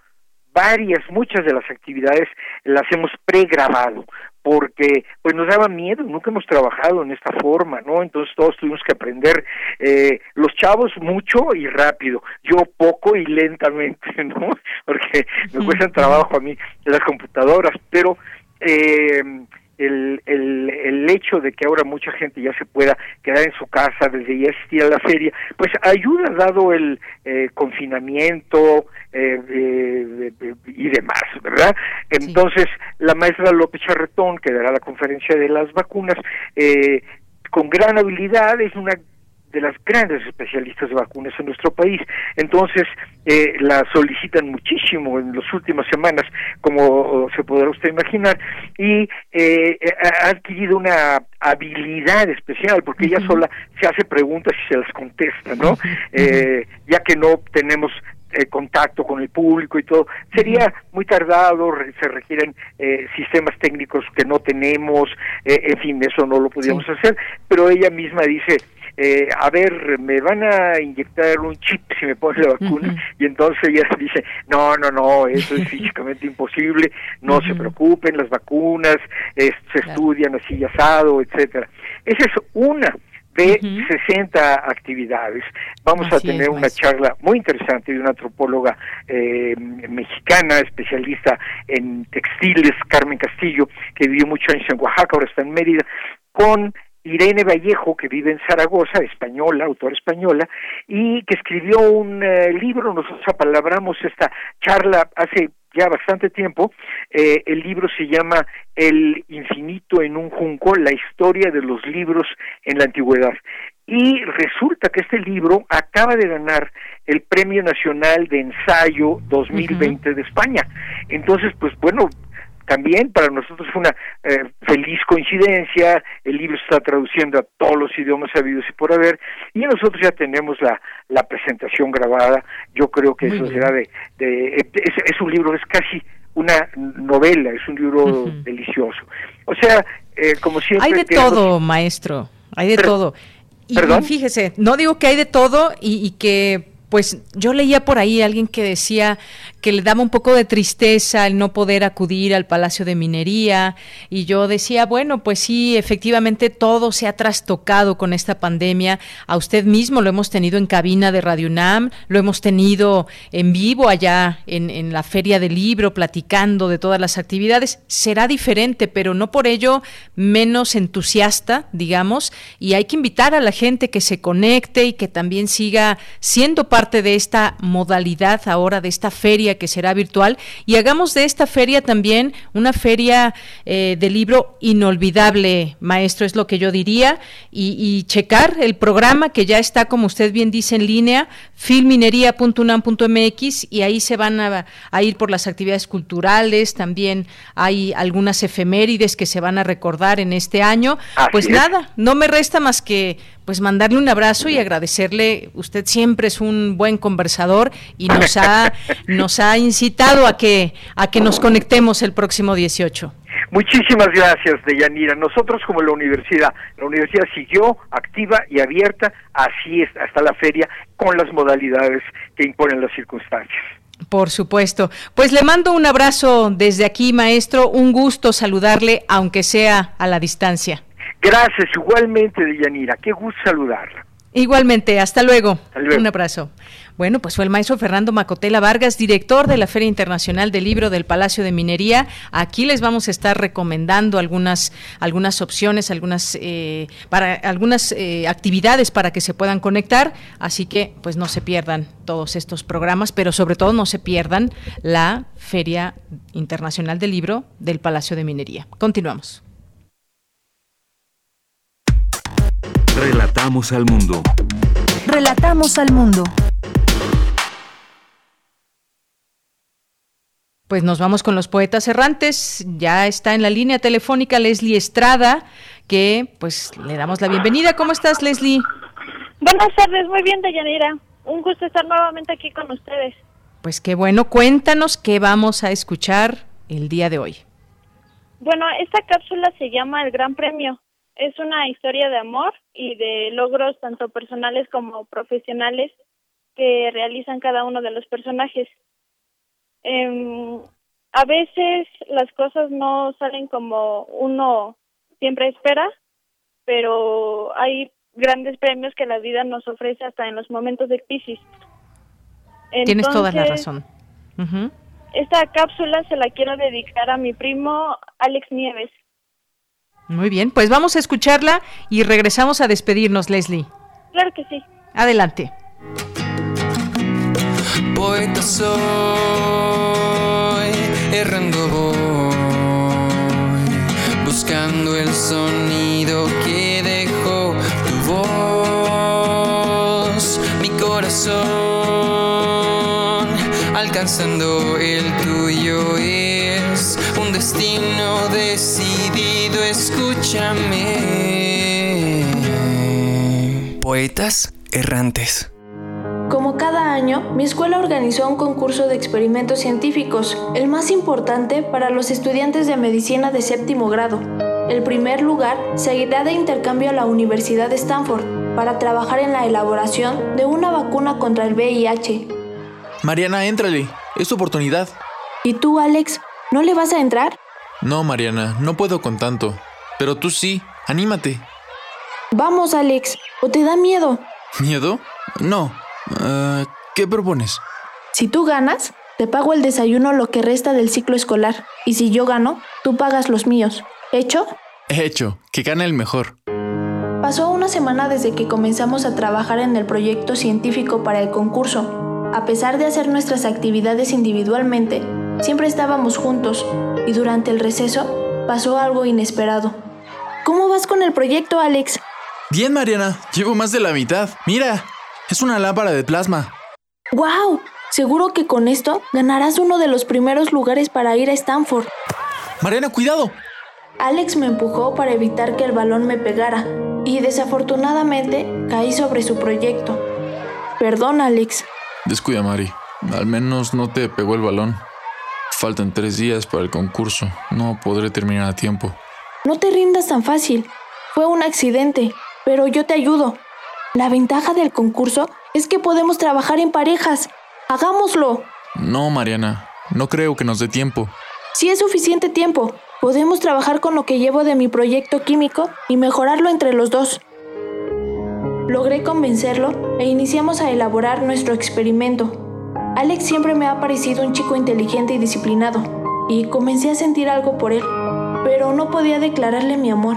varias, muchas de las actividades las hemos pregrabado porque pues nos daba miedo, nunca hemos trabajado en esta forma, ¿no? Entonces todos tuvimos que aprender, eh, los chavos mucho y rápido, yo poco y lentamente, ¿no? Porque me cuestan trabajo a mí las computadoras, pero eh, el, el, el hecho de que ahora mucha gente ya se pueda quedar en su casa desde ya asistir a la feria, pues ayuda dado el eh, confinamiento eh, eh, y demás, ¿verdad? Entonces, la maestra López Charretón, que dará la conferencia de las vacunas, eh, con gran habilidad, es una de las grandes especialistas de vacunas en nuestro país. Entonces, eh, la solicitan muchísimo en las últimas semanas, como se podrá usted imaginar, y eh, ha adquirido una habilidad especial, porque ella sola se hace preguntas y se las contesta, ¿no? eh, ya que no tenemos eh, contacto con el público y todo. Sería muy tardado, se requieren eh, sistemas técnicos que no tenemos, eh, en fin, eso no lo podíamos hacer, pero ella misma dice, eh, a ver, me van a inyectar un chip si me ponen la vacuna, y entonces ella dice, no, no, no, eso es físicamente imposible, no se preocupen, las vacunas se estudian así asado, etcétera. Esa es una de 60 actividades. Vamos a tener una charla muy interesante de una antropóloga eh, mexicana, especialista en textiles, Carmen Castillo, que vivió muchos años en Oaxaca, ahora está en Mérida, con Irene Vallejo, que vive en Zaragoza, española, autora española, y que escribió un eh, libro, nosotros apalabramos esta charla hace ya bastante tiempo, eh, el libro se llama El infinito en un junco, la historia de los libros en la antigüedad. Y resulta que este libro acaba de ganar el Premio Nacional de Ensayo 2020 de España. Entonces, pues bueno, también para nosotros fue una eh, feliz coincidencia, el libro está traduciendo a todos los idiomas habidos y por haber, y nosotros ya tenemos la, la presentación grabada, yo creo que eso será de, de es, es, un libro, es casi una novela, es un libro delicioso. O sea, eh, como siempre... Hay de todo, maestro, hay de todo. Y, y, fíjese, no digo que hay de todo y, y que pues yo leía por ahí alguien que decía que le daba un poco de tristeza el no poder acudir al Palacio de Minería y yo decía, bueno, pues sí, efectivamente todo se ha trastocado con esta pandemia. A usted mismo lo hemos tenido en cabina de Radio UNAM, lo hemos tenido en vivo allá en, en la Feria del Libro, platicando de todas las actividades. Será diferente, pero no por ello menos entusiasta, digamos, y hay que invitar a la gente que se conecte y que también siga siendo parte parte de esta modalidad ahora, de esta feria que será virtual, y hagamos de esta feria también una feria eh, de libro inolvidable, maestro, es lo que yo diría, y, y, checar el programa que ya está, como usted bien dice, en línea, filminería.unam.mx, y ahí se van a, a ir por las actividades culturales, también hay algunas efemérides que se van a recordar en este año. Así pues es. nada, no me resta más que pues mandarle un abrazo y agradecerle. Usted siempre es un buen conversador y nos ha nos ha incitado a que a que nos conectemos el próximo 18. Muchísimas gracias, Deyanira. Nosotros como la universidad, la universidad siguió activa y abierta, así es, hasta la feria, con las modalidades que imponen las circunstancias. Por supuesto. Pues le mando un abrazo desde aquí, maestro. Un gusto saludarle, aunque sea a la distancia. Gracias, igualmente, Deyanira. Qué gusto saludarla. Igualmente, hasta luego. Un abrazo. Bueno, pues fue el maestro Fernando Macotela Vargas, director de la Feria Internacional del Libro del Palacio de Minería. Aquí les vamos a estar recomendando algunas, algunas opciones, algunas, eh, para, algunas eh, actividades para que se puedan conectar. Así que, pues no se pierdan todos estos programas, pero sobre todo no se pierdan la Feria Internacional del Libro del Palacio de Minería. Continuamos. Relatamos al mundo. Relatamos al mundo. Pues nos vamos con los poetas errantes. Ya está en la línea telefónica Leslie Estrada, que pues le damos la bienvenida. ¿Cómo estás, Leslie? Buenas tardes, muy bien, Dayanira. Un gusto estar nuevamente aquí con ustedes. Pues qué bueno, cuéntanos qué vamos a escuchar el día de hoy. Bueno, esta cápsula se llama El Gran Premio es una historia de amor y de logros tanto personales como profesionales que realizan cada uno de los personajes. Em, a veces las cosas no salen como uno siempre espera, pero hay grandes premios que la vida nos ofrece hasta en los momentos de crisis. Tienes toda la razón. Esta cápsula se la quiero dedicar a mi primo Alex Nieves. Muy bien, pues vamos a escucharla y regresamos a despedirnos, Leslie. Claro que sí. Adelante. Poeta soy, errando voy, buscando el sonido que dejó tu voz, mi corazón, alcanzando el tuyo un destino decidido, escúchame. Poetas errantes. Como cada año, mi escuela organizó un concurso de experimentos científicos, el más importante para los estudiantes de medicina de séptimo grado. El primer lugar seguirá de intercambio a la Universidad de Stanford para trabajar en la elaboración de una vacuna contra el VIH. Mariana, éntrale, es tu oportunidad. ¿Y tú, Alex, no le vas a entrar? No, Mariana, no puedo con tanto. Pero tú sí, anímate. Vamos, Alex, ¿o te da miedo? ¿Miedo? No. Ah, ¿Qué propones? Si tú ganas, te pago el desayuno lo que resta del ciclo escolar. Y si yo gano, tú pagas los míos. ¿Hecho? Hecho, que gane el mejor. Pasó una semana desde que comenzamos a trabajar en el proyecto científico para el concurso. A pesar de hacer nuestras actividades individualmente, siempre estábamos juntos y durante el receso pasó algo inesperado. ¿Cómo vas con el proyecto, Alex? Bien, Mariana, llevo más de la mitad. Mira, es una lámpara de plasma. ¡Wow! Seguro que con esto ganarás uno de los primeros lugares para ir a Stanford. Mariana, cuidado. Alex me empujó para evitar que el balón me pegara y desafortunadamente caí sobre su proyecto. Perdón, Alex. Descuida, Mari. Al menos no te pegó el balón. Faltan tres días para el concurso. No podré terminar a tiempo. No te rindas tan fácil. Fue un accidente, pero yo te ayudo. La ventaja del concurso es que podemos trabajar en parejas. Hagámoslo. No, Mariana. No creo que nos dé tiempo. Si es suficiente tiempo. Podemos trabajar con lo que llevo de mi proyecto químico y mejorarlo entre los dos. Logré convencerlo e iniciamos a elaborar nuestro experimento. Alex siempre me ha parecido un chico inteligente y disciplinado, y comencé a sentir algo por él, pero no podía declararle mi amor.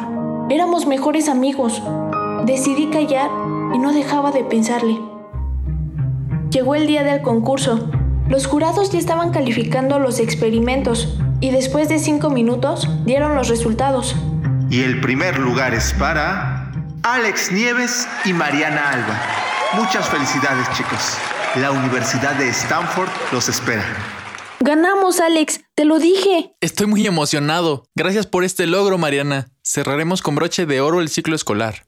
Éramos mejores amigos. Decidí callar y no dejaba de pensarle. Llegó el día del concurso. Los jurados ya estaban calificando los experimentos y después de cinco minutos dieron los resultados. Y el primer lugar es para Alex Nieves y Mariana Alba. Muchas felicidades chicos. La Universidad de Stanford los espera. Ganamos, Alex, te lo dije. Estoy muy emocionado. Gracias por este logro, Mariana. Cerraremos con broche de oro el ciclo escolar.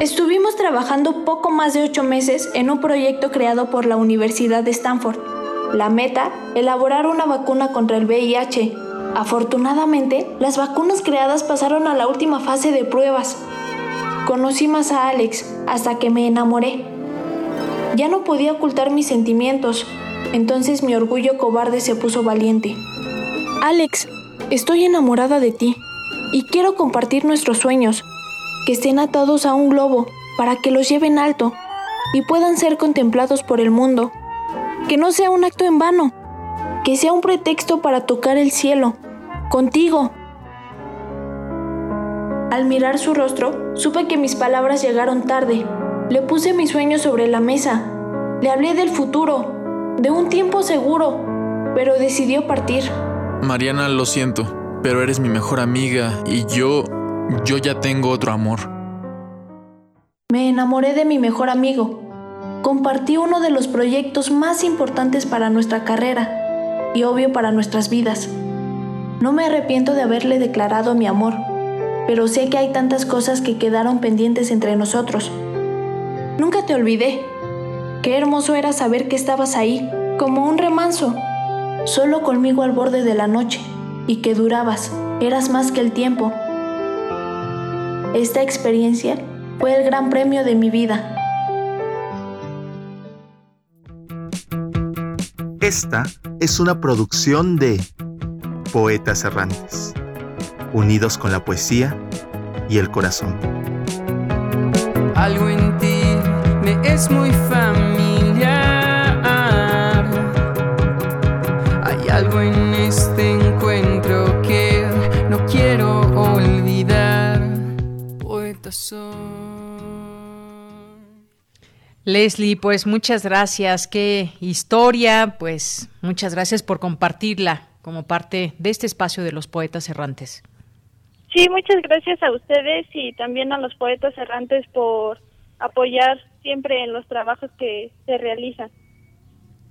Estuvimos trabajando poco más de ocho meses en un proyecto creado por la Universidad de Stanford. La meta, elaborar una vacuna contra el VIH. Afortunadamente, las vacunas creadas pasaron a la última fase de pruebas. Conocí más a Alex hasta que me enamoré. Ya no podía ocultar mis sentimientos, entonces mi orgullo cobarde se puso valiente. Alex, estoy enamorada de ti y quiero compartir nuestros sueños, que estén atados a un globo para que los lleven alto y puedan ser contemplados por el mundo. Que no sea un acto en vano, que sea un pretexto para tocar el cielo, contigo. Al mirar su rostro, supe que mis palabras llegaron tarde. Le puse mis sueños sobre la mesa. Le hablé del futuro, de un tiempo seguro, pero decidió partir. Mariana, lo siento, pero eres mi mejor amiga y yo, yo ya tengo otro amor. Me enamoré de mi mejor amigo. Compartí uno de los proyectos más importantes para nuestra carrera y obvio para nuestras vidas. No me arrepiento de haberle declarado mi amor, pero sé que hay tantas cosas que quedaron pendientes entre nosotros. Nunca te olvidé. Qué hermoso era saber que estabas ahí, como un remanso, solo conmigo al borde de la noche, y que durabas, eras más que el tiempo. Esta experiencia fue el gran premio de mi vida. Esta es una producción de Poetas Errantes, unidos con la poesía y el corazón. Algo en ti me es muy familiar. Hay algo en este encuentro que no quiero olvidar. Poeta. Leslie, pues muchas gracias. Qué historia, pues muchas gracias por compartirla como parte de este espacio de los poetas errantes. Sí, muchas gracias a ustedes y también a los poetas errantes por apoyar siempre en los trabajos que se realizan.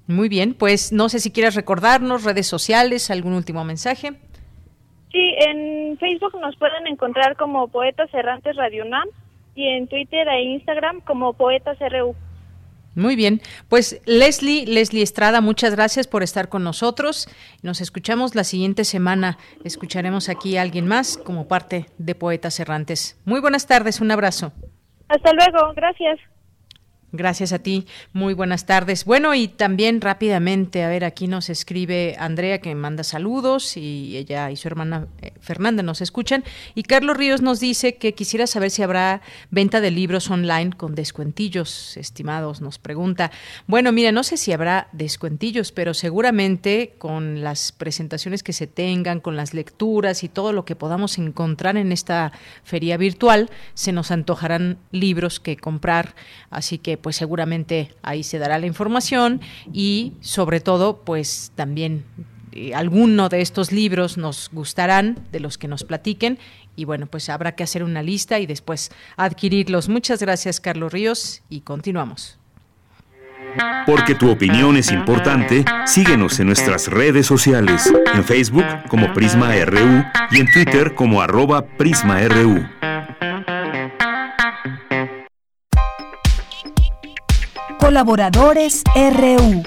Muy bien, pues no sé si quieres recordarnos redes sociales, algún último mensaje. Sí, en Facebook nos pueden encontrar como Poetas Errantes Radio UNAM y en Twitter e Instagram como Poetas RU. Muy bien, pues Leslie, Leslie Estrada, muchas gracias por estar con nosotros. Nos escuchamos la siguiente semana. Escucharemos aquí a alguien más como parte de Poetas Errantes. Muy buenas tardes, un abrazo. Hasta luego, gracias. Gracias a ti. Muy buenas tardes. Bueno, y también rápidamente, a ver, aquí nos escribe Andrea que manda saludos y ella y su hermana eh, Fernanda nos escuchan. Y Carlos Ríos nos dice que quisiera saber si habrá venta de libros online con descuentillos, estimados, nos pregunta. Bueno, mira, no sé si habrá descuentillos, pero seguramente con las presentaciones que se tengan, con las lecturas y todo lo que podamos encontrar en esta feria virtual, se nos antojarán libros que comprar. Así que pues seguramente ahí se dará la información y sobre todo pues también eh, alguno de estos libros nos gustarán de los que nos platiquen y bueno pues habrá que hacer una lista y después adquirirlos. Muchas gracias Carlos Ríos y continuamos. Porque tu opinión es importante, síguenos en nuestras redes sociales, en Facebook como Prisma RU y en Twitter como arroba PrismaRU. Colaboradores RU.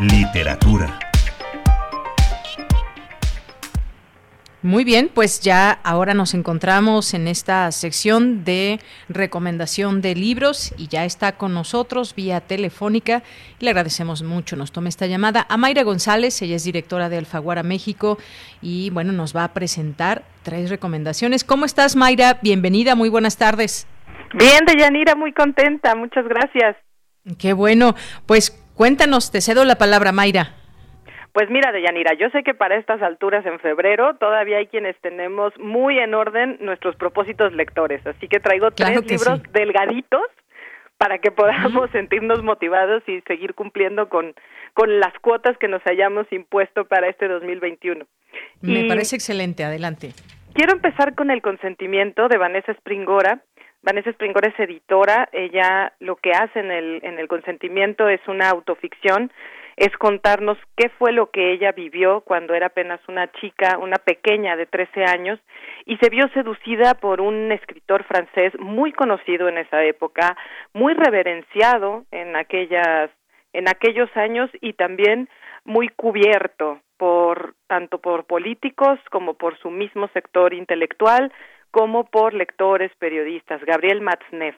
Literatura. Muy bien, pues ya ahora nos encontramos en esta sección de recomendación de libros y ya está con nosotros vía telefónica. Le agradecemos mucho, nos tome esta llamada a Mayra González, ella es directora de Alfaguara México y bueno, nos va a presentar tres recomendaciones. ¿Cómo estás Mayra? Bienvenida, muy buenas tardes. Bien, Deyanira, muy contenta, muchas gracias. Qué bueno. Pues cuéntanos, te cedo la palabra, Mayra. Pues mira, Deyanira, yo sé que para estas alturas en febrero todavía hay quienes tenemos muy en orden nuestros propósitos lectores, así que traigo tres libros delgaditos para que podamos sentirnos motivados y seguir cumpliendo con, con las cuotas que nos hayamos impuesto para este 2021. Me parece excelente, adelante. Quiero empezar con El consentimiento de Vanessa Springora. Vanessa Springora es editora, ella lo que hace en el, en el consentimiento es una autoficción, es contarnos qué fue lo que ella vivió cuando era apenas una chica, una pequeña de 13 años, y se vio seducida por un escritor francés muy conocido en esa época, muy reverenciado en aquellas, en aquellos años y también muy cubierto por tanto por políticos como por su mismo sector intelectual, como por lectores, periodistas, Gabriel Matzneff.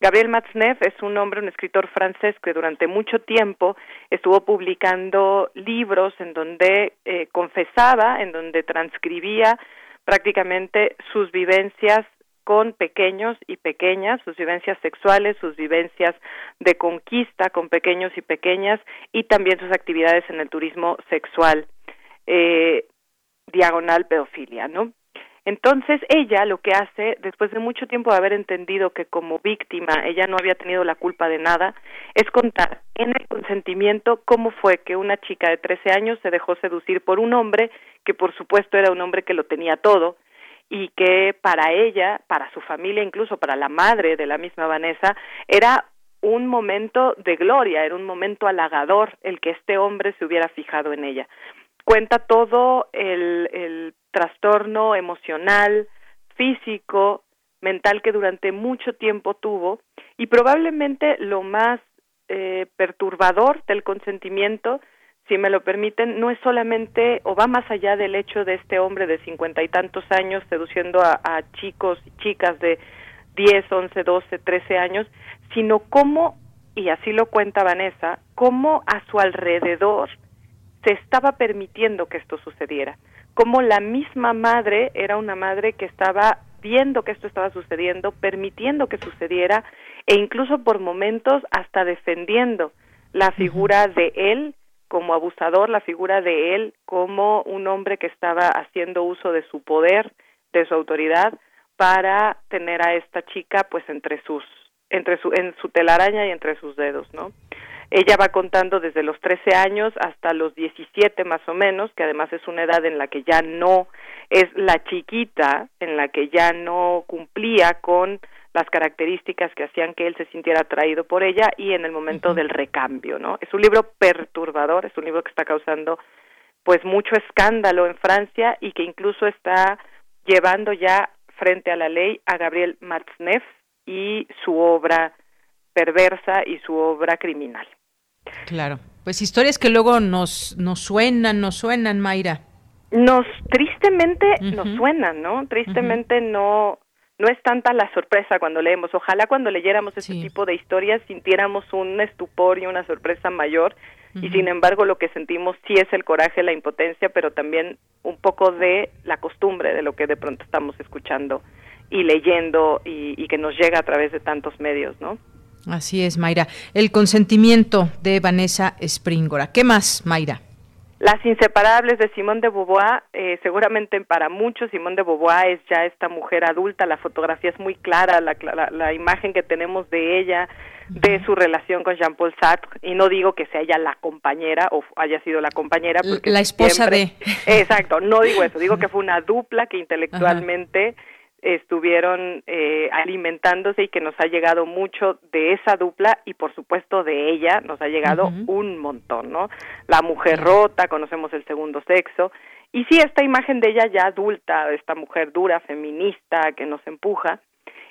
Gabriel Matzneff es un hombre, un escritor francés que durante mucho tiempo estuvo publicando libros en donde eh, confesaba, en donde transcribía prácticamente sus vivencias con pequeños y pequeñas, sus vivencias sexuales, sus vivencias de conquista con pequeños y pequeñas y también sus actividades en el turismo sexual, eh, diagonal pedofilia, ¿no? Entonces ella lo que hace, después de mucho tiempo de haber entendido que como víctima ella no había tenido la culpa de nada, es contar en el consentimiento cómo fue que una chica de 13 años se dejó seducir por un hombre que por supuesto era un hombre que lo tenía todo y que para ella, para su familia, incluso para la madre de la misma Vanessa, era un momento de gloria, era un momento halagador el que este hombre se hubiera fijado en ella. Cuenta todo el, el trastorno emocional, físico, mental que durante mucho tiempo tuvo y probablemente lo más eh, perturbador del consentimiento, si me lo permiten, no es solamente o va más allá del hecho de este hombre de cincuenta y tantos años seduciendo a, a chicos y chicas de diez, once, doce, trece años, sino cómo, y así lo cuenta Vanessa, cómo a su alrededor se estaba permitiendo que esto sucediera como la misma madre era una madre que estaba viendo que esto estaba sucediendo, permitiendo que sucediera e incluso por momentos hasta defendiendo la figura de él como abusador, la figura de él como un hombre que estaba haciendo uso de su poder, de su autoridad para tener a esta chica pues entre sus entre su en su telaraña y entre sus dedos, ¿no? Ella va contando desde los 13 años hasta los 17 más o menos, que además es una edad en la que ya no es la chiquita, en la que ya no cumplía con las características que hacían que él se sintiera atraído por ella y en el momento del recambio, ¿no? Es un libro perturbador, es un libro que está causando pues mucho escándalo en Francia y que incluso está llevando ya frente a la ley a Gabriel Matzneff y su obra perversa y su obra criminal. Claro, pues historias que luego nos, nos suenan, nos suenan, Mayra. Nos, tristemente, nos suenan, ¿no? Tristemente no, no es tanta la sorpresa cuando leemos. Ojalá cuando leyéramos ese tipo de historias sintiéramos un estupor y una sorpresa mayor. Y sin embargo, lo que sentimos sí es el coraje, la impotencia, pero también un poco de la costumbre de lo que de pronto estamos escuchando y leyendo y, y que nos llega a través de tantos medios, ¿no? Así es, Mayra. El consentimiento de Vanessa Springora. ¿Qué más, Mayra? Las inseparables de Simón de Beauvoir, eh, seguramente para muchos Simón de Beauvoir es ya esta mujer adulta, la fotografía es muy clara, la, la, imagen que tenemos de ella, de su relación con Jean-Paul Sartre, y no digo que sea ella la compañera o haya sido la compañera. Porque la esposa de... Exacto, no digo eso, digo que fue una dupla que intelectualmente estuvieron eh, alimentándose y que nos ha llegado mucho de esa dupla y por supuesto de ella nos ha llegado un montón, ¿no? La mujer rota, conocemos el segundo sexo y sí esta imagen de ella ya adulta, esta mujer dura, feminista, que nos empuja.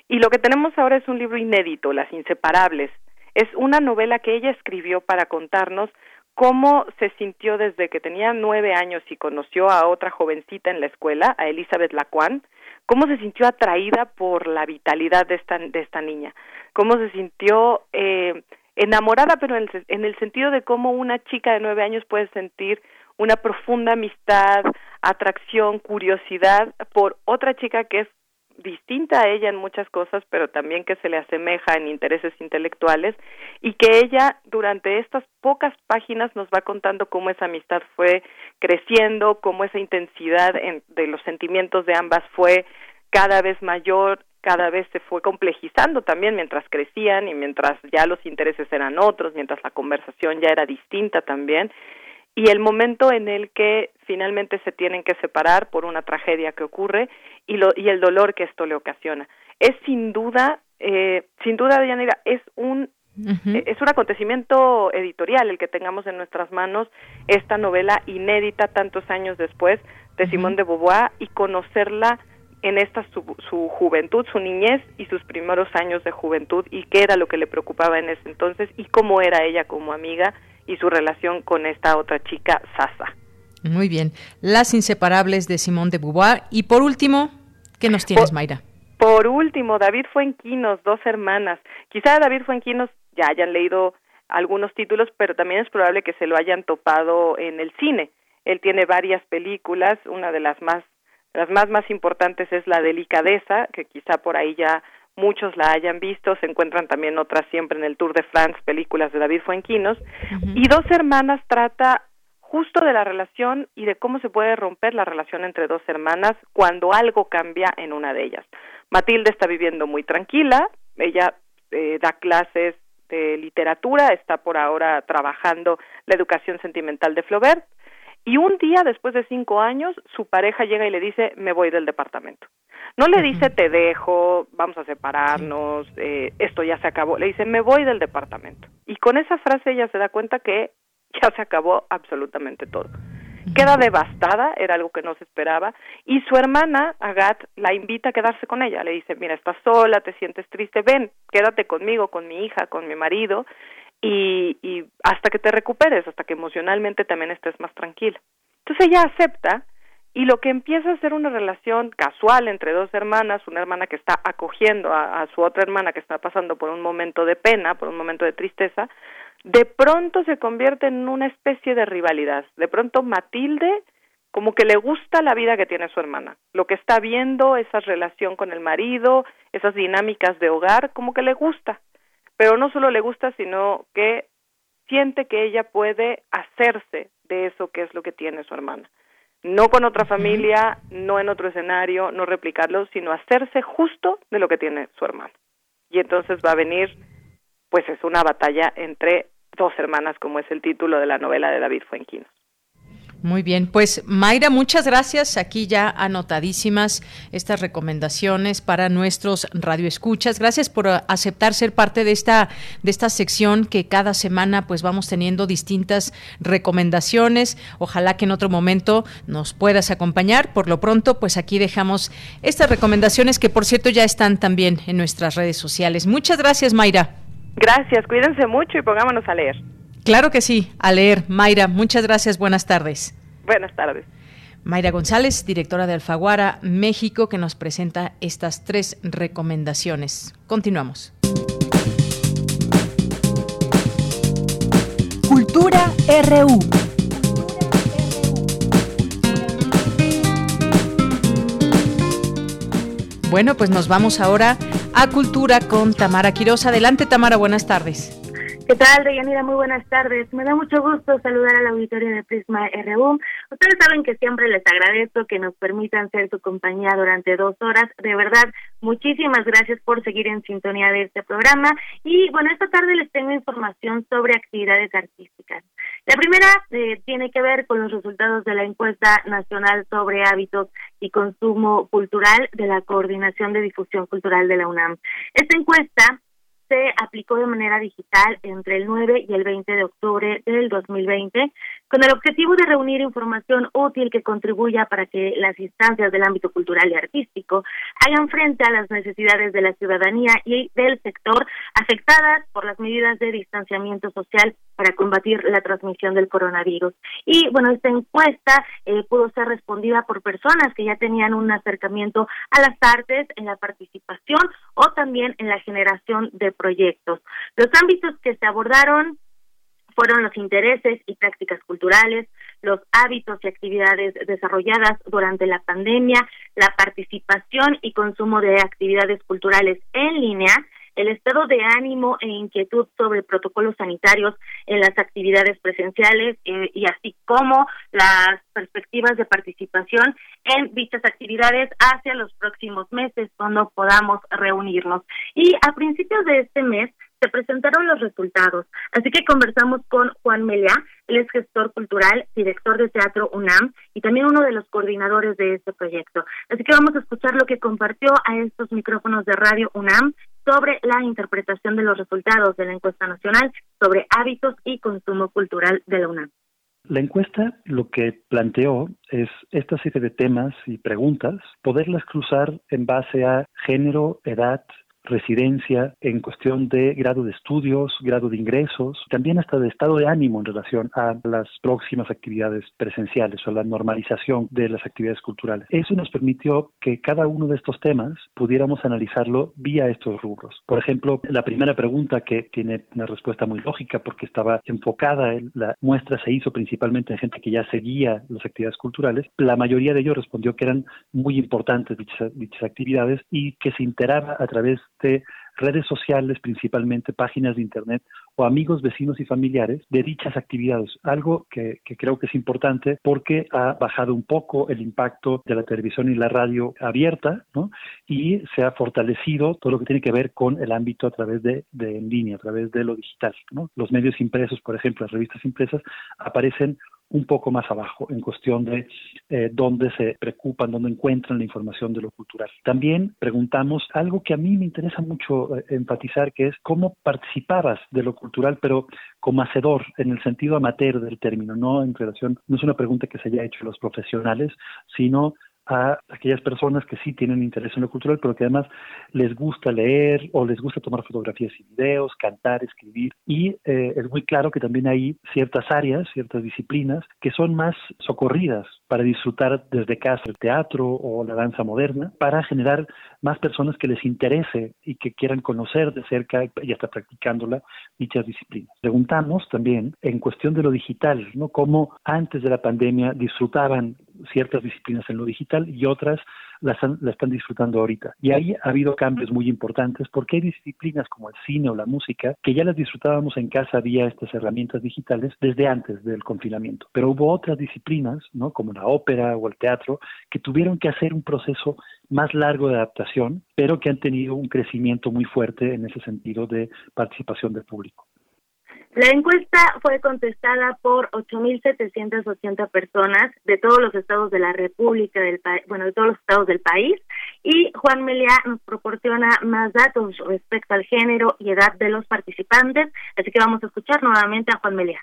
Y lo que tenemos ahora es un libro inédito, Las Inseparables. Es una novela que ella escribió para contarnos cómo se sintió desde que tenía nueve años y conoció a otra jovencita en la escuela, a Elizabeth Lacuan, cómo se sintió atraída por la vitalidad de esta, de esta niña, cómo se sintió eh, enamorada, pero en el, en el sentido de cómo una chica de nueve años puede sentir una profunda amistad, atracción, curiosidad por otra chica que es distinta a ella en muchas cosas, pero también que se le asemeja en intereses intelectuales y que ella durante estas pocas páginas nos va contando cómo esa amistad fue creciendo, cómo esa intensidad de los sentimientos de ambas fue cada vez mayor, cada vez se fue complejizando también mientras crecían y mientras ya los intereses eran otros, mientras la conversación ya era distinta también y el momento en el que finalmente se tienen que separar por una tragedia que ocurre y, lo, y el dolor que esto le ocasiona. Es sin duda, eh, sin duda, Yanira, es un Es un acontecimiento editorial el que tengamos en nuestras manos esta novela inédita tantos años después de Simón de Beauvoir y conocerla en esta su, su, juventud, su niñez y sus primeros años de juventud y qué era lo que le preocupaba en ese entonces y cómo era ella como amiga y su relación con esta otra chica, Sasa. Muy bien. Las inseparables de Simón de Beauvoir. Y por último, ¿qué nos tienes, Mayra? Por último, David Fuenquinos, dos hermanas. Quizá David Fuenquinos ya hayan leído algunos títulos, pero también es probable que se lo hayan topado en el cine. Él tiene varias películas, una de las más Las más más importantes es la delicadeza, que quizá por ahí ya muchos la hayan visto, se encuentran también otras siempre en el Tour de France, películas de David Fuenquinos, y Dos Hermanas trata justo de la relación y de cómo se puede romper la relación entre dos hermanas cuando algo cambia en una de ellas. Matilde está viviendo muy tranquila, ella eh, da clases de literatura, está por ahora trabajando la educación sentimental de Flaubert, y un día después de cinco años su pareja llega y le dice me voy del departamento. No le dice te dejo, vamos a separarnos, eh, esto ya se acabó, le dice me voy del departamento. Y con esa frase ella se da cuenta que ya se acabó absolutamente todo. Queda devastada, era algo que no se esperaba, y su hermana, Agat, la invita a quedarse con ella. Le dice, mira, estás sola, te sientes triste, ven, quédate conmigo, con mi hija, con mi marido, y, y hasta que te recuperes, hasta que emocionalmente también estés más tranquila. Entonces ella acepta y lo que empieza a ser una relación casual entre dos hermanas, una hermana que está acogiendo a, a, su otra hermana que está pasando por un momento de pena, por un momento de tristeza, de pronto se convierte en una especie de rivalidad. De pronto Matilde como que le gusta la vida que tiene su hermana, lo que está viendo, esa relación con el marido, esas dinámicas de hogar, como que le gusta, pero no solo le gusta, sino que siente que ella puede hacerse de eso que es lo que tiene su hermana. No con otra familia, no en otro escenario, no replicarlo, sino hacerse justo de lo que tiene su hermana. Y entonces va a venir, pues es una batalla entre dos hermanas, como es el título de la novela de David Fuenquinos. Muy bien, pues Mayra, muchas gracias. Aquí ya anotadísimas estas recomendaciones para nuestros radioescuchas. Gracias por aceptar ser parte de esta de esta sección que cada semana pues vamos teniendo distintas recomendaciones. Ojalá que en otro momento nos puedas acompañar. Por lo pronto, pues aquí dejamos estas recomendaciones que por cierto ya están también en nuestras redes sociales. Muchas gracias, Mayra. Gracias, cuídense mucho y pongámonos a leer. Claro que sí, a leer. Mayra, muchas gracias, buenas tardes. Buenas tardes. Mayra González, directora de Alfaguara México, que nos presenta estas tres recomendaciones. Continuamos. Cultura RU. Bueno, pues nos vamos ahora a Cultura con Tamara Quiroz. Adelante, Tamara, buenas tardes. ¿Qué tal, Deyanira? Muy buenas tardes. Me da mucho gusto saludar al auditorio de Prisma RU. Ustedes saben que siempre les agradezco que nos permitan ser su compañía durante dos horas. De verdad, muchísimas gracias por seguir en sintonía de este programa. Y bueno, esta tarde les tengo información sobre actividades artísticas. La primera eh, tiene que ver con los resultados de la encuesta nacional sobre hábitos y consumo cultural de la Coordinación de Difusión Cultural de la UNAM. Esta encuesta se aplicó de manera digital entre el 9 y el 20 de octubre del 2020 con el objetivo de reunir información útil que contribuya para que las instancias del ámbito cultural y artístico hagan frente a las necesidades de la ciudadanía y del sector afectadas por las medidas de distanciamiento social para combatir la transmisión del coronavirus. Y bueno, esta encuesta eh, pudo ser respondida por personas que ya tenían un acercamiento a las artes en la participación o también en la generación de proyectos. Los ámbitos que se abordaron fueron los intereses y prácticas culturales, los hábitos y actividades desarrolladas durante la pandemia, la participación y consumo de actividades culturales en línea, el estado de ánimo e inquietud sobre protocolos sanitarios en las actividades presenciales eh, y así como las perspectivas de participación en dichas actividades hacia los próximos meses cuando podamos reunirnos. Y a principios de este mes se presentaron los resultados. Así que conversamos con Juan Melea, él es gestor cultural, director de Teatro UNAM y también uno de los coordinadores de este proyecto. Así que vamos a escuchar lo que compartió a estos micrófonos de Radio UNAM sobre la interpretación de los resultados de la encuesta nacional sobre hábitos y consumo cultural de la UNAM. La encuesta lo que planteó es esta serie de temas y preguntas, poderlas cruzar en base a género, edad, residencia, en cuestión de grado de estudios, grado de ingresos, también hasta de estado de ánimo en relación a las próximas actividades presenciales o la normalización de las actividades culturales. Eso nos permitió que cada uno de estos temas pudiéramos analizarlo vía estos rubros. Por ejemplo, la primera pregunta que tiene una respuesta muy lógica porque estaba enfocada en la muestra se hizo principalmente en gente que ya seguía las actividades culturales, la mayoría de ellos respondió que eran muy importantes dichas, actividades y que se enteraba a través de redes sociales, principalmente páginas de Internet o amigos, vecinos y familiares de dichas actividades. Algo que, creo que es importante porque ha bajado un poco el impacto de la televisión y la radio abierta ¿no? y se ha fortalecido todo lo que tiene que ver con el ámbito a través de, de en línea, a través de lo digital. ¿no? Los medios impresos, por ejemplo, las revistas impresas, aparecen un poco más abajo en cuestión de eh, dónde se preocupan, dónde encuentran la información de lo cultural. También preguntamos algo que a mí me interesa mucho eh, enfatizar, que es cómo participabas de lo cultural, pero como hacedor, en el sentido amateur del término, no en relación, no es una pregunta que se haya hecho los profesionales, sino a aquellas personas que sí tienen interés en lo cultural, pero que además les gusta leer o les gusta tomar fotografías y videos, cantar, escribir. Y eh, es muy claro que también hay ciertas áreas, ciertas disciplinas que son más socorridas para disfrutar desde casa el teatro o la danza moderna, para generar más personas que les interese y que quieran conocer de cerca y hasta practicándola dichas disciplinas. Preguntamos también en cuestión de lo digital, ¿no? Cómo antes de la pandemia disfrutaban ciertas disciplinas en lo digital y otras las, están disfrutando ahorita. Y ahí ha habido cambios muy importantes porque hay disciplinas como el cine o la música que ya las disfrutábamos en casa vía estas herramientas digitales desde antes del confinamiento. Pero hubo otras disciplinas, ¿no? como la ópera o el teatro, que tuvieron que hacer un proceso más largo de adaptación, pero que han tenido un crecimiento muy fuerte en ese sentido de participación del público. La encuesta fue contestada por 8.780 personas de todos los estados de la República, del bueno, de todos los estados del país, y Juan Meliá nos proporciona más datos respecto al género y edad de los participantes, así que vamos a escuchar nuevamente a Juan Meliá.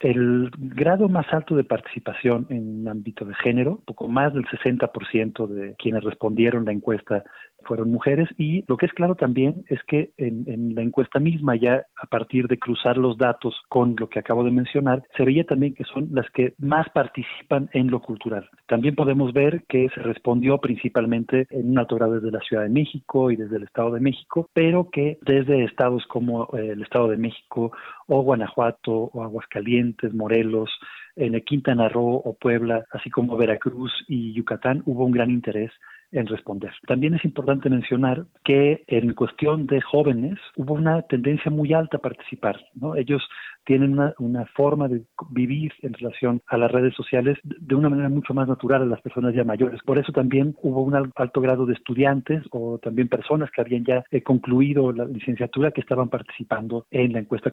El grado más alto de participación en ámbito de género, poco más del 60% de quienes respondieron la encuesta fueron mujeres y lo que es claro también es que en, la encuesta misma ya a partir de cruzar los datos con lo que acabo de mencionar se veía también que son las que más participan en lo cultural. También podemos ver que se respondió principalmente en un alto grado desde la Ciudad de México y desde el Estado de México, pero que desde estados como eh, el Estado de México o Guanajuato o Aguascalientes, Morelos, en Quintana Roo o Puebla, así como Veracruz y Yucatán, hubo un gran interés en responder. También es importante mencionar que en cuestión de jóvenes hubo una tendencia muy alta a participar. ¿no? Ellos tienen una, forma de vivir en relación a las redes sociales de una manera mucho más natural a las personas ya mayores. Por eso también hubo un alto grado de estudiantes o también personas que habían ya eh, concluido la licenciatura que estaban participando en la encuesta.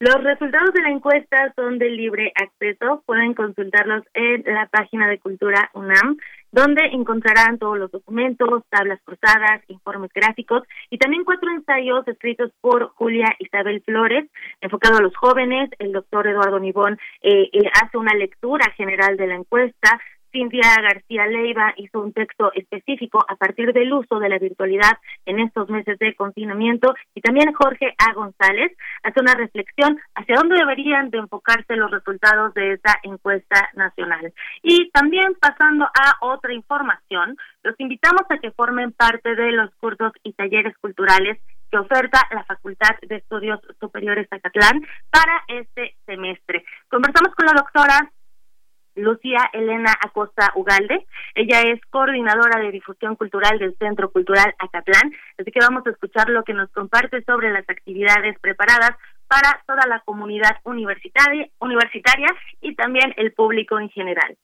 Los resultados de la encuesta son de libre acceso, pueden consultarlos en la página de Cultura UNAM, donde encontrarán todos los documentos, tablas cruzadas, informes gráficos y también cuatro ensayos escritos por Julia Isabel Flores, enfocado a los jóvenes. El doctor Eduardo Nibón eh, eh, hace una lectura general de la encuesta, Cintia García Leiva hizo un texto específico a partir del uso de la virtualidad en estos meses de confinamiento y también Jorge A. González hace una reflexión hacia dónde deberían de enfocarse los resultados de esta encuesta nacional. Y también pasando a otra información, los invitamos a que formen parte de los cursos y talleres culturales que oferta la Facultad de Estudios Superiores Zacatlán para este semestre. Conversamos con la doctora Lucía Elena Acosta Ugalde. Ella es coordinadora de difusión cultural del Centro Cultural Acatlán, así que vamos a escuchar lo que nos comparte sobre las actividades preparadas para toda la comunidad universitaria, universitaria y también el público en general.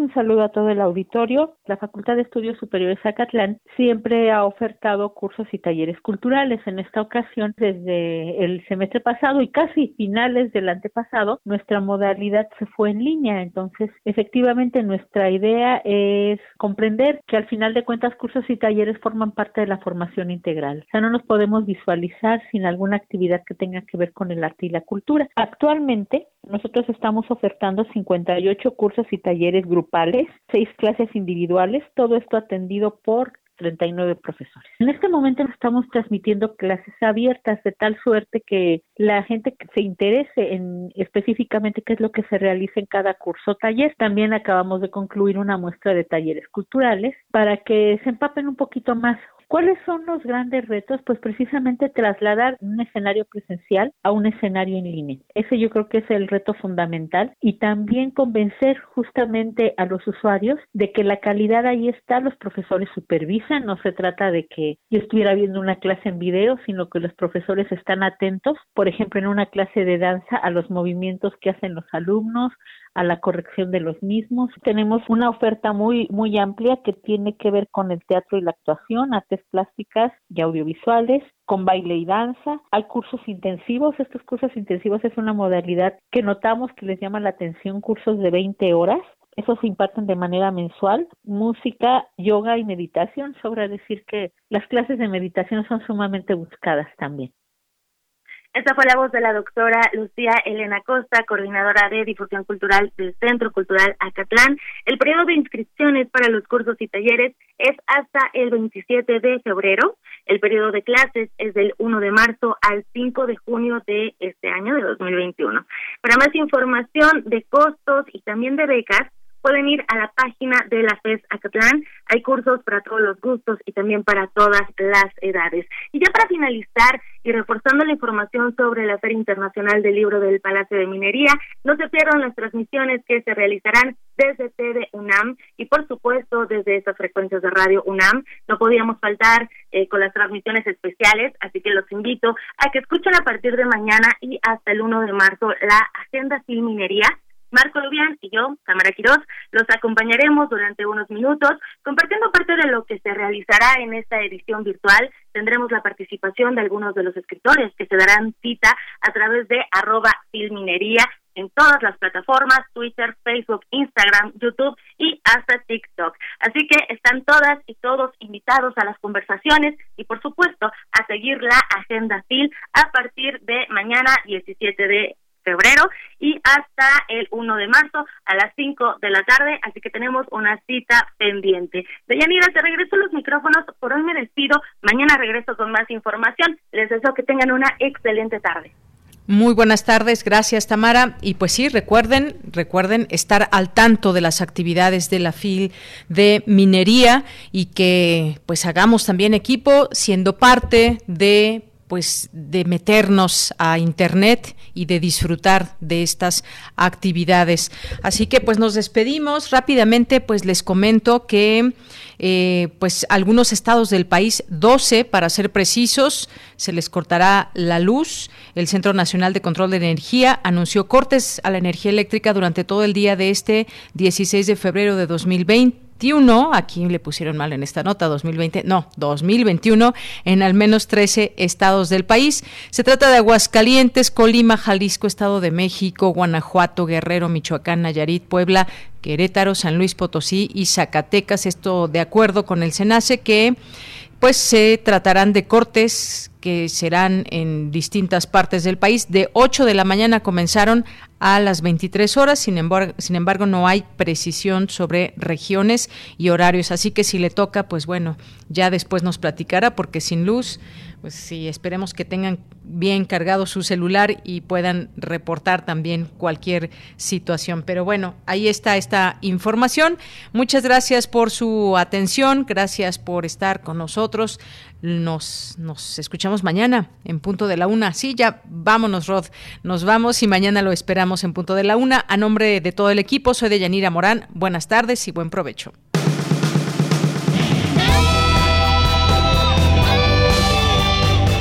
Un saludo a todo el auditorio. La Facultad de Estudios Superiores Acatlán siempre ha ofertado cursos y talleres culturales. En esta ocasión, desde el semestre pasado y casi finales del antepasado, nuestra modalidad se fue en línea. Entonces, efectivamente, nuestra idea es comprender que al final de cuentas cursos y talleres forman parte de la formación integral. O sea, no nos podemos visualizar sin alguna actividad que tenga que ver con el arte y la cultura. Actualmente, nosotros estamos ofertando 58 cursos y talleres grupales, seis clases individuales, todo esto atendido por 39 profesores. En este momento estamos transmitiendo clases abiertas de tal suerte que la gente que se interese en específicamente qué es lo que se realiza en cada curso o taller. También acabamos de concluir una muestra de talleres culturales para que se empapen un poquito más ¿Cuáles son los grandes retos? Pues precisamente trasladar un escenario presencial a un escenario en línea. Ese yo creo que es el reto fundamental y también convencer justamente a los usuarios de que la calidad ahí está, los profesores supervisan, no se trata de que yo estuviera viendo una clase en video, sino que los profesores están atentos, por ejemplo, en una clase de danza a los movimientos que hacen los alumnos, a la corrección de los mismos. Tenemos una oferta muy muy amplia que tiene que ver con el teatro y la actuación, artes plásticas y audiovisuales, con baile y danza. Hay cursos intensivos. Estos cursos intensivos es una modalidad que notamos que les llama la atención, cursos de 20 horas. Esos se imparten de manera mensual. Música, yoga y meditación. Sobra decir que las clases de meditación son sumamente buscadas también. Esta fue la voz de la doctora Lucía Elena Costa, coordinadora de difusión cultural del Centro Cultural Acatlán. El periodo de inscripciones para los cursos y talleres es hasta el 27 de febrero. El periodo de clases es del 1 de marzo al 5 de junio de este año, de 2021. Para más información de costos y también de becas, pueden ir a la página de la FES Acatlán. Hay cursos para todos los gustos y también para todas las edades. Y ya para finalizar y reforzando la información sobre la Feria Internacional del Libro del Palacio de Minería, no se pierdan las transmisiones que se realizarán desde TV UNAM y por supuesto desde estas frecuencias de radio UNAM. No podíamos faltar eh, con las transmisiones especiales, así que los invito a que escuchen a partir de mañana y hasta el 1 de marzo la Agenda Film Minería Marco Lubián y yo, Cámara Quirós, los acompañaremos durante unos minutos compartiendo parte de lo que se realizará en esta edición virtual. Tendremos la participación de algunos de los escritores que se darán cita a través de arroba filminería en todas las plataformas, Twitter, Facebook, Instagram, YouTube y hasta TikTok. Así que están todas y todos invitados a las conversaciones y por supuesto a seguir la agenda FIL a partir de mañana 17 de febrero y hasta el 1 de marzo a las 5 de la tarde, así que tenemos una cita pendiente. Deyanira, te regreso los micrófonos, por hoy me despido, mañana regreso con más información, les deseo que tengan una excelente tarde. Muy buenas tardes, gracias Tamara. Y pues sí, recuerden, recuerden estar al tanto de las actividades de la FIL de minería y que pues hagamos también equipo siendo parte de pues de meternos a internet y de disfrutar de estas actividades. Así que pues nos despedimos rápidamente, pues les comento que eh, pues algunos estados del país, 12 para ser precisos, se les cortará la luz. El Centro Nacional de Control de Energía anunció cortes a la energía eléctrica durante todo el día de este 16 de febrero de 2020 aquí le pusieron mal en esta nota, 2020, no, 2021, en al menos 13 estados del país. Se trata de Aguascalientes, Colima, Jalisco, Estado de México, Guanajuato, Guerrero, Michoacán, Nayarit, Puebla, Querétaro, San Luis Potosí y Zacatecas. Esto de acuerdo con el SENACE que pues se tratarán de cortes que serán en distintas partes del país. De 8 de la mañana comenzaron a las 23 horas, sin embargo, sin embargo no hay precisión sobre regiones y horarios, así que si le toca, pues bueno, ya después nos platicará porque sin luz pues sí, esperemos que tengan bien cargado su celular y puedan reportar también cualquier situación. Pero bueno, ahí está esta información. Muchas gracias por su atención, gracias por estar con nosotros. Nos, nos escuchamos mañana en punto de la una. Sí, ya vámonos, Rod. Nos vamos y mañana lo esperamos en punto de la una. A nombre de todo el equipo, soy de Yanira Morán. Buenas tardes y buen provecho.